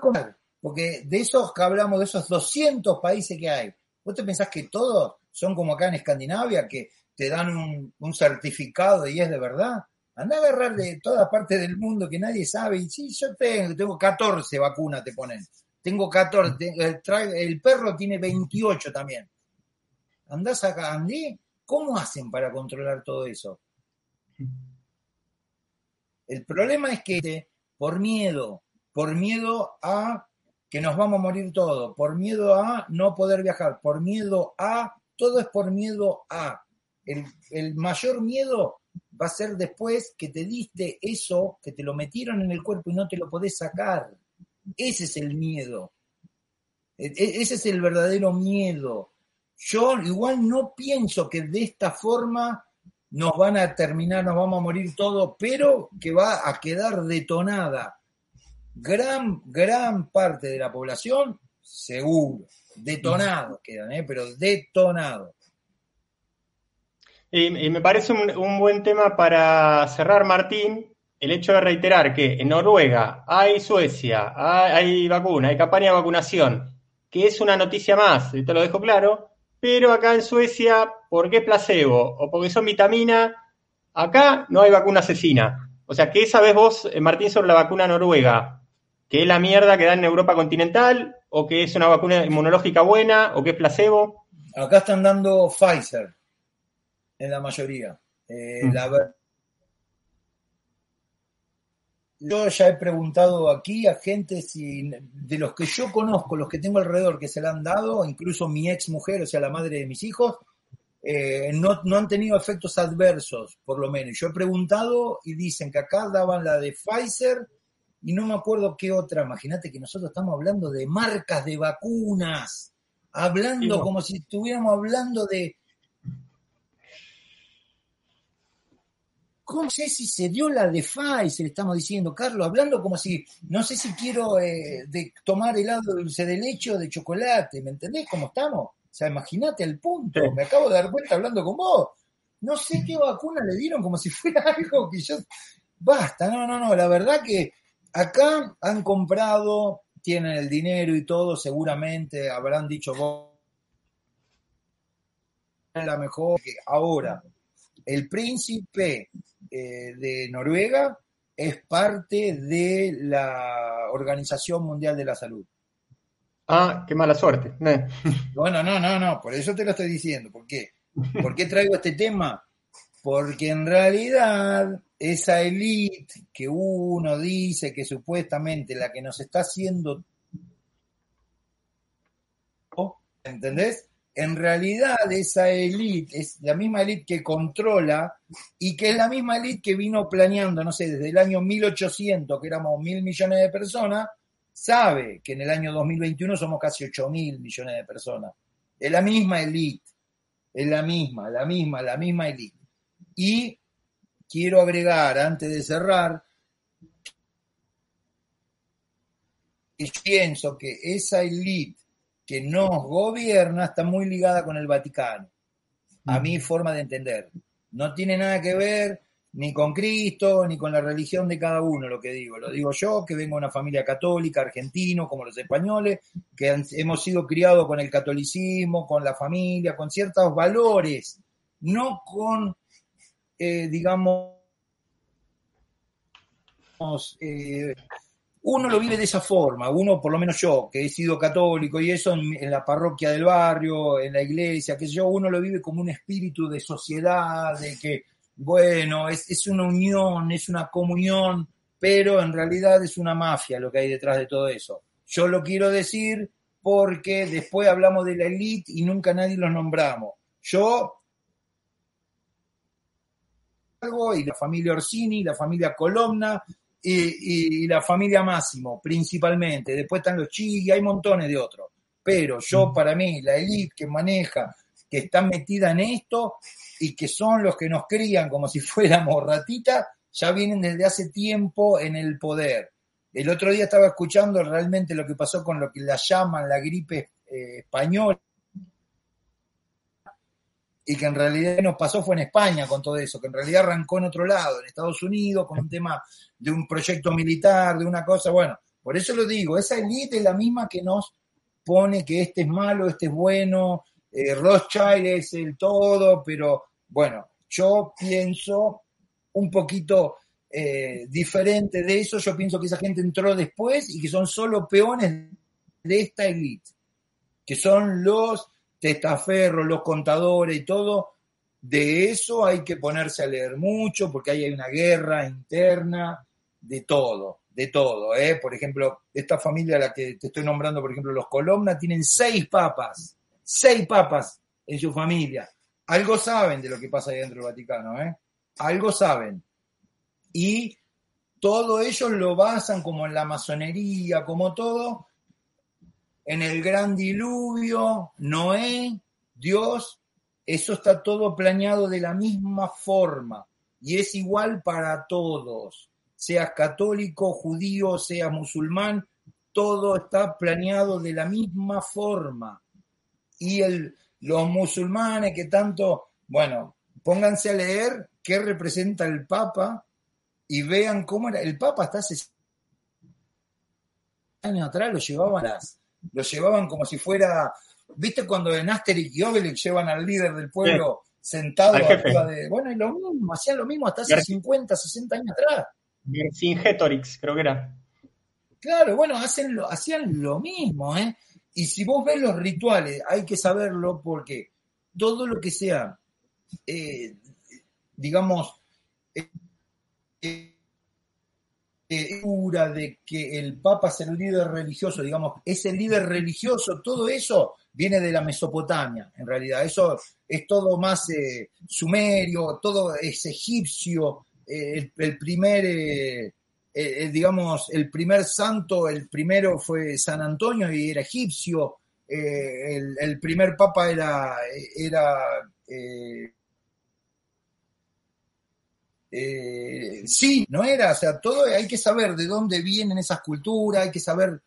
porque de esos que hablamos, de esos 200 países que hay, ¿vos te pensás que todos son como acá en Escandinavia, que te dan un, un certificado y es de verdad? Anda a agarrar de toda parte del mundo que nadie sabe, y sí, yo tengo, tengo 14 vacunas, te ponen. Tengo 14, te- el, el perro tiene 28 también. Andás acá, Andí, ¿cómo hacen para controlar todo eso? El problema es que por miedo, por miedo a que nos vamos a morir todos, por miedo a no poder viajar, por miedo a, todo es por miedo a. El, el mayor miedo va a ser después que te diste eso, que te lo metieron en el cuerpo y no te lo podés sacar. Ese es el miedo. E- e- Ese es el verdadero miedo. Yo igual no pienso que de esta forma nos van a terminar, nos vamos a morir todos, pero que va a quedar detonada gran, gran parte de la población seguro. Detonados quedan, ¿eh? pero detonados. Y, y me parece un, un buen tema para cerrar, Martín, el hecho de reiterar que en Noruega hay Suecia, hay, hay vacuna, hay campaña de vacunación, que es una noticia más, y te lo dejo claro, pero acá en Suecia, porque es placebo o porque son vitamina, acá no hay vacuna asesina. O sea, ¿qué sabes vos, eh, Martín, sobre la vacuna noruega? ¿Que es la mierda que da en Europa continental? ¿O que es una vacuna inmunológica buena? ¿O que es placebo? Acá están dando Pfizer en la mayoría. Eh, Mm. la ver- yo ya he preguntado aquí a gente si de los que yo conozco, los que tengo alrededor que se la han dado, incluso mi ex mujer, o sea, la madre de mis hijos, eh, no, no han tenido efectos adversos, por lo menos. Yo he preguntado y dicen que acá daban la de Pfizer y no me acuerdo qué otra. Imagínate que nosotros estamos hablando de marcas de vacunas, hablando Sí, como si estuviéramos hablando de, ¿Cómo sé si se dio la de Pfizer? Estamos diciendo, Carlos, hablando como si, no sé si quiero eh, de tomar helado dulce de leche o de chocolate, ¿me entendés cómo estamos? O sea, imagínate el punto, me acabo de dar cuenta hablando con vos. No sé qué vacuna le dieron como si fuera [LAUGHS] algo que yo... Basta, no, no, no, la verdad que acá han comprado, tienen el dinero y todo, seguramente habrán dicho vos la mejor que ahora el príncipe eh, de Noruega es parte de la Organización Mundial de la Salud. Ah, qué mala suerte. [LAUGHS] Bueno, no, no, no, por eso te lo estoy diciendo. ¿Por qué? ¿Por qué traigo este tema? Porque en realidad esa élite que uno dice que supuestamente la que nos está haciendo, ¿entendés? En realidad esa élite es la misma élite que controla y que es la misma élite que vino planeando, no sé, desde el año 1800, que éramos mil millones de personas, sabe que en el año 2021 somos casi 8 mil millones de personas. Es la misma élite, es la misma, la misma, la misma élite. Y quiero agregar, antes de cerrar, que pienso que esa élite que nos gobierna está muy ligada con el Vaticano, a mi forma de entender. No tiene nada que ver ni con Cristo, ni con la religión de cada uno, lo que digo. Lo digo yo, que vengo de una familia católica, argentino, como los españoles, que han- hemos sido criados con el catolicismo, con la familia, con ciertos valores, no con, eh, digamos, eh, uno lo vive de esa forma, uno, por lo menos yo, que he sido católico y eso en, la parroquia del barrio, en la iglesia, que yo, uno lo vive como un espíritu de sociedad, de que, bueno, es, es una unión, es una comunión, pero en realidad es una mafia lo que hay detrás de todo eso. Yo lo quiero decir porque después hablamos de la élite y nunca nadie los nombramos. Yo y la familia Orsini, la familia Colomna y, y- la familia Máximo, principalmente. Después están los Chigi, hay montones de otros. Pero yo, para mí, la élite que maneja, que está metida en esto y que son los que nos crían como si [LAUGHS] fuéramos ratitas, ya vienen desde hace tiempo en el poder. El otro día estaba escuchando realmente lo que pasó con lo que la llaman la gripe eh, española y que en realidad nos pasó fue en España con todo eso, que en realidad arrancó en otro lado, en Estados Unidos, con un tema de un proyecto militar, de una cosa, bueno, por eso lo digo, esa élite es la misma que nos pone que este es malo, este es bueno, eh, Rothschild es el todo, pero bueno, yo pienso un poquito eh, diferente de eso, yo pienso que esa gente entró después y que son solo peones de esta élite, que son los testaferros, los contadores y todo, de eso hay que ponerse a leer mucho porque ahí hay una guerra interna de todo, de todo. ¿eh? Por ejemplo, esta familia a la que te estoy nombrando, por ejemplo, los Colomna, tienen seis papas, seis papas en su familia. Algo saben de lo que pasa ahí dentro del Vaticano, ¿eh? algo saben. Y todo ellos lo basan como en la masonería, como todo, en el gran diluvio, Noé, Dios, eso está todo planeado de la misma forma y es igual para todos, seas católico, judío, seas musulmán, todo está planeado de la misma forma. Y los musulmanes que tanto, bueno, pónganse a leer qué representa el Papa y vean cómo era. El Papa hasta hace años atrás lo llevaban, las, lo llevaban como si fuera, ¿viste cuando en Asterix y Obelix llevan al líder del pueblo sentado arriba de... Bueno, y lo mismo, hacían lo mismo hasta hace 50, 60 años atrás. Getorix, creo que era. Claro, bueno, hacen lo, hacían lo mismo, ¿eh? Y si vos ves los rituales, hay que saberlo porque todo lo que sea, eh, digamos, eh, eh, de que el Papa sea el líder religioso, digamos, ese líder religioso, todo eso viene de la Mesopotamia, en realidad. Eso es todo más sumerio, todo es egipcio. el, primer eh, eh, digamos, el primer santo, el primero fue San Antonio y era egipcio, eh, el, primer papa era, era sí, no era, o sea, todo hay que saber de dónde vienen esas culturas, hay que saber,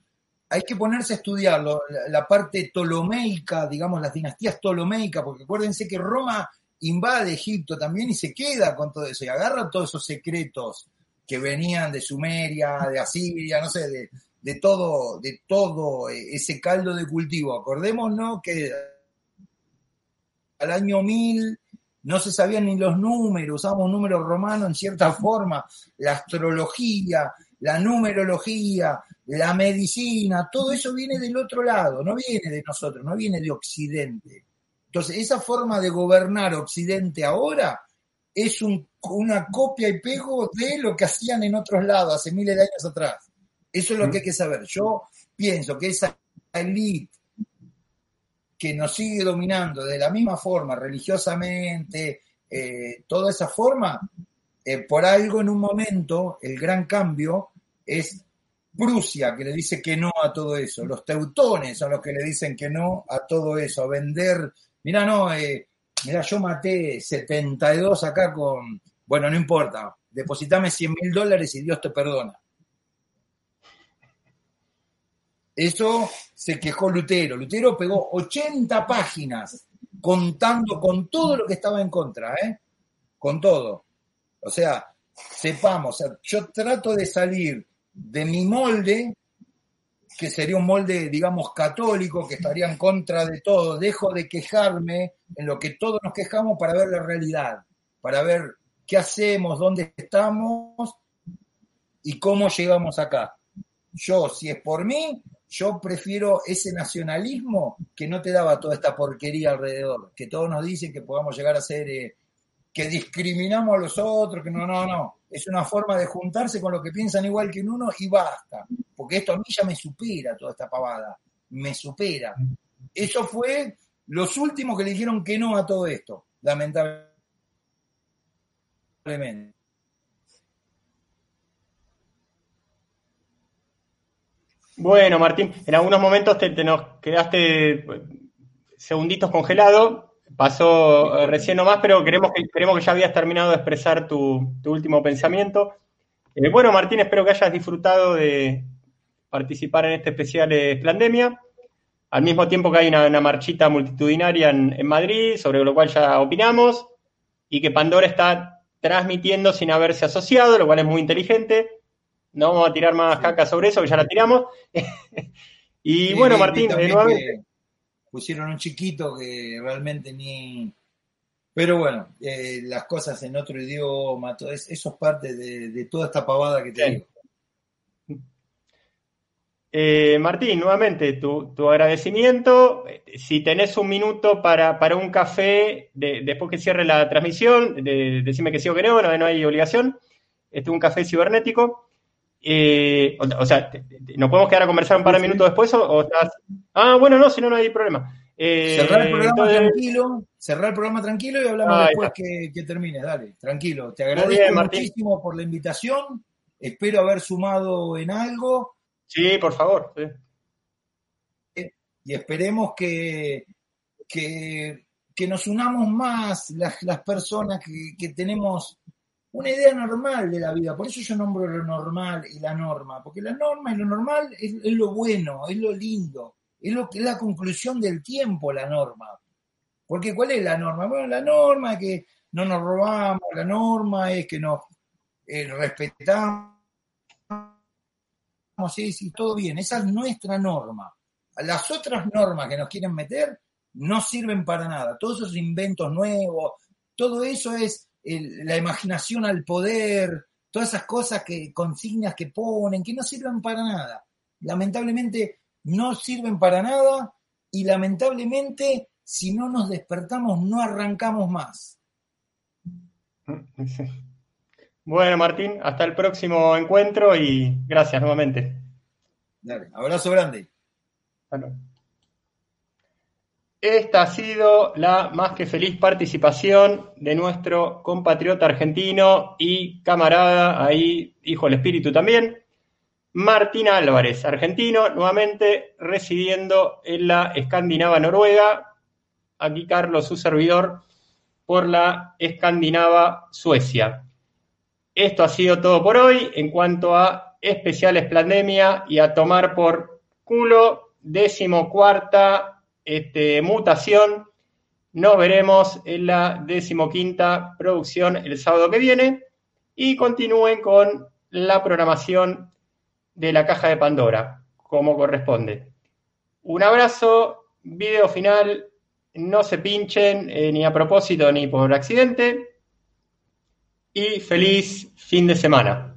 hay que ponerse a estudiarlo, la, parte ptolomeica, digamos, las dinastías ptolomeicas, porque acuérdense que Roma invade Egipto también y se queda con todo eso y agarra todos esos secretos que venían de Sumeria, de Asiria, no sé, de, todo, de todo ese caldo de cultivo. Acordémonos que al año 1000 no se sabían ni los números, usábamos números romanos en cierta forma, la astrología, la numerología, la medicina, todo eso viene del otro lado, no viene de nosotros, no viene de Occidente. Entonces, esa forma de gobernar Occidente ahora es una copia y pego de lo que hacían en otros lados hace miles de años atrás. Eso es lo que hay que saber. Yo pienso que esa elite que nos sigue dominando de la misma forma, religiosamente, eh, toda esa forma, eh, por algo en un momento, el gran cambio es Prusia, que le dice que no a todo eso. Los teutones son los que le dicen que no a todo eso, a vender. Mira, no, eh, Mira, yo maté 72 acá con, bueno, no importa, depositame 100 mil dólares y Dios te perdona. Eso se quejó Lutero. Lutero pegó 80 páginas contando con todo lo que estaba en contra, ¿eh? Con todo. O sea, sepamos, yo trato de salir de mi molde que sería un molde, digamos, católico, que estaría en contra de todo. Dejo de quejarme en lo que todos nos quejamos para ver la realidad, para ver qué hacemos, dónde estamos y cómo llegamos acá. Yo, si es por mí, yo prefiero ese nacionalismo que no te daba toda esta porquería alrededor, que todos nos dicen que podamos llegar a ser, eh, que discriminamos a los otros, que no, no, no es una forma de juntarse con los que piensan igual que en uno y basta, porque esto a mí ya me supera toda esta pavada, me supera. Eso fue los últimos que le dijeron que no a todo esto, lamentablemente. Bueno, Martín, en algunos momentos te, nos quedaste segunditos congelado Pasó eh, recién nomás, pero queremos que, que ya habías terminado de expresar tu, último pensamiento. Eh, bueno, Martín, espero que hayas disfrutado de participar en este especial de Plandemia. Al mismo tiempo que hay una, marchita multitudinaria en, Madrid, sobre lo cual ya opinamos, y que Pandora está transmitiendo sin haberse asociado, lo cual es muy inteligente. No vamos a tirar más caca sobre eso, que ya la tiramos. [LAUGHS] y bueno, Martín, nuevamente pusieron un chiquito que realmente ni... Pero bueno, eh, las cosas en otro idioma, todo eso, es parte de, toda esta pavada que te digo. Eh, Martín, nuevamente, tu, agradecimiento. Si tenés un minuto para, un café después que cierre la transmisión, de, decime que sí o que no, no, hay obligación. Este es un café cibernético. Eh, o, sea, ¿nos podemos quedar a conversar un par de minutos después o, estás...? Ah, bueno, no, si no, no hay problema. Eh, cerrar el programa tranquilo, cerrar el programa tranquilo y hablamos después que, termine, dale, tranquilo. Te agradezco muchísimo por la invitación, espero haber sumado en algo. Sí, por favor. Y esperemos que, que, nos unamos más las, las personas que, que tenemos una idea normal de la vida. Por eso yo nombro lo normal y la norma, porque la norma y lo normal es, lo bueno, es lo lindo, es lo que es la conclusión del tiempo, la norma. Porque ¿cuál es la norma? Bueno, la norma es que no nos robamos, la norma es que nos eh, respetamos, sí, sí, todo bien, esa es nuestra norma. Las otras normas que nos quieren meter no sirven para nada. Todos esos inventos nuevos, todo eso es la imaginación al poder, todas esas cosas que consignas que ponen, que no sirven para nada. Lamentablemente no sirven para nada y lamentablemente si no nos despertamos no arrancamos más. [LAUGHS] Bueno, Martín, hasta el próximo encuentro y gracias nuevamente. Dale, abrazo grande. Esta ha sido la más que feliz participación de nuestro compatriota argentino y camarada, ahí, hijo del espíritu también, Martín Álvarez, argentino, nuevamente residiendo en la escandinava Noruega. Aquí Carlos, su servidor, por la escandinava Suecia. Esto ha sido todo por hoy en cuanto a especiales pandemia y a tomar por culo décimo cuarta este, mutación. Nos veremos en la decimoquinta producción el sábado que viene y continúen con la programación de la caja de Pandora, como corresponde. Un abrazo, video final, no se pinchen eh, ni a propósito ni por accidente y feliz fin de semana.